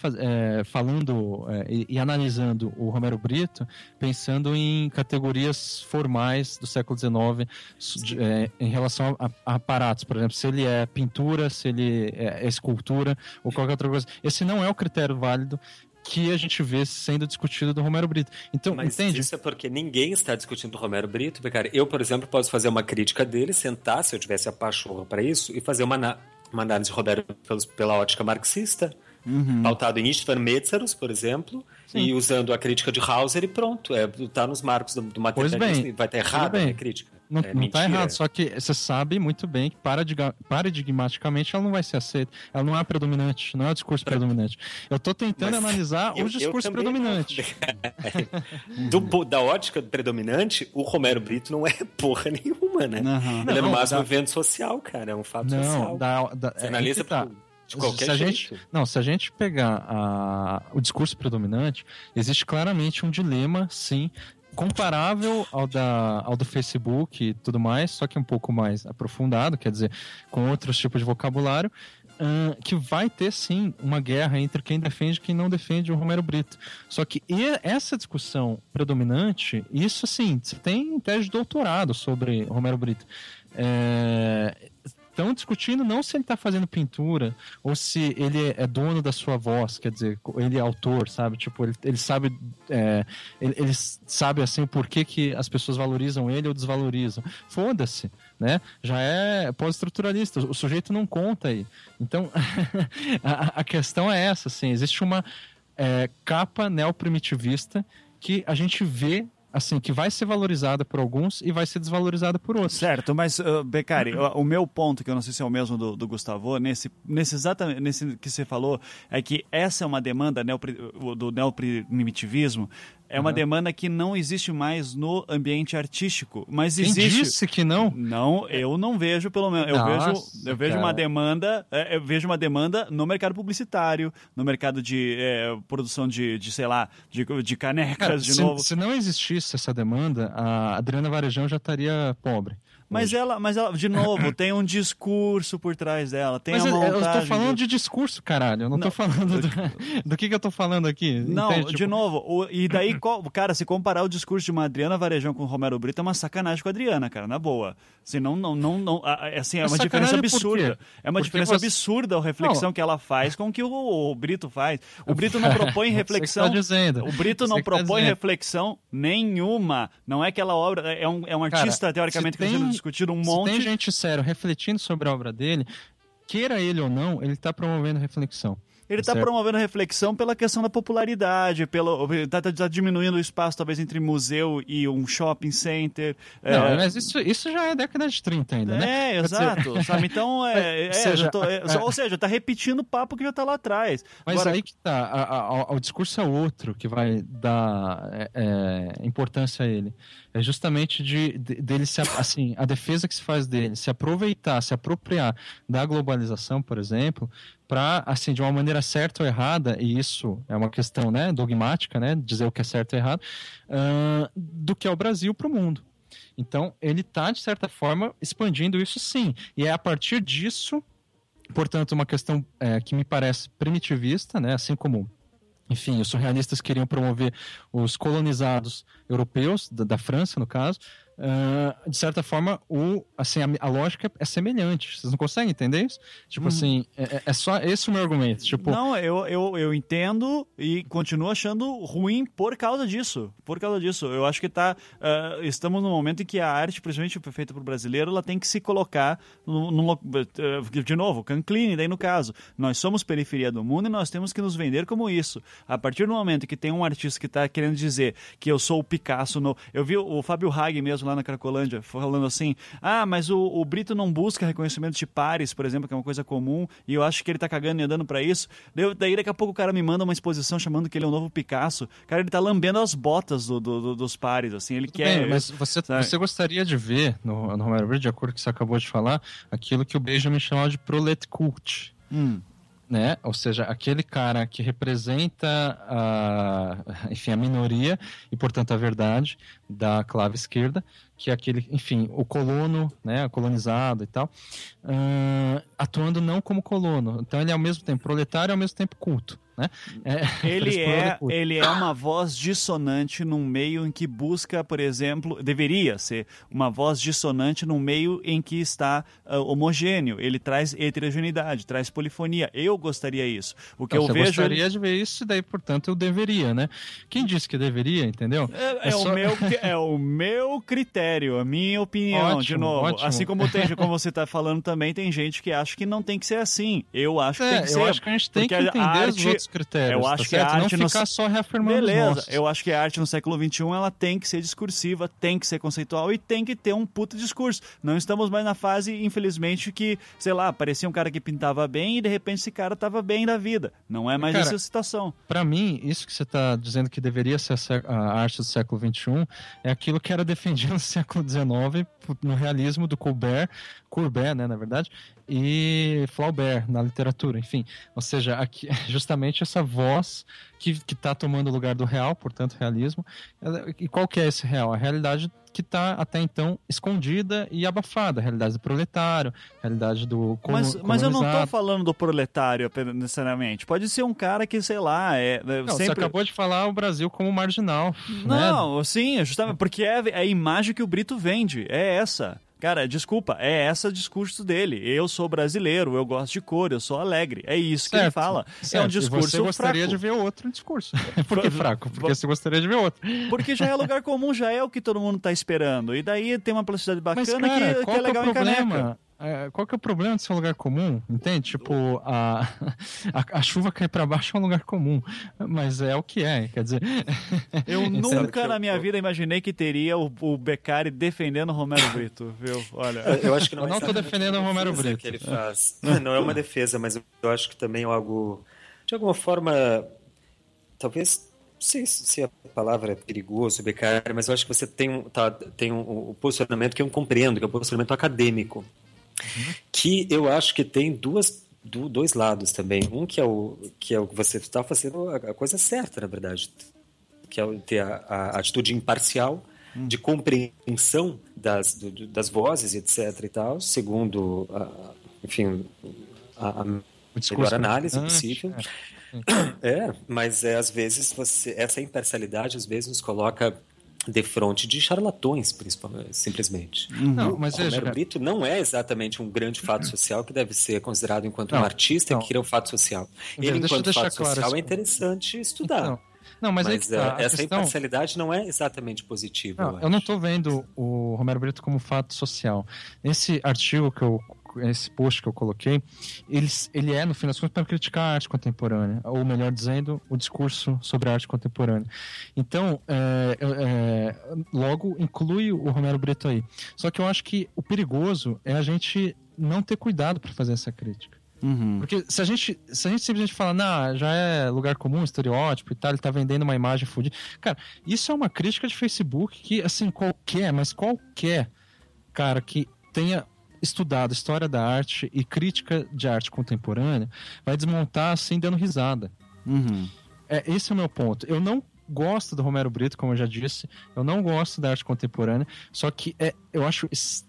falando é, e, e analisando o Romero Brito pensando em categorias formais do século XIX de- é, em relação a, a aparatos, por exemplo, se ele é pintura, se ele é escultura ou qualquer outra coisa. Esse não é o critério válido que a gente vê sendo discutido do Romero Brito. Então, Mas entende? isso é porque ninguém está discutindo o Romero Brito, Beccari. Eu, por exemplo, posso fazer uma crítica dele, sentar, se eu tivesse a pachorra para isso, e fazer uma, uma análise de Romero pelos- pela ótica marxista, pautado em Istvan Metzaros, por exemplo, e usando a crítica de Hauser e pronto. É, tá nos marcos do, do materialismo. e vai estar errada a minha crítica. Não, é não tá errado, só que você sabe muito bem que paradigma- paradigmaticamente ela não vai ser aceita. Ela não é predominante, não é o discurso predominante. Eu tô tentando Mas analisar eu- o discurso predominante. Do po- da ótica predominante, o Romero Brito não é porra nenhuma, né? Aham. Ele é no máximo dá- um evento social, cara. É um fato Não, social. da, da, Você é analisa aí que tá. de qualquer se a jeito. gente, não, se a gente pegar a- o discurso predominante, existe claramente um dilema, sim, comparável ao, da, ao do Facebook e tudo mais, só que um pouco mais aprofundado, quer dizer, com outros tipos de vocabulário, ahn, que vai ter sim uma guerra entre quem defende e quem não defende o Romero Brito. Só que essa discussão predominante, isso assim, você tem tese de doutorado sobre Romero Brito. É, estão discutindo não se ele está fazendo pintura ou se ele é dono da sua voz, quer dizer, ele é autor, sabe? Tipo, ele, ele sabe, é, ele, ele sabe assim o porquê que as pessoas valorizam ele ou desvalorizam. Foda-se, né? Já é pós-estruturalista, o sujeito não conta aí. Então, a, a questão é essa, assim, existe uma é, capa neoprimitivista que a gente vê assim que vai ser valorizada por alguns e vai ser desvalorizada por outros. Certo, mas, uh, Beccari, o, o meu ponto, que eu não sei se é o mesmo do, do Gustavo, nesse, nesse exatamente nesse que você falou, é que essa é uma demanda neopri, do neoprimitivismo, é uma demanda que não existe mais no ambiente artístico, mas Quem existe... disse que não? Não, eu não vejo pelo menos. Eu Nossa, vejo, eu vejo cara. uma demanda, é, eu vejo uma demanda no mercado publicitário, no mercado de é, produção de, de, sei lá, de, de canecas, Cara, de se, novo. se não existisse essa demanda, a Adriana Varejão já estaria pobre. Mas ela, mas ela, de novo, tem um discurso por trás dela, tem Mas eu, eu tô falando do- de discurso, caralho. Eu não, tô Não, falando do, do que, que eu tô falando aqui. Não, entende? de Tipo, novo, o- e daí, cara, se comparar o discurso de uma Adriana Varejão com o Romero Brito é uma sacanagem com a Adriana, cara, na boa. Assim, não, não, não, não assim, é uma diferença absurda. É uma Porque diferença você- absurda a reflexão Não. que ela faz com o que o, o Brito faz. O Brito não propõe que reflexão. tá dizendo. O Brito não tá propõe dizendo. reflexão nenhuma. Não é aquela obra, é um, é um Cara, artista, teoricamente, que tem- discutido um se monte. tem gente sério refletindo sobre a obra dele, queira ele ou não, ele tá promovendo reflexão. Ele tá Certo. promovendo reflexão pela questão da popularidade, pelo, tá, tá- tá diminuindo o espaço, talvez, entre museu e um shopping center. Não, é, mas isso, isso já é década de 30 ainda, né? É, dizer, exato, sabe? Então, é, é, seja, tô- é, é- ou seja, tá repetindo o papo que já tá lá atrás. Mas Agora, aí que tá, a- a- a- o discurso é outro que vai dar é, é, importância a ele. É justamente de, de- dele se, assim, a defesa que se faz dele, se aproveitar, se apropriar da globalização, por exemplo, para assim de uma maneira certa ou errada, e isso é uma questão, né, dogmática, né, dizer o que é certo ou errado, ah, do que é o Brasil para o mundo. Então, ele está, de certa forma, expandindo isso sim. E é a partir disso portanto, uma questão é, que me parece primitivista, né? assim como, enfim, os surrealistas queriam promover os colonizados europeus, da, da França, no caso. Ah, de certa forma, o, assim, a, a lógica é semelhante. Vocês não conseguem entender isso? Tipo assim, é, é- é só esse o meu argumento. Tipo, Não, eu, eu, eu entendo e continuo achando ruim por causa disso. Por causa disso. Eu acho que tá. ah, estamos num momento em que a arte, principalmente feita por brasileiro, ela tem que se colocar num lo- eh, de novo, Canclini, daí no caso. Nós somos periferia do mundo e nós temos que nos vender como isso. A partir do momento que tem um artista que está querendo dizer que eu sou o Picasso no. Eu vi o Fábio Hague mesmo lá na Cracolândia falando assim: ah, mas o, o Brito não busca reconhecimento de pares, por exemplo, que é uma coisa comum, e eu acho que ele tá cagando e andando pra isso. Daí, daí daqui a pouco o cara me manda uma exposição chamando que ele é o novo Picasso. Cara, ele tá lambendo as botas do- do- do- dos pares, assim, ele Tudo quer. bem, mas você, sabe? você gostaria de ver no, no Romero Brito, de acordo com o que você acabou de falar, aquilo que o Benjamin chamava de prolet cult. Hum. Né? Ou seja, aquele cara que representa a, enfim, a minoria e, portanto, a verdade da clave esquerda, que é aquele, enfim, o colono, né, colonizado e tal, ah, atuando não como colono. Então ele é ao mesmo tempo proletário e ao mesmo tempo culto, né? É, Ele é, ele é uma voz dissonante num meio em que busca, por exemplo, deveria ser uma voz dissonante num meio em que está ah, homogêneo. Ele traz heterogeneidade, traz polifonia. Eu gostaria isso. O que Então, eu você vejo gostaria de ver isso, e daí, portanto, eu deveria, né? Quem disse que deveria, entendeu? É, é só- o meu, é o meu critério, a minha opinião, de Ótimo, novo. ótimo. Assim como tem, como você está falando também, tem gente que acha que não tem que ser assim. Eu acho que É, tem que eu ser. acho que a gente tem que entender os arte- outros critérios. eu acho tá que a certo? arte não no- ficar só reafirmando Beleza, eu acho que a arte no século XXI ela tem que ser discursiva, tem que ser conceitual e tem que ter um puta discurso. Não estamos mais na fase, infelizmente, que, sei lá, parecia um cara que pintava bem e de repente esse cara tava bem da vida. Não é mais Cara, essa situação. Pra mim, isso que você está dizendo que deveria ser a a arte do século XXI é aquilo que era defendido no século XIX no realismo do Colbert, Courbet, né, na verdade, e Flaubert na literatura, enfim. Ou seja, aqui, justamente essa voz que está tomando o lugar do real, portanto, realismo. E qual que é esse real? A realidade que está até então escondida e abafada. A realidade do proletário, a realidade do Mas, mas eu não colonizado. falando do proletário necessariamente. Pode ser um cara que, sei lá, é, é Não, Você sempre... acabou de falar o Brasil como marginal. né? Não, sim, é justamente porque é é a imagem que o Brito vende, é essa. Cara, desculpa, é esse discurso dele. Eu sou brasileiro, eu gosto de cor, eu sou alegre. É isso que ele Certo, fala. É certo. um E discurso você gostaria fraco. de ver outro discurso. Por que fraco? Porque você gostaria de ver outro. Porque já é lugar comum, já é o que todo mundo tá esperando. E daí tem uma plasticidade Mas, bacana cara, que, qual que é legal que é em caneca. É, qual que é o problema de ser um lugar comum? Entende? Tipo, a, a, a chuva cair pra baixo é um lugar comum. Mas é o que é, quer dizer... Eu nunca na minha eu- vida imaginei que teria o, o Beccari defendendo o Romero Brito, viu? Olha. Eu acho que não, Eu é não tô defendendo uma o Romero defesa Brito. que ele faz. Não é uma defesa, mas eu acho que também é algo de alguma forma talvez não sei se a palavra é perigoso, becário, mas eu acho que você tem um, tá, tem um, um posicionamento que eu compreendo, que é um posicionamento acadêmico, que eu acho que tem duas do- dois lados também. Um que é o que é o que você está fazendo a, coisa certa, na verdade, que é ter a, a atitude imparcial de compreensão das, do- das vozes, etc. e tal, segundo, a, enfim, a, a melhor análise dominante, possível. É, mas é, às vezes você essa imparcialidade às vezes nos coloca de frente de charlatões, principalmente, simplesmente. Não, mas o. Romero Brito não é exatamente um grande fato social que deve ser considerado enquanto Não, um artista não. que cria um fato social. Ele, deixa eu enquanto fato claro social, é interessante estudar. Então, não, mas, é, tá. A essa questão... imparcialidade não é exatamente positiva. Não, eu não estou vendo o Romero Brito como fato social. Nesse artigo que eu esse post que eu coloquei, ele, ele é, no fim das contas, para criticar a arte contemporânea, ou melhor dizendo, o discurso sobre a arte contemporânea. Então, é, é, logo inclui o Romero Brito aí. Só que eu acho que o perigoso é a gente não ter cuidado para fazer essa crítica. Uhum. Porque se a gente, se a gente simplesmente fala, não, já é lugar comum, estereótipo e tal, ele tá vendendo uma imagem fodida. Cara, isso é uma crítica de Facebook que, assim, qualquer, mas qualquer cara que tenha estudado história da arte e crítica de arte contemporânea vai desmontar assim dando risada. Uhum. É, esse é o meu ponto. Eu não gosto do Romero Brito, como eu já disse, eu não gosto da arte contemporânea, só que é, eu acho extremamente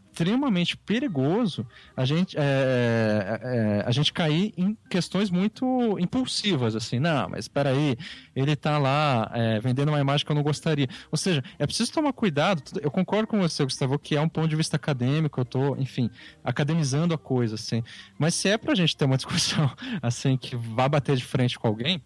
perigoso a gente, é, é, a gente cair em questões muito impulsivas, assim, não, mas espera aí, ele tá lá é, vendendo uma imagem que eu não gostaria. Ou seja, é preciso tomar cuidado, eu concordo com você, Gustavo, que é um ponto de vista acadêmico, eu tô, enfim, academizando a coisa, assim, mas se é pra gente ter uma discussão, assim, que vá bater de frente com alguém,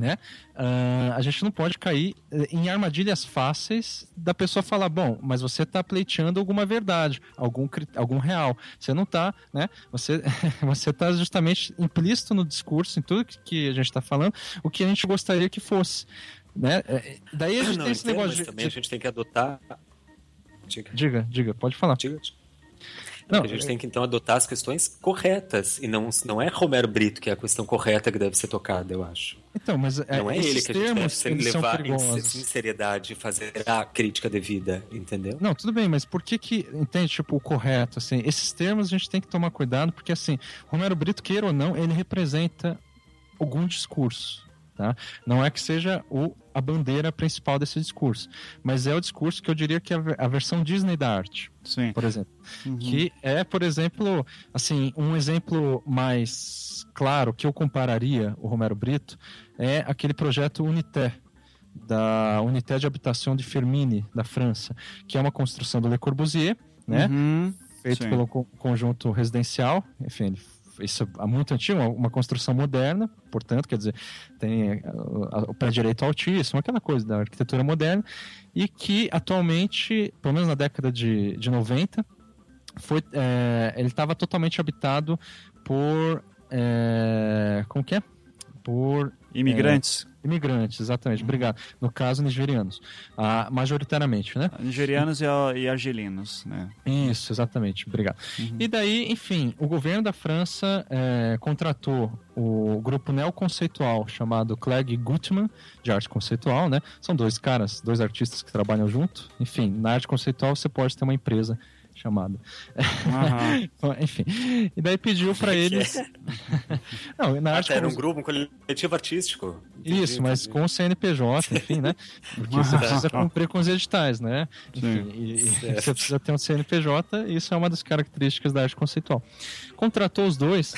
né? Uh, a gente não pode cair eh, em armadilhas fáceis da pessoa falar, bom, mas você está pleiteando alguma verdade, algum, algum real. Você não está, né? Você você está justamente implícito no discurso, em tudo que a gente está falando, o que a gente gostaria que fosse. Né? É, daí a gente não, tem esse negócio mas de, também a gente tem que adotar. Diga, Diga, diga, pode falar. diga. Não, a gente tem que então adotar as questões corretas e não não é Romero Brito que é a questão correta que deve ser tocada, eu acho. Então, mas é, Não é esses ele que a gente deve ser, levar em sinceridade e fazer a crítica devida, entendeu? Não, tudo bem, mas por que que, entende, tipo, o correto, assim, esses termos a gente tem que tomar cuidado, porque, assim, Romero Brito, queira ou não, ele representa algum discurso, tá? Não é que seja o, a bandeira principal desse discurso, mas é o discurso que eu diria que é a ver- a versão Disney da arte, Sim. por exemplo. Uhum. Que é, por exemplo, assim, um exemplo mais claro que eu compararia o Romero Brito é aquele projeto Unité, da Unité de Habitação de Firmini, da França, que é uma construção do Le Corbusier, né? Uhum. feito sim. pelo co- conjunto residencial, enfim, ele isso há muito antigo, uma- construção moderna, portanto, quer dizer, tem eh, o- pé direito altíssimo, aquela coisa da arquitetura moderna, e que atualmente, pelo menos na década de, de 90, foi, eh, ele estava totalmente habitado por. eh, como que é? Por Imigrantes. Imigrantes, exatamente, obrigado. No caso, nigerianos, ah, majoritariamente, né? Nigerianos e, e argelinos, né? Isso, exatamente, obrigado. E daí, enfim, o governo da França eh, contratou o grupo neoconceitual chamado Clegg Gutmann, de arte conceitual, né? São dois caras, dois artistas que trabalham junto. Enfim, na arte conceitual você pode ter uma empresa chamada. Aham. Enfim, e daí pediu para eles. Não, na Ah, arte era um grupo, um coletivo artístico. Entendi, Isso, mas entendi. com o CNPJ, enfim, né? Porque você precisa cumprir com os editais, né? Enfim, e, e você precisa ter um CNPJ, e isso é uma das características da arte conceitual. Contratou os dois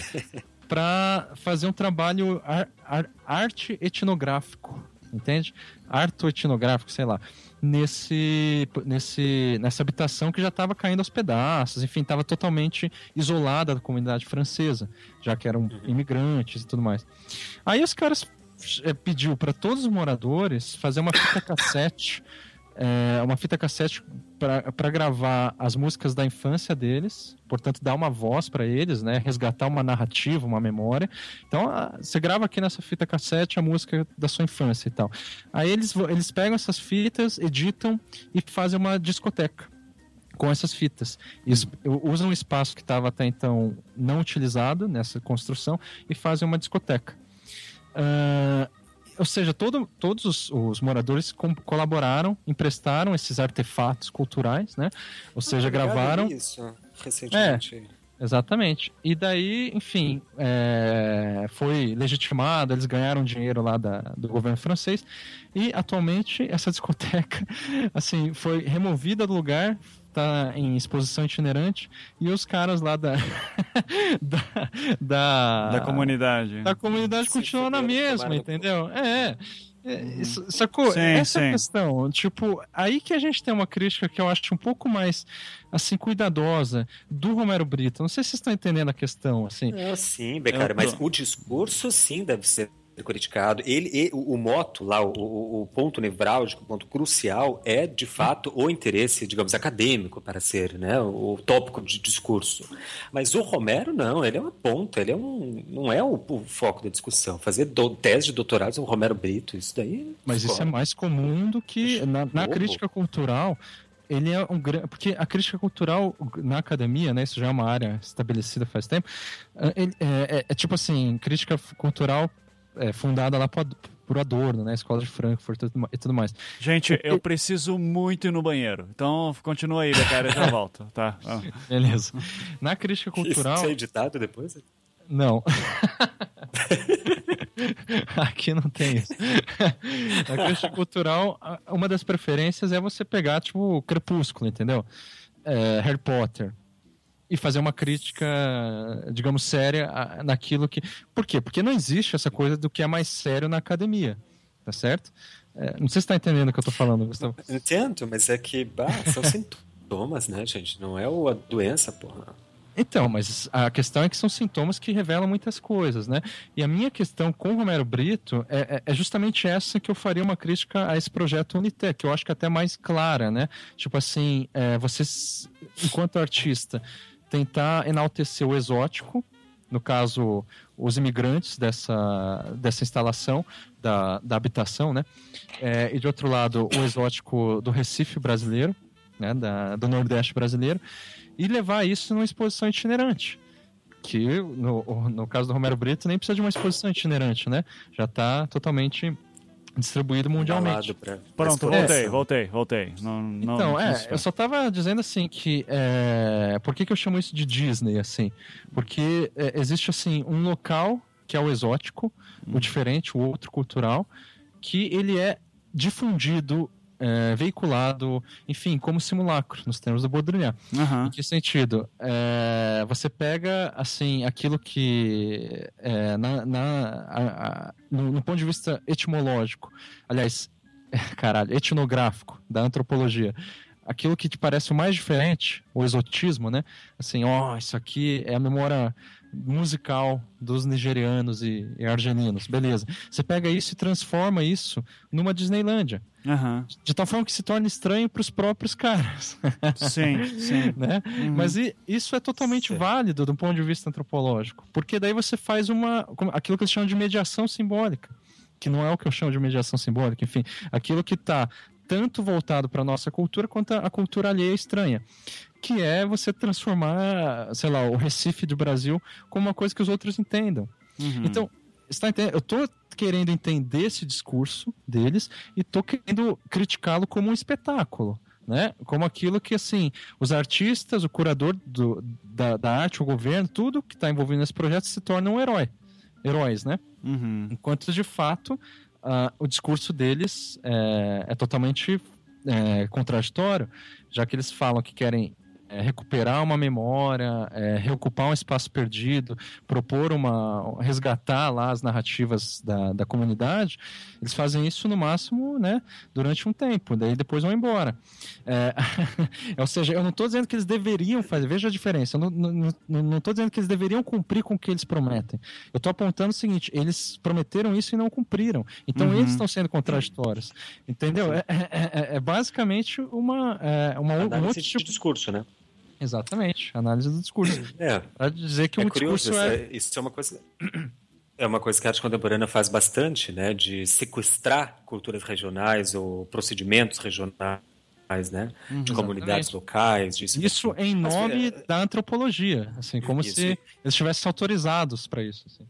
para fazer um trabalho ar- ar- arte etnográfico, entende? Arto etnográfico, sei lá. Nesse, nesse, nessa habitação que já estava caindo aos pedaços, enfim, estava totalmente isolada da comunidade francesa, já que eram imigrantes e tudo mais. Aí os caras eh, pediu para todos os moradores fazer uma fita cassete, eh, uma fita cassete para gravar as músicas da infância deles, portanto dar uma voz para eles, né, resgatar uma narrativa, uma memória. Então ah, você grava aqui nessa fita cassete a música da sua infância e tal. Aí eles eles pegam essas fitas, editam e fazem uma discoteca com essas fitas. Usam um espaço que estava até então não utilizado nessa construção e fazem uma discoteca. Ah, ou seja, todo- todos os, os moradores com- colaboraram, emprestaram esses artefatos culturais, né? Ou seja, Ah, eu gravaram. vi Isso, recentemente. Exatamente. E daí, enfim, é, foi legitimado, eles ganharam dinheiro lá da, do governo francês. E atualmente essa discoteca, assim, foi removida do lugar, tá em exposição itinerante, e os caras lá da. da, da, Da comunidade. da comunidade Se continuam na mesma, entendeu? É. é, isso- Sacou? Sim, Essa é sim. a questão. Tipo, aí que a gente tem uma crítica que eu acho um pouco mais, assim, cuidadosa do Romero Brito. Não sei se vocês estão entendendo a questão, assim. Ah, sim, tô- mas o discurso sim deve ser criticado. Ele, e- o, o moto lá, o, o- ponto nevrálgico, o ponto crucial é de fato o interesse, digamos, acadêmico para ser, né, o, tópico de discurso. Mas o Romero não, ele é uma ponta, ele é um, não é o, foco da discussão. Fazer do, tese de doutorado com o Romero Brito, isso daí. Mas isso é mais comum do que na, na crítica cultural. Ele é um grande. Porque a crítica cultural na academia, né? Isso já é uma área estabelecida faz tempo. ah, ele- é, é- é tipo assim, crítica cultural é, fundada lá por, Ad- por Adorno, né? Escola de Frankfurt e tudo ma- tudo mais. Gente, eu preciso muito ir no banheiro. Então continua aí, cara, eu já volto, tá? Ah. Beleza. Na crítica cultural. Isso é editado depois? Não. Aqui não tem isso. Na crítica cultural, uma das preferências é você pegar, tipo, Crepúsculo, entendeu? É, Harry Potter. E fazer uma crítica, digamos, séria naquilo que. Por quê? Porque não existe essa coisa do que é mais sério na academia. Tá certo? É, não sei se você tá entendendo o que eu tô falando, Gustavo. Entendo, mas é que bah, são sintomas, né, gente? Não é a doença, porra. Então, mas a questão é que são sintomas que revelam muitas coisas, né? E a minha questão com o Romero Brito é, é- é justamente essa que eu faria uma crítica a esse projeto Unitec, que eu acho que é até mais clara, né? Tipo assim, é, você, enquanto artista, tentar enaltecer o exótico, no caso, os imigrantes dessa, dessa instalação, da, da habitação, né? É, e de outro lado, o exótico do Recife brasileiro, né? Da, do Nordeste brasileiro e levar isso numa exposição itinerante. Que no, no caso do Romero Brito nem precisa de uma exposição itinerante, né? Já está totalmente distribuído mundialmente. Pra- Pronto, voltei, voltei, voltei. Não, não, Então, não é, se- eu só tava dizendo assim que. É, por que, que eu chamo isso de Disney, assim? Porque é, existe, assim, um local que é o exótico, o diferente, o outro cultural, que ele é difundido, é, veiculado, enfim, como simulacro, nos termos do Baudrillard. Aham. Em que sentido? É, você pega, assim, aquilo que, é, na, na- a- a- no, no ponto de vista etimológico, aliás, caralho, etnográfico, da antropologia, aquilo que te parece o mais diferente, o exotismo, né? Assim, ó, isso aqui é a memória musical dos nigerianos e, e argelinos, beleza. Você pega isso e transforma isso numa Disneylândia. Aham. De tal forma que se torna estranho para os próprios caras. Sim, sim. né? Mas i- isso é totalmente Sim. válido do ponto de vista antropológico, porque daí você faz uma aquilo que eles chamam de mediação simbólica, que não é o que eu chamo de mediação simbólica, enfim, aquilo que está tanto voltado para nossa cultura quanto a cultura alheia estranha, que é você transformar, sei lá, o Recife do Brasil como uma coisa que os outros entendam. Uhum. Então, está entendendo? Eu tô querendo entender esse discurso deles e tô querendo criticá-lo como um espetáculo. Né? Como aquilo que, assim, os artistas, o curador do- da, da arte, o governo, tudo que está envolvido nesse projeto se torna um herói. Heróis, né? Uhum. Enquanto, de fato, ah, o discurso deles é, é totalmente é, contraditório, já que eles falam que querem é, recuperar uma memória, é, reocupar um espaço perdido, propor uma. resgatar lá as narrativas da, da comunidade, eles fazem isso no máximo né, durante um tempo, daí depois vão embora. É, ou seja, eu não estou dizendo que eles deveriam fazer, veja a diferença, eu não estou dizendo que eles deveriam cumprir com o que eles prometem. Eu estou apontando o seguinte: eles prometeram isso e não cumpriram. Então Uhum. eles estão sendo contraditórios. Entendeu? É, é- é- é basicamente uma, é, uma, um outro de tipo. discurso, né? Exatamente, análise do discurso. É, Para dizer que é um curioso, discurso é. essa- isso é uma coisa... É uma coisa que a arte contemporânea faz bastante, né? De sequestrar culturas regionais ou procedimentos regionais, né? De comunidades Exatamente. locais. De Isso em nome é, da antropologia, assim, como Isso. se eles estivessem autorizados para isso. assim.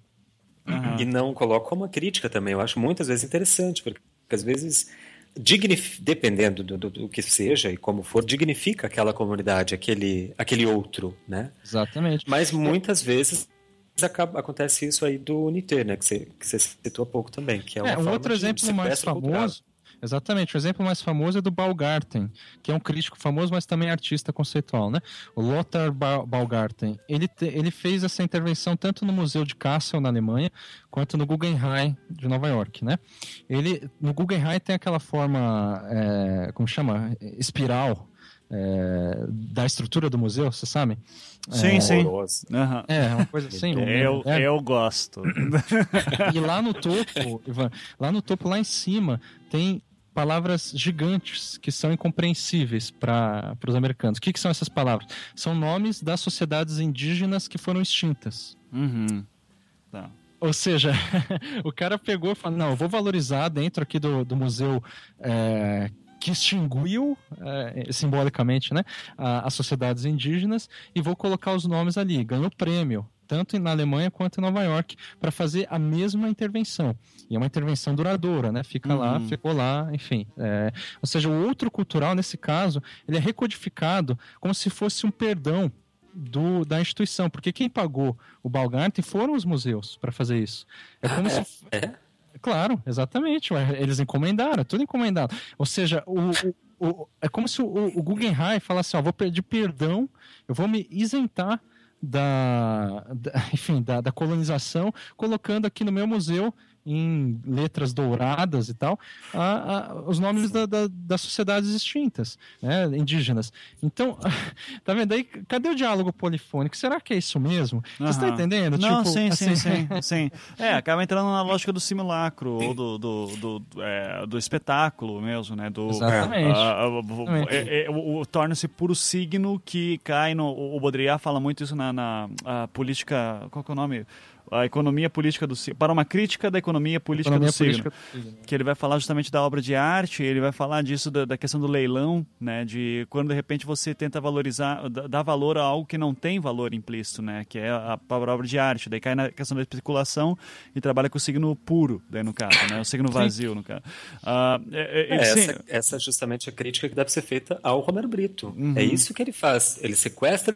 Aham. E não coloca como uma crítica também. Eu acho muitas vezes interessante, porque às vezes, dignif- dependendo do, do- do que seja e como for, dignifica aquela comunidade, aquele, aquele outro, né? Exatamente. Mas muitas vezes acaba- acontece isso aí do Uniter, né? Que você, que você citou há pouco também. Que é, É, um outro de exemplo mais sequestro cultural. Exatamente, o exemplo mais famoso é do Baumgarten, que é um crítico famoso, mas também artista conceitual, né? O Lothar Ba- Baumgarten. Ele, te- ele fez essa intervenção tanto no Museu de Kassel, na Alemanha, quanto no Guggenheim, de Nova York, né? Ele, no Guggenheim tem aquela forma, é, como chama? Espiral, é, da estrutura do museu, você sabe? Sim, sim. Horrorosa. Aham. É, uma coisa assim. Eu, é, eu gosto. E lá no topo, Ivan, lá no topo, lá em cima, tem palavras gigantes que são incompreensíveis para os americanos. O que, que são essas palavras? São nomes das sociedades indígenas que foram extintas. Uhum. Tá. Ou seja, o cara pegou e falou: não, eu vou valorizar dentro aqui do, do museu é, que extinguiu, é, simbolicamente, né, as sociedades indígenas e vou colocar os nomes ali. Ganhou prêmio, tanto na Alemanha quanto em Nova York, para fazer a mesma intervenção. E é uma intervenção duradoura, né? Fica lá, Uhum. ficou lá, enfim. é, ou seja, o outro cultural, nesse caso, ele é recodificado como se fosse um perdão do, da instituição, porque quem pagou o Balgarten foram os museus para fazer isso. É como se É? Claro, exatamente. Eles encomendaram, é tudo encomendado. Ou seja, o, o- o- é como se o, o Guggenheim falasse, ó, vou pedir perdão, eu vou me isentar da, da- enfim, da, da colonização, colocando aqui no meu museu em letras douradas e tal, a- a- os nomes da- da- das sociedades extintas, né, indígenas. Então, tá vendo aí? Cadê o diálogo polifônico? Será que é isso mesmo? Você está entendendo? Não, Tipo, sim, sim, assim, sim, sim. É, acaba entrando na lógica do simulacro, ou do, do, do, é, do espetáculo mesmo, né? Do, Exatamente. É- é- Torna-se puro signo que cai no. O Baudrillard fala muito isso na, na política. Qual que é o nome? A economia política do signo. Para uma crítica da economia política economia do signo. política signo. que ele vai falar justamente da obra de arte, ele vai falar disso da, da questão do leilão, né, de quando de repente você tenta valorizar, dá- dar valor a algo que não tem valor implícito, né, que é a própria obra de arte, daí cai na questão da especulação e trabalha com o signo puro, daí no caso, né, o signo vazio no caso. Ah, é- é- É, sim, essa, essa é justamente a crítica que deve ser feita ao Romero Brito. Uhum. É isso que ele faz. Ele sequestra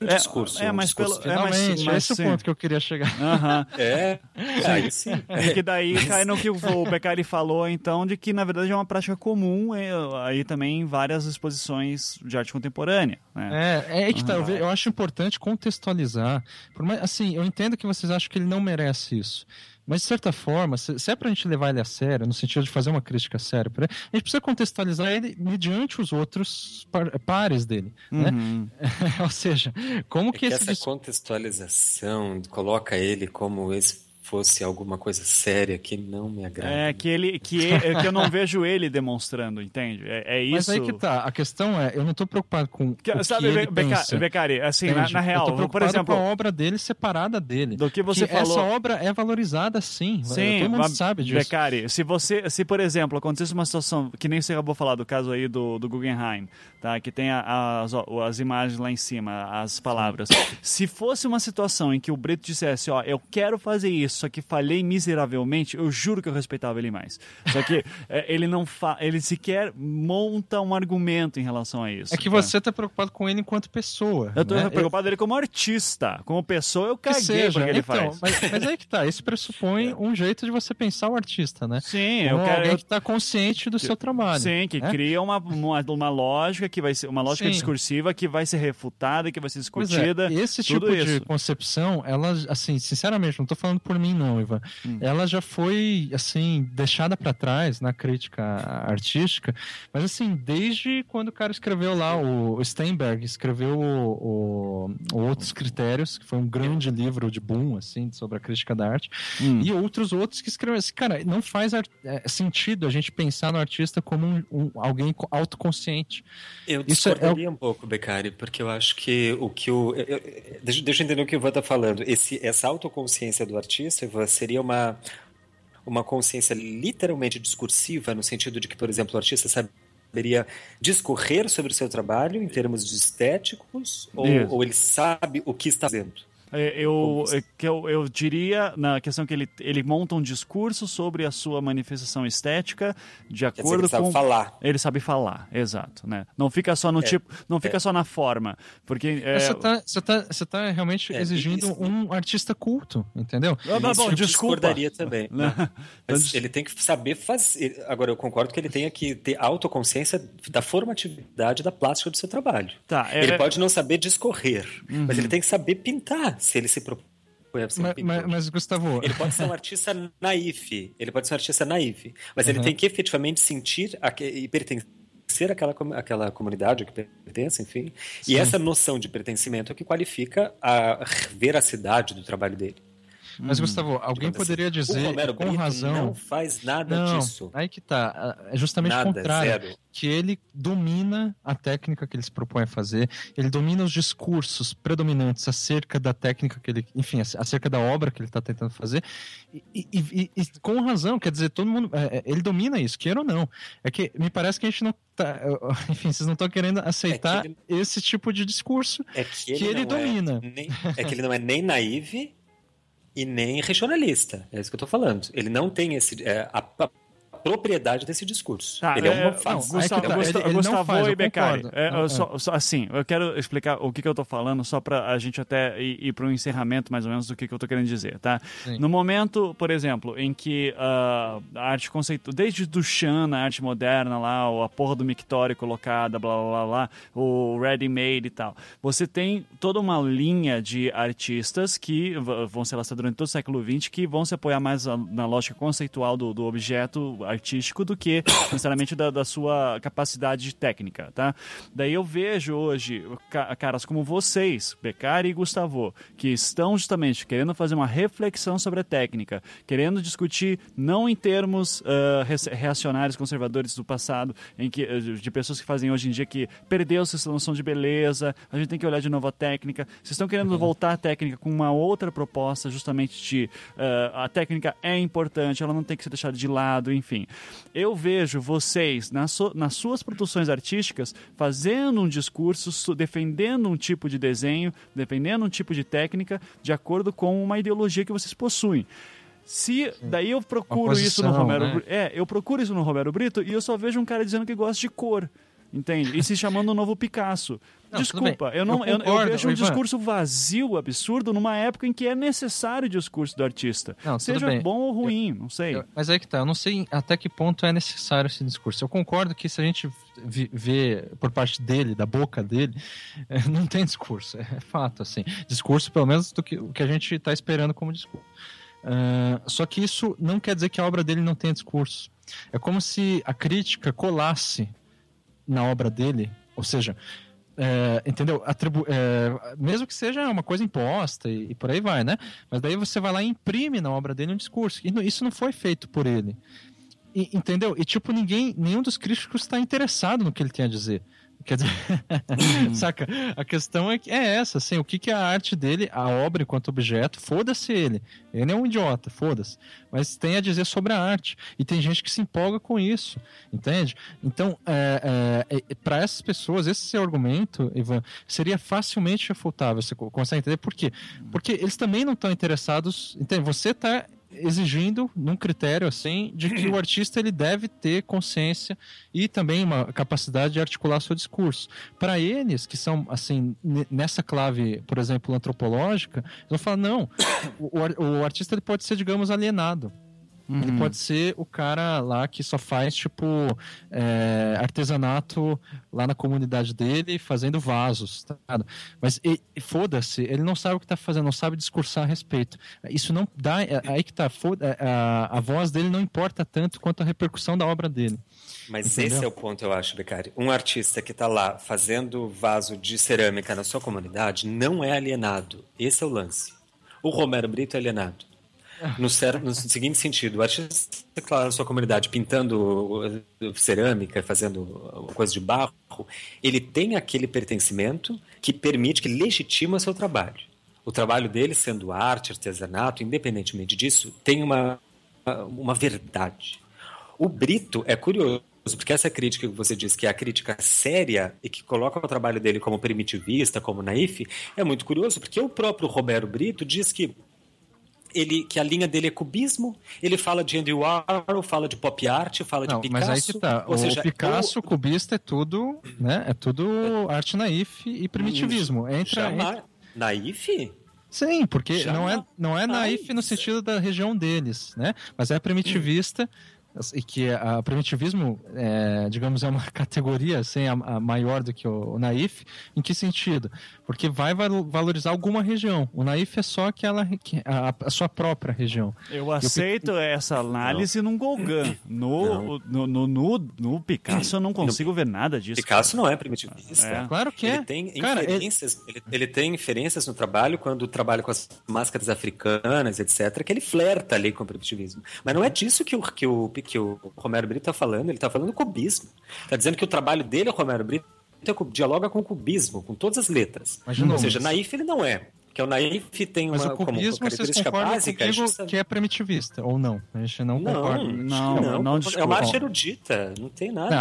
o É, discurso. é, um mas discurso pelo- é, mas- Finalmente, mas esse é o sim. ponto que eu queria chegar. É, aí sim. E que daí cai no que o Beccari falou, então, de que na verdade é uma prática comum é, aí também em várias exposições de arte contemporânea. Né? É, é que tá. Eu, ve- eu acho importante contextualizar. Por mais, assim, eu entendo que vocês acham que ele não merece isso. Mas, de certa forma, se, se é pra gente levar ele a sério, no sentido de fazer uma crítica séria, pra ele, a gente precisa contextualizar ele mediante os outros par- pares dele. Né? Uhum. Ou seja, como É que, que esse essa contextualização coloca ele como se fosse alguma coisa séria que não me agrada. É que ele que, é que eu não vejo ele demonstrando, entende? É, é isso. Mas aí que tá. A questão é, eu não tô preocupado com Que- o sabe, que ele Be- Beca- pensa. Beccari, assim, na, na eu real, tô por preocupado exemplo, com a obra dele separada dele. do que você falou. Essa obra é valorizada sim. Sim, Todo mundo mas, sabe disso. Beccari, se você, se por exemplo, acontecesse uma situação que nem você acabou de falar do caso aí do, do Guggenheim, tá? Que tem a- as, as imagens lá em cima, as palavras. Se fosse uma situação em que o Brito dissesse, ó, eu quero fazer isso, só que falhei miseravelmente, eu juro que eu respeitava ele mais. Só que é, ele não fa ele sequer monta um argumento em relação a isso. É que tá? você tá preocupado com ele enquanto pessoa. Eu tô né? preocupado dele como artista. Como pessoa, eu Que caguei seja. que ele então, faz. Mas, mas aí que tá, isso pressupõe um jeito de você pensar o artista, né? Sim, Como eu quero. alguém eu- que tá consciente do seu trabalho. Sim, que né? cria uma, uma, uma lógica que vai ser uma lógica Sim. discursiva que vai ser refutada, que vai ser Pois discutida. é, esse tipo tudo de isso. concepção, ela, assim, sinceramente, não tô falando por mim não, Ivan. Hum. Ela já foi, assim, deixada para trás na crítica artística, mas assim, desde quando o cara escreveu lá, o Steinberg escreveu o, o- o Outros Critérios, que foi um grande livro de boom, assim, sobre a crítica da arte, Hum. e outros outros que escreveram assim, cara, não faz é, sentido a gente pensar no artista como um, um- alguém co- autoconsciente. Eu Isso é- discordaria um pouco, Beccari, porque eu acho que o que o. eu- eu- deixa, deixa eu entender o que o Ivan está falando. Esse, essa autoconsciência do artista, Seria uma, uma consciência literalmente discursiva, no sentido de que, por exemplo, o artista saberia discorrer sobre o seu trabalho em termos de estéticos, ou, ou ele sabe o que está fazendo? É, Eu, é, que eu, eu diria, na questão que ele, ele monta um discurso sobre a sua manifestação estética de acordo ele sabe com. falar. Ele sabe falar, exato, né? Não fica só no É, tipo, não fica só na forma, porque é, Você, tá, você, tá, você tá realmente É, exigindo isso- um artista culto, entendeu? Ah, tá Isso bom, eu desculpa. discordaria também. Né? Mas ele tem que saber fazer. Agora, eu concordo que ele tenha que ter autoconsciência da formatividade da plástica do seu trabalho. Tá, é- Ele pode não saber discorrer, mas ele tem que saber pintar se ele se propõe Mas, mas, mas, Gustavo, Ele pode ser um artista naif, ele pode ser um artista naif, mas ele Uhum. tem que efetivamente sentir e pertencer àquela, àquela comunidade que pertence, enfim. E essa noção de pertencimento é que qualifica a veracidade do trabalho dele. Mas, Gustavo, alguém poderia o dizer Romero com Brito razão. não faz nada Não, disso. aí que tá. É justamente o Nada, contrário. zero. Que ele domina a técnica que ele se propõe a fazer, ele domina os discursos predominantes acerca da técnica que ele. Enfim, acerca da obra que ele está tentando fazer. E, e- e- e com razão, quer dizer, todo mundo. é, é, ele domina isso, queira ou não. É que me parece que a gente não tá. Enfim, vocês não estão querendo aceitar ele- esse tipo de discurso. É que ele, Que ele é domina. nem- é que ele não é nem naive e nem regionalista. É isso que eu tô falando. Ele não tem esse, é, a, a propriedade desse discurso. Tá, ele é, é, uma não, faz. Gustavo- Gustavo, Gusta- ele- ele não Gustavo faz, e Beccari. concordo. É, eu só, só- assim, eu quero explicar o que, que eu tô falando, só pra a gente até ir, ir para um encerramento, mais ou menos, do que, que eu tô querendo dizer, tá? Sim. No momento, por exemplo, em que ah, a arte conceitual, desde Duchamp, na arte moderna lá, ou a porra do mictório colocada, blá blá blá blá, o ready-made e tal, você tem toda uma linha de artistas que vão se lançar durante todo o século XX, que vão se apoiar mais a- na lógica conceitual do, do objeto artístico do que necessariamente da, da sua capacidade técnica, tá? Daí eu vejo hoje ca- caras como vocês, Beccari e Gustavo, que estão justamente querendo fazer uma reflexão sobre a técnica, querendo discutir não em termos re- reacionários, conservadores do passado, em que, eh, de pessoas que fazem hoje em dia que perdeu-se essa noção de beleza, a gente tem que olhar de novo a técnica. Vocês estão querendo voltar à técnica com uma outra proposta, justamente de ah, a técnica é importante, ela não tem que ser deixada de lado, enfim. Eu vejo vocês, nas, su- nas suas produções artísticas, fazendo um discurso, defendendo um tipo de desenho, defendendo um tipo de técnica, de acordo com uma ideologia que vocês possuem. Se daí eu procuro Uma isso no posição, Romero né? É, eu procuro isso no Romero Brito e eu só vejo um cara dizendo que gosta de cor. Entende? E se chamando o novo Picasso. Não, Desculpa, eu não Eu eu, eu concordo, vejo um Ivan. discurso vazio, absurdo, numa época em que é necessário o discurso do artista. Não, Seja bem. bom ou ruim, não sei. Eu- mas aí que tá, eu não sei até que ponto é necessário esse discurso. Eu concordo que se a gente vê por parte dele, da boca dele, eh, não tem discurso, é fato, assim. Discurso, pelo menos, do que, o que a gente está esperando como discurso. Ah, só que isso não quer dizer que a obra dele não tenha discurso. É como se a crítica colasse na obra dele, ou seja, é, entendeu? Atribu é, mesmo que seja uma coisa imposta e, e por aí vai, né? Mas daí você vai lá e imprime na obra dele um discurso. E isso não foi feito por ele. E- entendeu? E tipo, ninguém, nenhum dos críticos está interessado no que ele tem a dizer. Quer dizer, saca? A questão é, que- é essa, assim, o que, que é a arte dele, a obra enquanto objeto, foda-se ele. Ele é um idiota, foda-se. Mas tem a dizer sobre a arte. E tem gente que se empolga com isso, entende? Então, é, é, para essas pessoas, esse seu argumento, Ivan, seria facilmente refutável. Você co- consegue entender por quê? Porque eles também não estão interessados. Entende? Você está exigindo num critério assim de que o artista ele deve ter consciência e também uma capacidade de articular seu discurso. Para eles que são assim ne- nessa clave, por exemplo, antropológica, vão falar não, o, o artista ele pode ser digamos alienado. Ele pode ser o cara lá que só faz, tipo, é, artesanato lá na comunidade dele, fazendo vasos, tá? Mas foda-se, ele não sabe o que tá fazendo, não sabe discursar a respeito. Isso não dá. é- Aí que tá, foda, a, a voz dele não importa tanto quanto a repercussão da obra dele. Mas Entendeu? esse é o ponto, eu acho, Beccari. Um artista que está lá fazendo vaso de cerâmica na sua comunidade não é alienado. Esse é o lance. O Romero Brito é alienado. No, no seguinte sentido, o artista lá na sua comunidade pintando uh, cerâmica, fazendo uh, coisa de barro, ele tem aquele pertencimento que permite, que legitima seu trabalho. O trabalho dele, sendo arte, artesanato, independentemente disso, tem uma, uma verdade. O Brito é curioso, porque essa crítica que você diz que é a crítica séria e que coloca o trabalho dele como primitivista, como naif, é muito curioso, porque o próprio Romero Brito diz que ele, que a linha dele é cubismo, ele fala de Andy Warhol, fala de pop art, fala Não, de Picasso. mas aí que tá. ou o seja, Picasso, o cubista, é tudo, né? É tudo arte naif e primitivismo. Entra, Jamais. entra- Naif? Sim, porque Jamais. não é, não é naif no sentido da região deles, né? Mas é primitivista e que a primitivismo, é, digamos, é uma categoria assim, a, a maior do que o, o, naif, em que sentido? Porque vai valorizar alguma região. O naif é só aquela a, a sua própria região. Eu aceito eu, essa análise não. num Gauguin. No, no, no, no, no, Picasso eu não consigo ver nada disso. Picasso cara. não é primitivista. É. Claro que é. Ele tem cara, inferências, ele... Ele, ele tem inferências no trabalho quando trabalha com as máscaras africanas, etc., que ele flerta ali com o primitivismo. Mas não é disso que o, que o, que o Romero Brito está falando, ele está falando cubismo. Está dizendo que o trabalho dele, o Romero Brito, dialoga com o cubismo, com todas as letras. Mas, Ou seja, naif ele não é que é o Naif tem Mas uma o cubismo, como característica básica. Comigo que é primitivista, ou não? A gente não, não concorda. Não, não, não, É uma arte erudita, não tem nada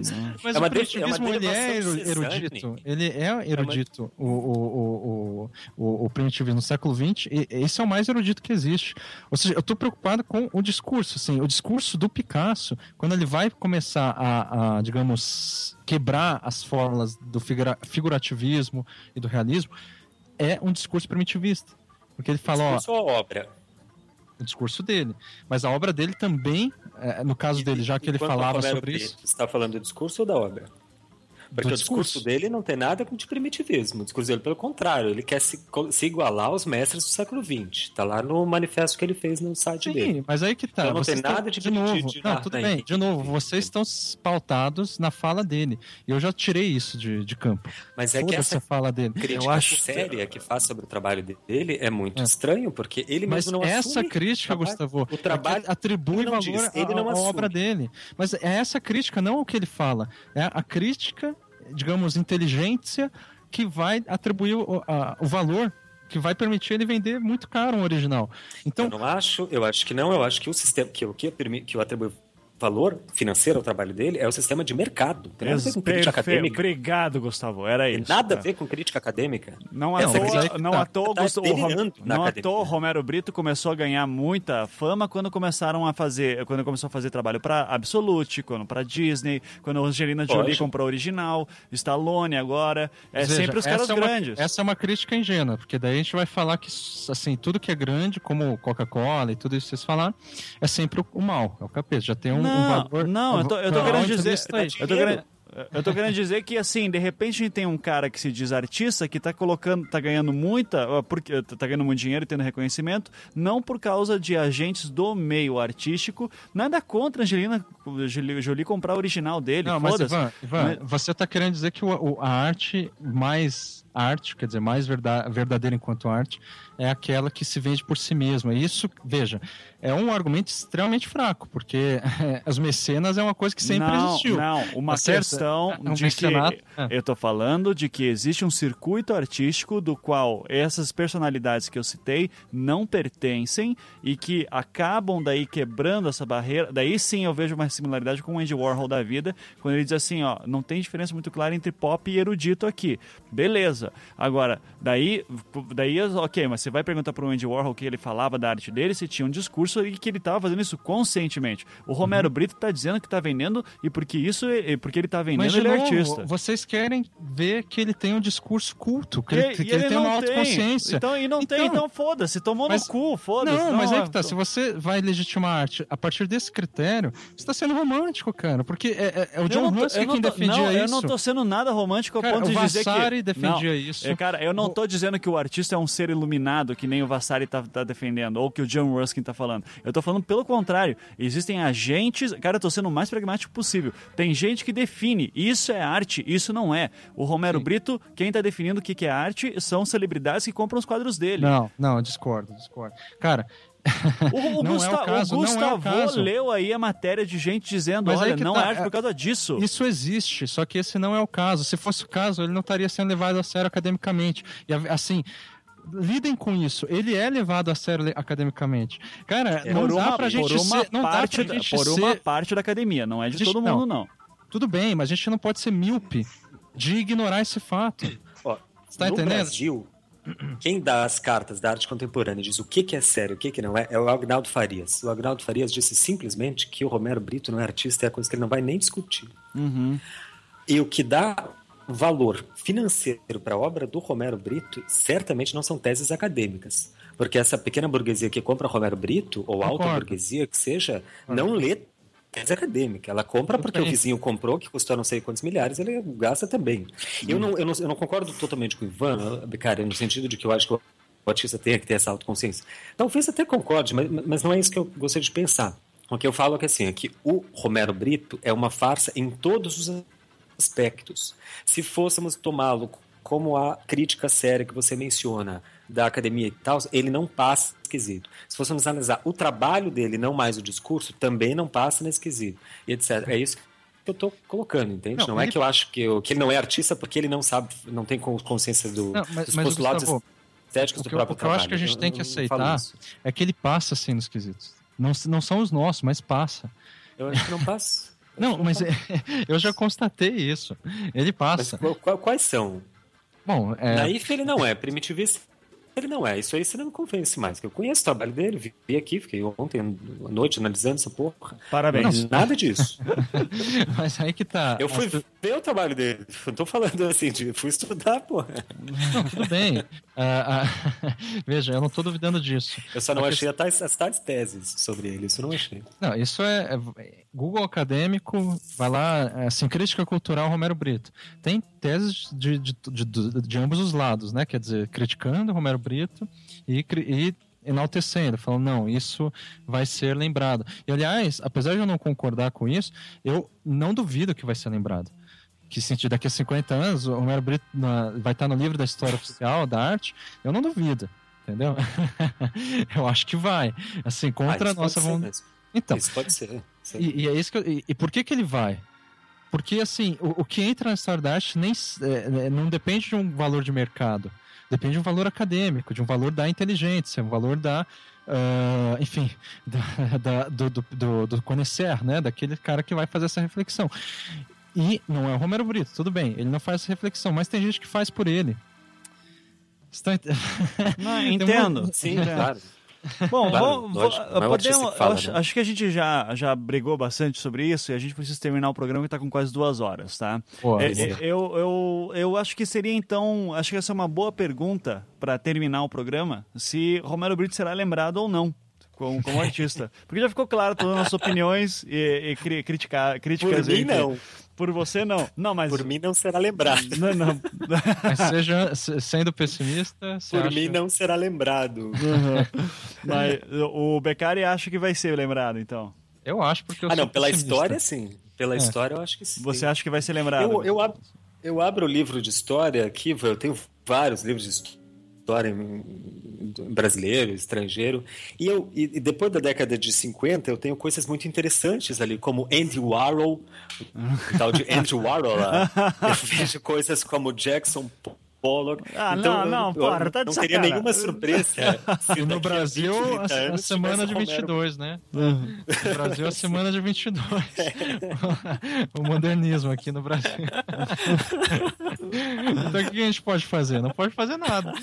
de Mas é o primitivismo, é ele é erudito. Ele é erudito, é uma... o, o, o, o, primitivismo no século XX, e esse é o mais erudito que existe. Ou seja, eu estou preocupado com o discurso, assim, o discurso do Picasso, quando ele vai começar a, a digamos, quebrar as fórmulas do figurativismo e do realismo, é um discurso primitivista. Porque ele fala, discurso ó. Ou obra? O discurso dele. Mas a obra dele também, é, no caso dele, já que ele falava sobre isso. Você está falando do discurso ou da obra? Porque o discurso. dele não tem nada de primitivismo. O discurso dele, pelo contrário, ele quer se, se igualar aos mestres do século XX. Está lá no manifesto que ele fez no site Sim, dele. Sim, mas aí que tá. Então não tem nada de, de novo. De, de não, tudo bem. De novo, vocês estão pautados na fala dele. E eu já tirei isso de, de campo. Mas é que essa fala dele. crítica eu acho... séria que faz sobre o trabalho dele é muito é. estranho, porque ele mas mesmo não essa crítica, o Gustavo, o trabalho é atribui valor diz, à, à obra dele. Mas é essa crítica, não o que ele fala. É a crítica digamos, inteligência que vai atribuir o, a, o valor que vai permitir ele vender muito caro um original. Então, eu não acho, eu acho que não, eu acho que o sistema que o que, que eu atribuo valor financeiro ao trabalho dele é o sistema de mercado. Tem nada a ver com crítica acadêmica. Obrigado, Gustavo. Era isso. Tem nada a ver com crítica acadêmica. Não à é, toa, não à toa, tá Gustavo, não à toa Romero Brito começou a ganhar muita fama quando começaram a fazer, quando começou a fazer trabalho para Absolute, quando para Disney, quando a Angelina Jolie Pode. comprou a original, Stallone agora, é Veja, sempre os caras é grandes. Essa é uma crítica ingênua, porque daí a gente vai falar que assim, tudo que é grande, como Coca-Cola e tudo isso que vocês falaram, é sempre o mal, é o capeta. Já tem um, um valor. Não, eu tô, eu tô querendo dizer. Eu tô querendo, eu tô querendo dizer que, assim, de repente a gente tem um cara que se diz artista que tá colocando, tá ganhando muita, porque tá ganhando muito dinheiro e tendo reconhecimento, não por causa de agentes do meio artístico, nada contra a Angelina Jolie comprar o original dele. Não, mas Ivan, Ivan mas... você tá querendo dizer que o, a arte mais arte, quer dizer, mais verdadeira enquanto arte, é aquela que se vende por si mesma. Isso, veja, é um argumento extremamente fraco, porque as mecenas é uma coisa que sempre não, existiu. Não, uma tá questão é um de que é. eu estou falando de que existe um circuito artístico do qual essas personalidades que eu citei não pertencem e que acabam daí quebrando essa barreira. Daí sim eu vejo uma similaridade com o Andy Warhol da vida, quando ele diz assim, ó, não tem diferença muito clara entre pop e erudito aqui. Beleza. Agora, daí, daí ok, mas você vai perguntar para o Andy Warhol o que ele falava da arte dele, se tinha um discurso e que ele estava fazendo isso conscientemente. O Romero uhum. Brito está dizendo que está vendendo e porque isso, porque ele está vendendo, Mas, ele é artista. Vocês querem ver que ele tem um discurso culto, que, e, ele, que ele, ele, tem uma autoconsciência. Então, e não então, tem, então foda-se, tomou mas, no cu, foda-se. Não, não, mas aí que tá, se você vai legitimar a arte a partir desse critério, você está sendo romântico, cara, porque é, é, é o John Russell quem defendia não, isso. Eu não tô sendo nada romântico ao cara, ponto de dizer que... defendia não, isso. É, cara, eu não tô dizendo que o artista é um ser iluminado que nem o Vassari tá, tá defendendo, ou que o John Ruskin tá falando. Eu tô falando pelo contrário. Existem agentes. Cara, eu tô sendo o mais pragmático possível. Tem gente que define. Isso é arte, isso não é. O Romero Sim. Brito, quem tá definindo o que, que é arte são celebridades que compram os quadros dele. Não, não, discordo, discordo. Cara, o, o, Gusta, é o, caso, o Gustavo é leu aí a matéria de gente dizendo: Mas olha, não tá, é arte por causa disso. Isso existe, só que esse não é o caso. Se fosse o caso, ele não estaria sendo levado a sério academicamente. E assim, lidem com isso. Ele é levado a sério academicamente. Cara, é, não, dá uma, pra gente ser, não parte, dá pra gente por ser... uma parte da academia, não é de gente, todo mundo, não. não. Tudo bem, mas a gente não pode ser míope de ignorar esse fato. Ó, Você tá no entendendo? Brasil, quem dá as cartas da arte contemporânea e diz o que, que é sério, o que, que não é, é o Agnaldo Farias. O Agnaldo Farias disse simplesmente que o Romero Brito não é artista, é a coisa que ele não vai nem discutir. Uhum. E o que dá valor financeiro para a obra do Romero Brito certamente não são teses acadêmicas. Porque essa pequena burguesia que compra Romero Brito, ou alta burguesia que seja, não lê tese acadêmica. Ela compra porque o vizinho comprou, que custou não sei quantos milhares, ele gasta também. Eu, não, eu, não, eu não concordo totalmente com o Ivan, cara, no sentido de que eu acho que o artista tenha que ter essa autoconsciência. Talvez até concorde, mas, mas não é isso que eu gostaria de pensar. O que eu falo é que, assim, é que o Romero Brito é uma farsa em todos os aspectos. Se fôssemos tomá-lo como a crítica séria que você menciona da academia e tal, ele não passa esquisito. Se fôssemos analisar o trabalho dele, não mais o discurso, também não passa nesse quesito, e etc. É isso que eu estou colocando, entende? Não, Não, é ele- que eu acho que, eu- que ele não é artista porque ele não sabe, não tem con- consciência do, Não, mas- dos mas, postulados Gustavo, estéticos do eu- próprio o que eu acho trabalho. que a gente tem que aceitar é que ele passa assim nos quesitos. Não, não são os nossos, mas passa. Eu acho que não passa. Não, mas é- eu já constatei isso. Ele Mas passa. qual- qual- quais são? Bom, é, Naif ele não é, primitivista ele não é. Isso aí você não me convence mais. que Eu conheço o trabalho dele, vi- aqui, fiquei ontem à noite analisando essa porra. Parabéns. Nada disso. mas aí que tá. Eu fui As ver o trabalho dele. Não tô falando assim, de, fui estudar, porra. Não, tudo bem. Ah, ah, veja, eu não tô duvidando disso. Eu só não A achei as tais, as tais teses sobre ele, isso eu não achei. Não, isso é, é- Google acadêmico, vai lá, é, assim, crítica cultural Romero Brito. Tem teses de, de, de, de- ambos os lados, né? Quer dizer, criticando Romero Brito e, e enaltecendo, falando, não, isso vai ser lembrado. E, aliás, apesar de eu não concordar com isso, eu não duvido que vai ser lembrado. Que se daqui a 50 anos o Romero Brito na- vai estar no livro da história oficial da arte, eu não duvido. Entendeu? eu acho que vai. Assim, Ah, contra a isso pode nossa vontade. Então, Isso pode ser. Sim. e, e é isso que eu- e, e por que que ele vai? Porque, assim, o, o que entra na arte nem, é, é, não depende de um valor de mercado. Depende de um valor acadêmico, de um valor da inteligência, um valor da... ah, enfim, da, da- do, do, do, do conhecer, né? Daquele cara que vai fazer essa reflexão. E não é o Romero Brito, tudo bem, ele não faz essa reflexão, mas tem gente que faz por ele. Tá ent- Não, entendo. uma- Sim, claro. Bom, Claro, vou- vou- é podemos, fala, acho, né? acho que a gente já, já brigou bastante sobre isso e a gente precisa terminar o programa que está com quase duas horas, tá? Pô, É, é, eu, eu, eu acho que seria então, acho que essa é uma boa pergunta para terminar o programa, se Romero Brito será lembrado ou não. Como, como artista. Porque já ficou claro todas as nossas opiniões e, e cri- criticar, Por críticas. mim, entre- não. Por você, não. Não, mas. Por mim, não será lembrado. Não, não. Mas seja, se- sendo pessimista, Por acha- mim, não será lembrado. mas o Beccari acha que vai ser lembrado, então. Eu acho porque eu Ah, sou não, pela pessimista. história, sim. Pela É. história, eu acho que sim. Você acha que vai ser lembrado? Eu, eu, ab- eu abro o livro de história aqui, eu tenho vários livros de história em- brasileiro, estrangeiro, e, eu, e depois da década de 50 eu tenho coisas muito interessantes ali, como Andy Warhol, o tal de Andy Warhol lá. Eu vejo coisas como Jackson Pollock. Ah, então, não, não, porra, tá de Não teria nenhuma surpresa. se no daqui a Brasil, 20, a, 30 a semana de Romero 22, né? No Brasil, a semana de 22. o modernismo aqui no Brasil. então, o que a gente pode fazer? Não pode fazer nada.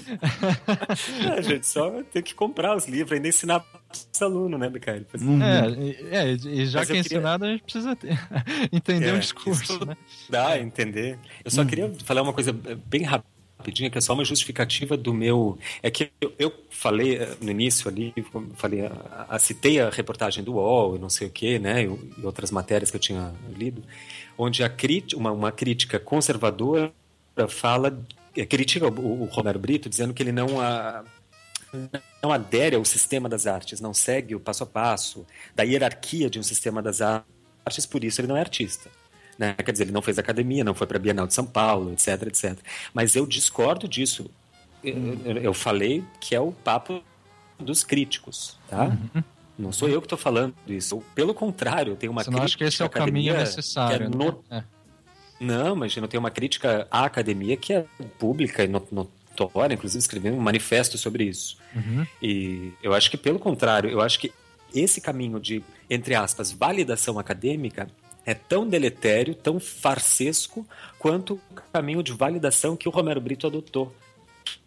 A gente só tem que comprar os livros, ainda ensinar os alunos, né, Micael? É, e, é, e já Mas que é queria- ensinado, a gente precisa ter- entender É, o discurso, isso né? Dá, entender. Eu só queria falar uma coisa bem rapidinha, que é só uma justificativa do meu. É que eu, eu falei eh, no início ali, falei, citei a reportagem do UOL e não sei o quê, né, e, e outras matérias que eu tinha lido, onde a crítica, uma, uma crítica conservadora fala, eh, critica o, o Romero Brito, dizendo que ele não. A, não adere ao sistema das artes, não segue o passo a passo da hierarquia de um sistema das artes, por isso ele não é artista. Né? Quer dizer, ele não fez academia, não foi para a Bienal de São Paulo, etc, etc. Mas eu discordo disso. Eu, eu- falei que é o papo dos críticos, tá? Não sou eu que estou falando isso. Eu, pelo contrário, eu tenho uma Você não acha que esse é o crítica caminho academia necessário, é né? no- É. não, mas eu não tenho uma crítica à academia que é pública e no- notória, inclusive escrevi um manifesto sobre isso. Uhum. E eu acho que, pelo contrário, eu acho que esse caminho de, entre aspas, validação acadêmica é tão deletério, tão farsesco, quanto o caminho de validação que o Romero Brito adotou,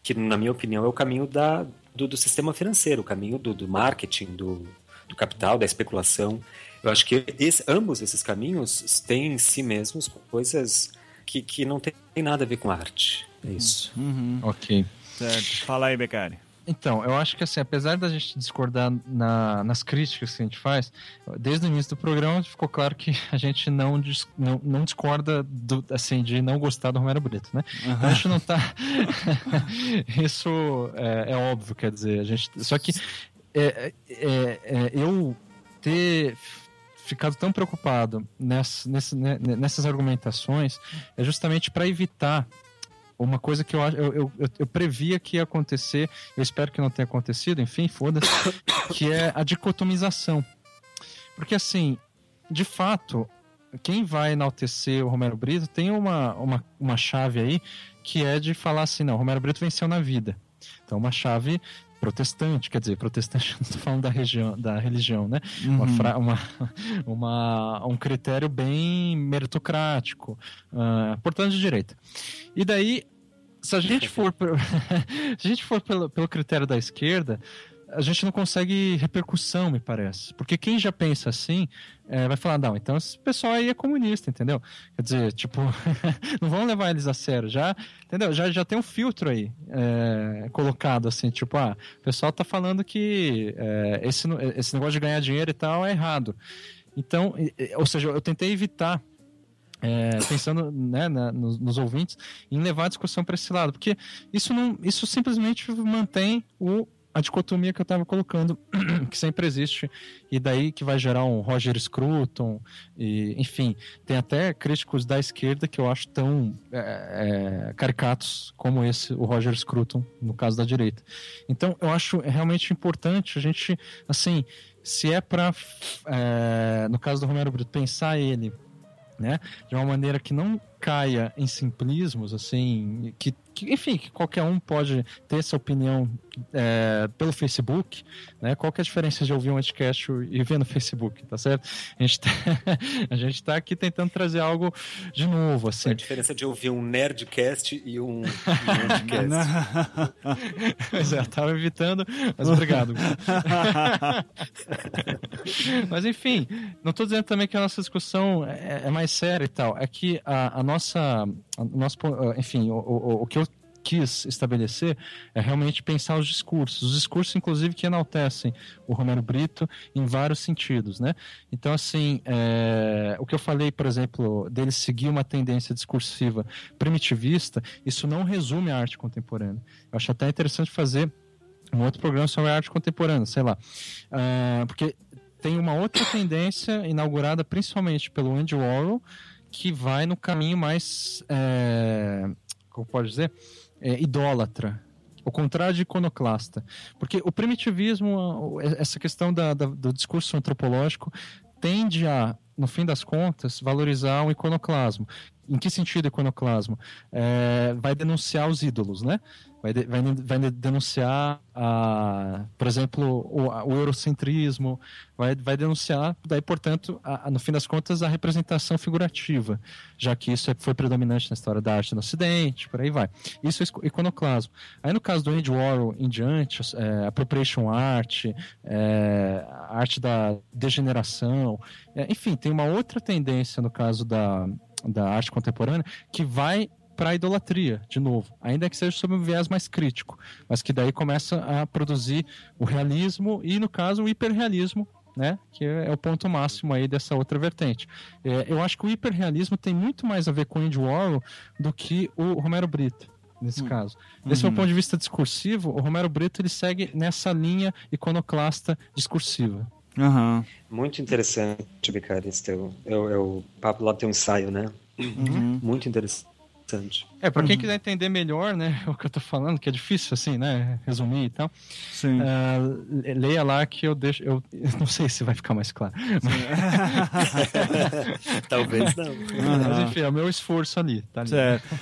que, na minha opinião, é o caminho da, do, do sistema financeiro, o caminho do, do marketing, do, do capital, da especulação. Eu acho que esse- ambos esses caminhos têm em si mesmos coisas que, que não têm nada a ver com arte. É isso. Uhum, Ok. certo. Fala aí, Beccari. Então, eu acho que assim, apesar da gente discordar na, nas críticas que a gente faz, desde o início do programa ficou claro que a gente não, dis, não, não discorda do, assim, de não gostar do Romero Brito, né? Então, a gente não tá. Isso é, é, óbvio, quer dizer, a gente. Só que é, é, é eu ter ficado tão preocupado nessa, nessa, né, nessas argumentações é justamente para evitar uma coisa que eu, eu, eu, eu, previa que ia acontecer, eu espero que não tenha acontecido, enfim, foda-se, que é a dicotomização. Porque, assim, de fato, quem vai enaltecer o Romero Brito tem uma, uma, uma chave aí que é de falar assim: não, Romero Brito venceu na vida. Então, uma chave protestante, quer dizer, protestante, não estou falando da, região, da religião, né? Uhum. Uma, fra, uma, uma, um critério bem meritocrático, uh, portanto de direita. E daí, se a gente for, se a gente for pelo, pelo critério da esquerda, a gente não consegue repercussão, me parece. Porque quem já pensa assim é, vai falar, não, então esse pessoal aí é comunista, entendeu? Quer dizer, tipo, não vão levar eles a sério. Já, entendeu? Já, já tem um filtro aí é, colocado assim, tipo, ah, o pessoal tá falando que é, esse, esse negócio de ganhar dinheiro e tal é errado. Então, ou seja, eu tentei evitar é, pensando né, na, nos, nos, ouvintes, em levar a discussão para esse lado, porque isso não, isso simplesmente mantém o a dicotomia que eu estava colocando, que sempre existe, e daí que vai gerar um Roger Scruton, e, enfim, tem até críticos da esquerda que eu acho tão é, é, caricatos como esse, o Roger Scruton, no caso da direita. Então, eu acho realmente importante a gente, assim, se é para, é, no caso do Romero Brito, pensar ele né? De uma maneira que não caia em simplismos, assim, que, que enfim, que qualquer um pode ter essa opinião é, pelo Facebook, né? Qual que é a diferença de ouvir um podcast e ver no Facebook, tá certo? A gente tá, a gente tá aqui tentando trazer algo de novo, assim. A diferença de ouvir um Nerdcast e um Nerdcast. pois é, tava evitando, mas obrigado. mas enfim, não tô dizendo também que a nossa discussão é, é mais séria e tal, é que a, a nossa, a nosso, enfim, o, o, o que eu quis estabelecer é realmente pensar os discursos, os discursos inclusive que enaltecem o Romero Brito em vários sentidos, né? Então assim, é... o que eu falei, por exemplo, dele seguir uma tendência discursiva primitivista, isso não resume a arte contemporânea. Eu acho até interessante fazer um outro programa sobre arte contemporânea, sei lá, uh, porque tem uma outra tendência inaugurada principalmente pelo Andy Warhol que vai no caminho mais, é... como pode dizer, é, idólatra, o contrário de iconoclasta. Porque o primitivismo, essa questão da, da, do discurso antropológico, tende a, no fim das contas, valorizar o iconoclasmo. Em que sentido iconoclasmo? É, vai denunciar os ídolos, né? vai, de, vai, vai denunciar, a, por exemplo, o, o, eurocentrismo, vai, vai denunciar, daí, portanto, a, a, no fim das contas, a representação figurativa, já que isso é, foi predominante na história da arte no Ocidente, por aí vai. Isso é iconoclasmo. Aí, no caso do Andy Warhol em diante, é, appropriation art, é, arte da degeneração, é, enfim, tem uma outra tendência no caso da, da arte contemporânea que vai para a idolatria, de novo, ainda que seja sob um viés mais crítico, mas que daí começa a produzir o realismo e, no caso, o hiperrealismo, né, que é o ponto máximo aí dessa outra vertente. É, eu acho que o hiperrealismo tem muito mais a ver com o Andy Warhol do que o Romero Brito nesse hum. caso. Desse uhum. meu ponto de vista discursivo, o Romero Brito ele segue nessa linha iconoclasta discursiva. Uhum. Muito interessante, Bicari, esse teu, eu, eu, papo lá tem um ensaio, né? Uhum. Muito interessante. É, pra quem uhum. quiser entender melhor, né, o que eu tô falando, que é difícil, assim, né, resumir e tal, Sim. Uh, leia lá que eu deixo, eu, eu, não sei se vai ficar mais claro. Talvez não. Uhum. Mas enfim, é o meu esforço ali, tá ali. Certo.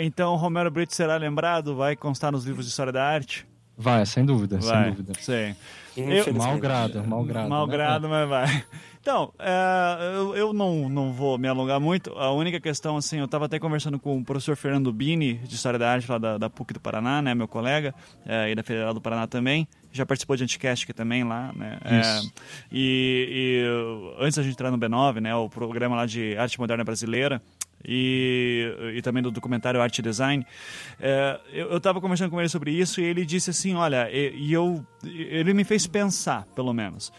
Então, Romero Brito será lembrado, vai constar nos livros de História da Arte? Vai, sem dúvida, vai. sem dúvida. Sim. Eu, malgrado, malgrado. Malgrado, né? mas vai. Então, é, eu, eu não, não vou me alongar muito. A única questão, assim, eu estava até conversando com o professor Fernando Bini, de História da Arte, lá da, da PUC do Paraná, né, meu colega, é, e da Federal do Paraná também. Já participou de Anticast aqui também lá, né? É, e, e, antes da gente entrar no B9, né, o programa lá de Arte Moderna Brasileira, e, e também do documentário Arte e Design. É, eu estava conversando com ele sobre isso e ele disse assim, olha, e, e eu, ele me fez pensar, pelo menos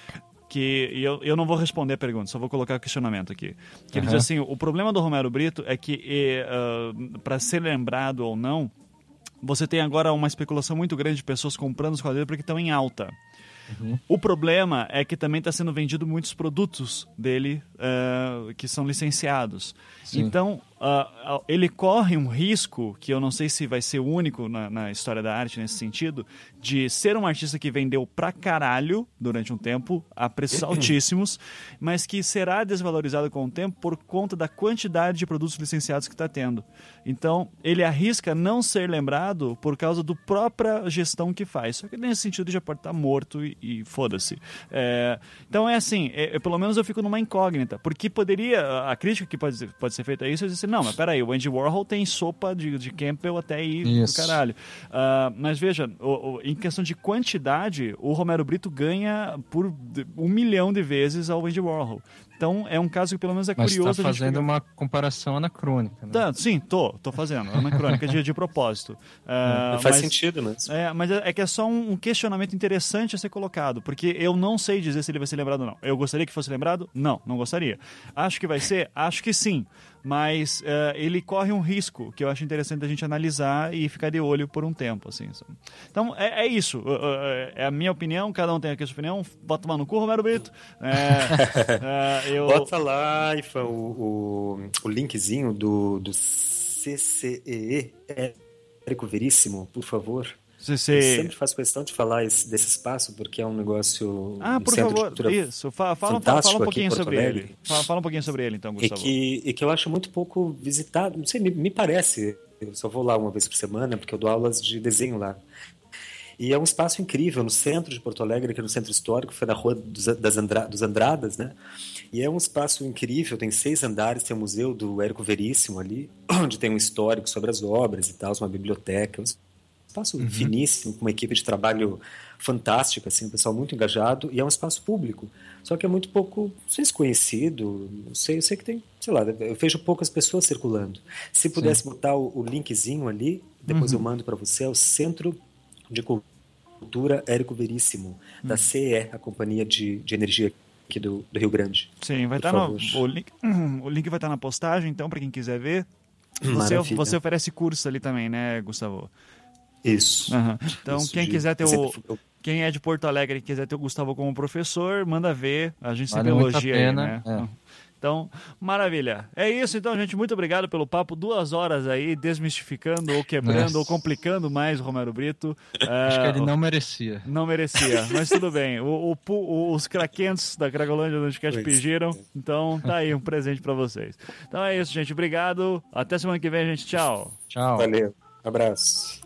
que e eu, eu não vou responder a pergunta, só vou colocar o questionamento aqui. Que ele diz assim, o problema do Romero Brito é que uh, para ser lembrado ou não, você tem agora uma especulação muito grande de pessoas comprando os quadrinhos porque estão em alta. Uhum. O problema é que também está sendo vendido muitos produtos dele uh, que são licenciados. Sim. Então, uh, ele corre um risco, que eu não sei se vai ser único na, na, história da arte nesse sentido, de ser um artista que vendeu pra caralho durante um tempo, a preços altíssimos, mas que será desvalorizado com o tempo por conta da quantidade de produtos licenciados que está tendo. Então, ele arrisca não ser lembrado por causa da própria gestão que faz. Só que nesse sentido já pode estar tá morto e, e foda-se. É, então é assim, é, pelo menos eu fico numa incógnita, porque poderia, a crítica que pode, pode ser feita a isso é dizer, não, mas peraí, o Andy Warhol tem sopa de, de Campbell até ir Isso. pro caralho. Uh, mas veja, o, o, em questão de quantidade, o Romero Brito ganha por um milhão de vezes ao Andy Warhol. Então é um caso que pelo menos é Mas curioso. Você tá fazendo uma comparação anacrônica. Né? Tá, sim, tô, tô fazendo. Anacrônica de, de propósito. Uh, faz mas, sentido, mas. É, mas é, é que é só um, questionamento interessante a ser colocado, porque eu não sei dizer se ele vai ser lembrado ou não. Eu gostaria que fosse lembrado? Não, não gostaria. Acho que vai ser? Acho que sim mas uh, ele corre um risco que eu acho interessante a gente analisar e ficar de olho por um tempo, assim. Então, é, é isso. Uh, uh, é a minha opinião, cada um tem aqui a sua opinião. Bota lá no cu, Romero Brito. É, eu... Bota lá, Ifan, o, o, o linkzinho do, do CCEE, Érico Veríssimo, por favor. Você... Eu sempre faço questão de falar esse, desse espaço porque é um negócio. Ah, por favor, isso. Fala, fala, fala, um pouquinho sobre ele. Fala, fala, um pouquinho sobre ele, então, Gustavo. E que, e que eu acho muito pouco visitado. Não sei, me, me parece. Eu só vou lá uma vez por semana porque eu dou aulas de desenho lá. E é um espaço incrível no centro de Porto Alegre, que é no centro histórico, foi na rua dos, das Andra, dos Andradas, né? E é um espaço incrível, tem seis andares, tem o museu do Érico Veríssimo ali, onde tem um histórico sobre as obras e tal, uma biblioteca, um espaço uhum. finíssimo, com uma equipe de trabalho fantástica, assim, um pessoal muito engajado, e é um espaço público. Só que é muito pouco, não sei se conhecido, não sei, eu sei que tem, sei lá, eu vejo poucas pessoas circulando. Se pudesse Sim. botar o, o, linkzinho ali, depois uhum. eu mando para você, é o Centro de Cultura Érico Veríssimo, uhum. da CE, a Companhia de, de Energia aqui do, do Rio Grande. Sim, vai estar tá no, o link, o link vai estar tá na postagem, então, para quem quiser ver. Você, você oferece curso ali também, né, Gustavo? Isso. Uhum. Então, Isso quem de... quiser ter o. Quem é de Porto Alegre e quiser ter o Gustavo como professor, manda ver. A gente sempre vale elogia aí, né? É. Então, maravilha. É isso, então, gente. Muito obrigado pelo papo. Duas horas aí, desmistificando ou quebrando Nossa. ou complicando mais o Romero Brito. Acho é, que ele não merecia. Não merecia, mas tudo bem. O, o, os craquentos da Cracolândia do Anticast pediram. Então, tá aí um presente para vocês. Então é isso, gente. Obrigado. Até semana que vem, gente. Tchau. Tchau. Valeu. Abraço.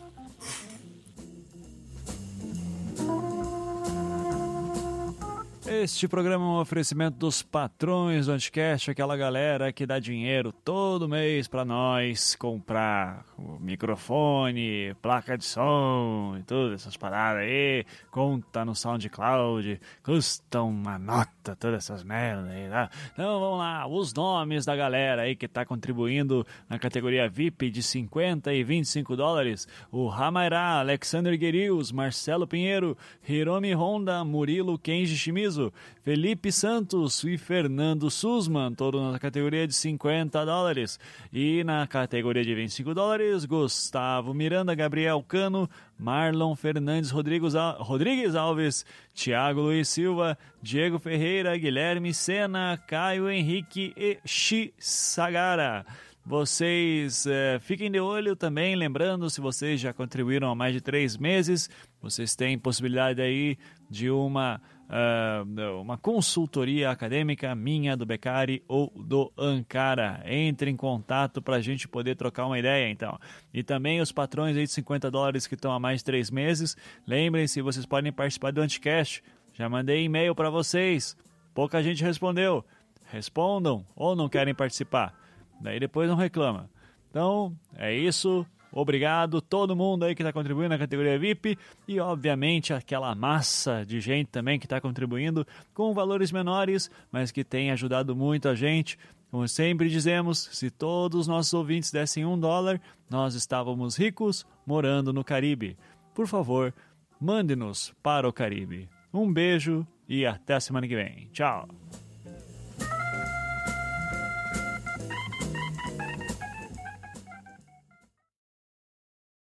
Este programa é um oferecimento dos patrões do Anticast, aquela galera que dá dinheiro todo mês para nós comprar microfone, placa de som e todas essas paradas aí. Conta no SoundCloud, custa uma nota, todas essas merdas aí, tá? Então vamos lá, os nomes da galera aí que tá contribuindo na categoria VIP de 50 e 25 dólares: o Ramairá, Alexander Guerils, Marcelo Pinheiro, Hiromi Honda, Murilo Kenji Shimizu. Felipe Santos e Fernando Sussman, todos na categoria de 50 dólares. E na categoria de 25 dólares, Gustavo Miranda, Gabriel Cano, Marlon Fernandes Rodrigues Alves, Thiago Luiz Silva, Diego Ferreira, Guilherme Sena, Caio Henrique e Shi Sagara. Vocês é, fiquem de olho também, lembrando, se vocês já contribuíram há mais de três meses, vocês têm possibilidade aí de uma uh, uma consultoria acadêmica minha, do Becari ou do Ankara. Entre em contato para a gente poder trocar uma ideia, então. E também os patrões aí de 50 dólares que estão há mais de três meses. Lembrem-se, vocês podem participar do Anticast. Já mandei e-mail para vocês. Pouca gente respondeu. Respondam ou não querem participar. Daí depois não reclama. Então, é isso. Obrigado todo mundo aí que está contribuindo na categoria VIP e, obviamente, aquela massa de gente também que está contribuindo com valores menores, mas que tem ajudado muito a gente. Como sempre dizemos, se todos os nossos ouvintes dessem um dólar, nós estávamos ricos morando no Caribe. Por favor, mande-nos para o Caribe. Um beijo e até semana que vem. Tchau!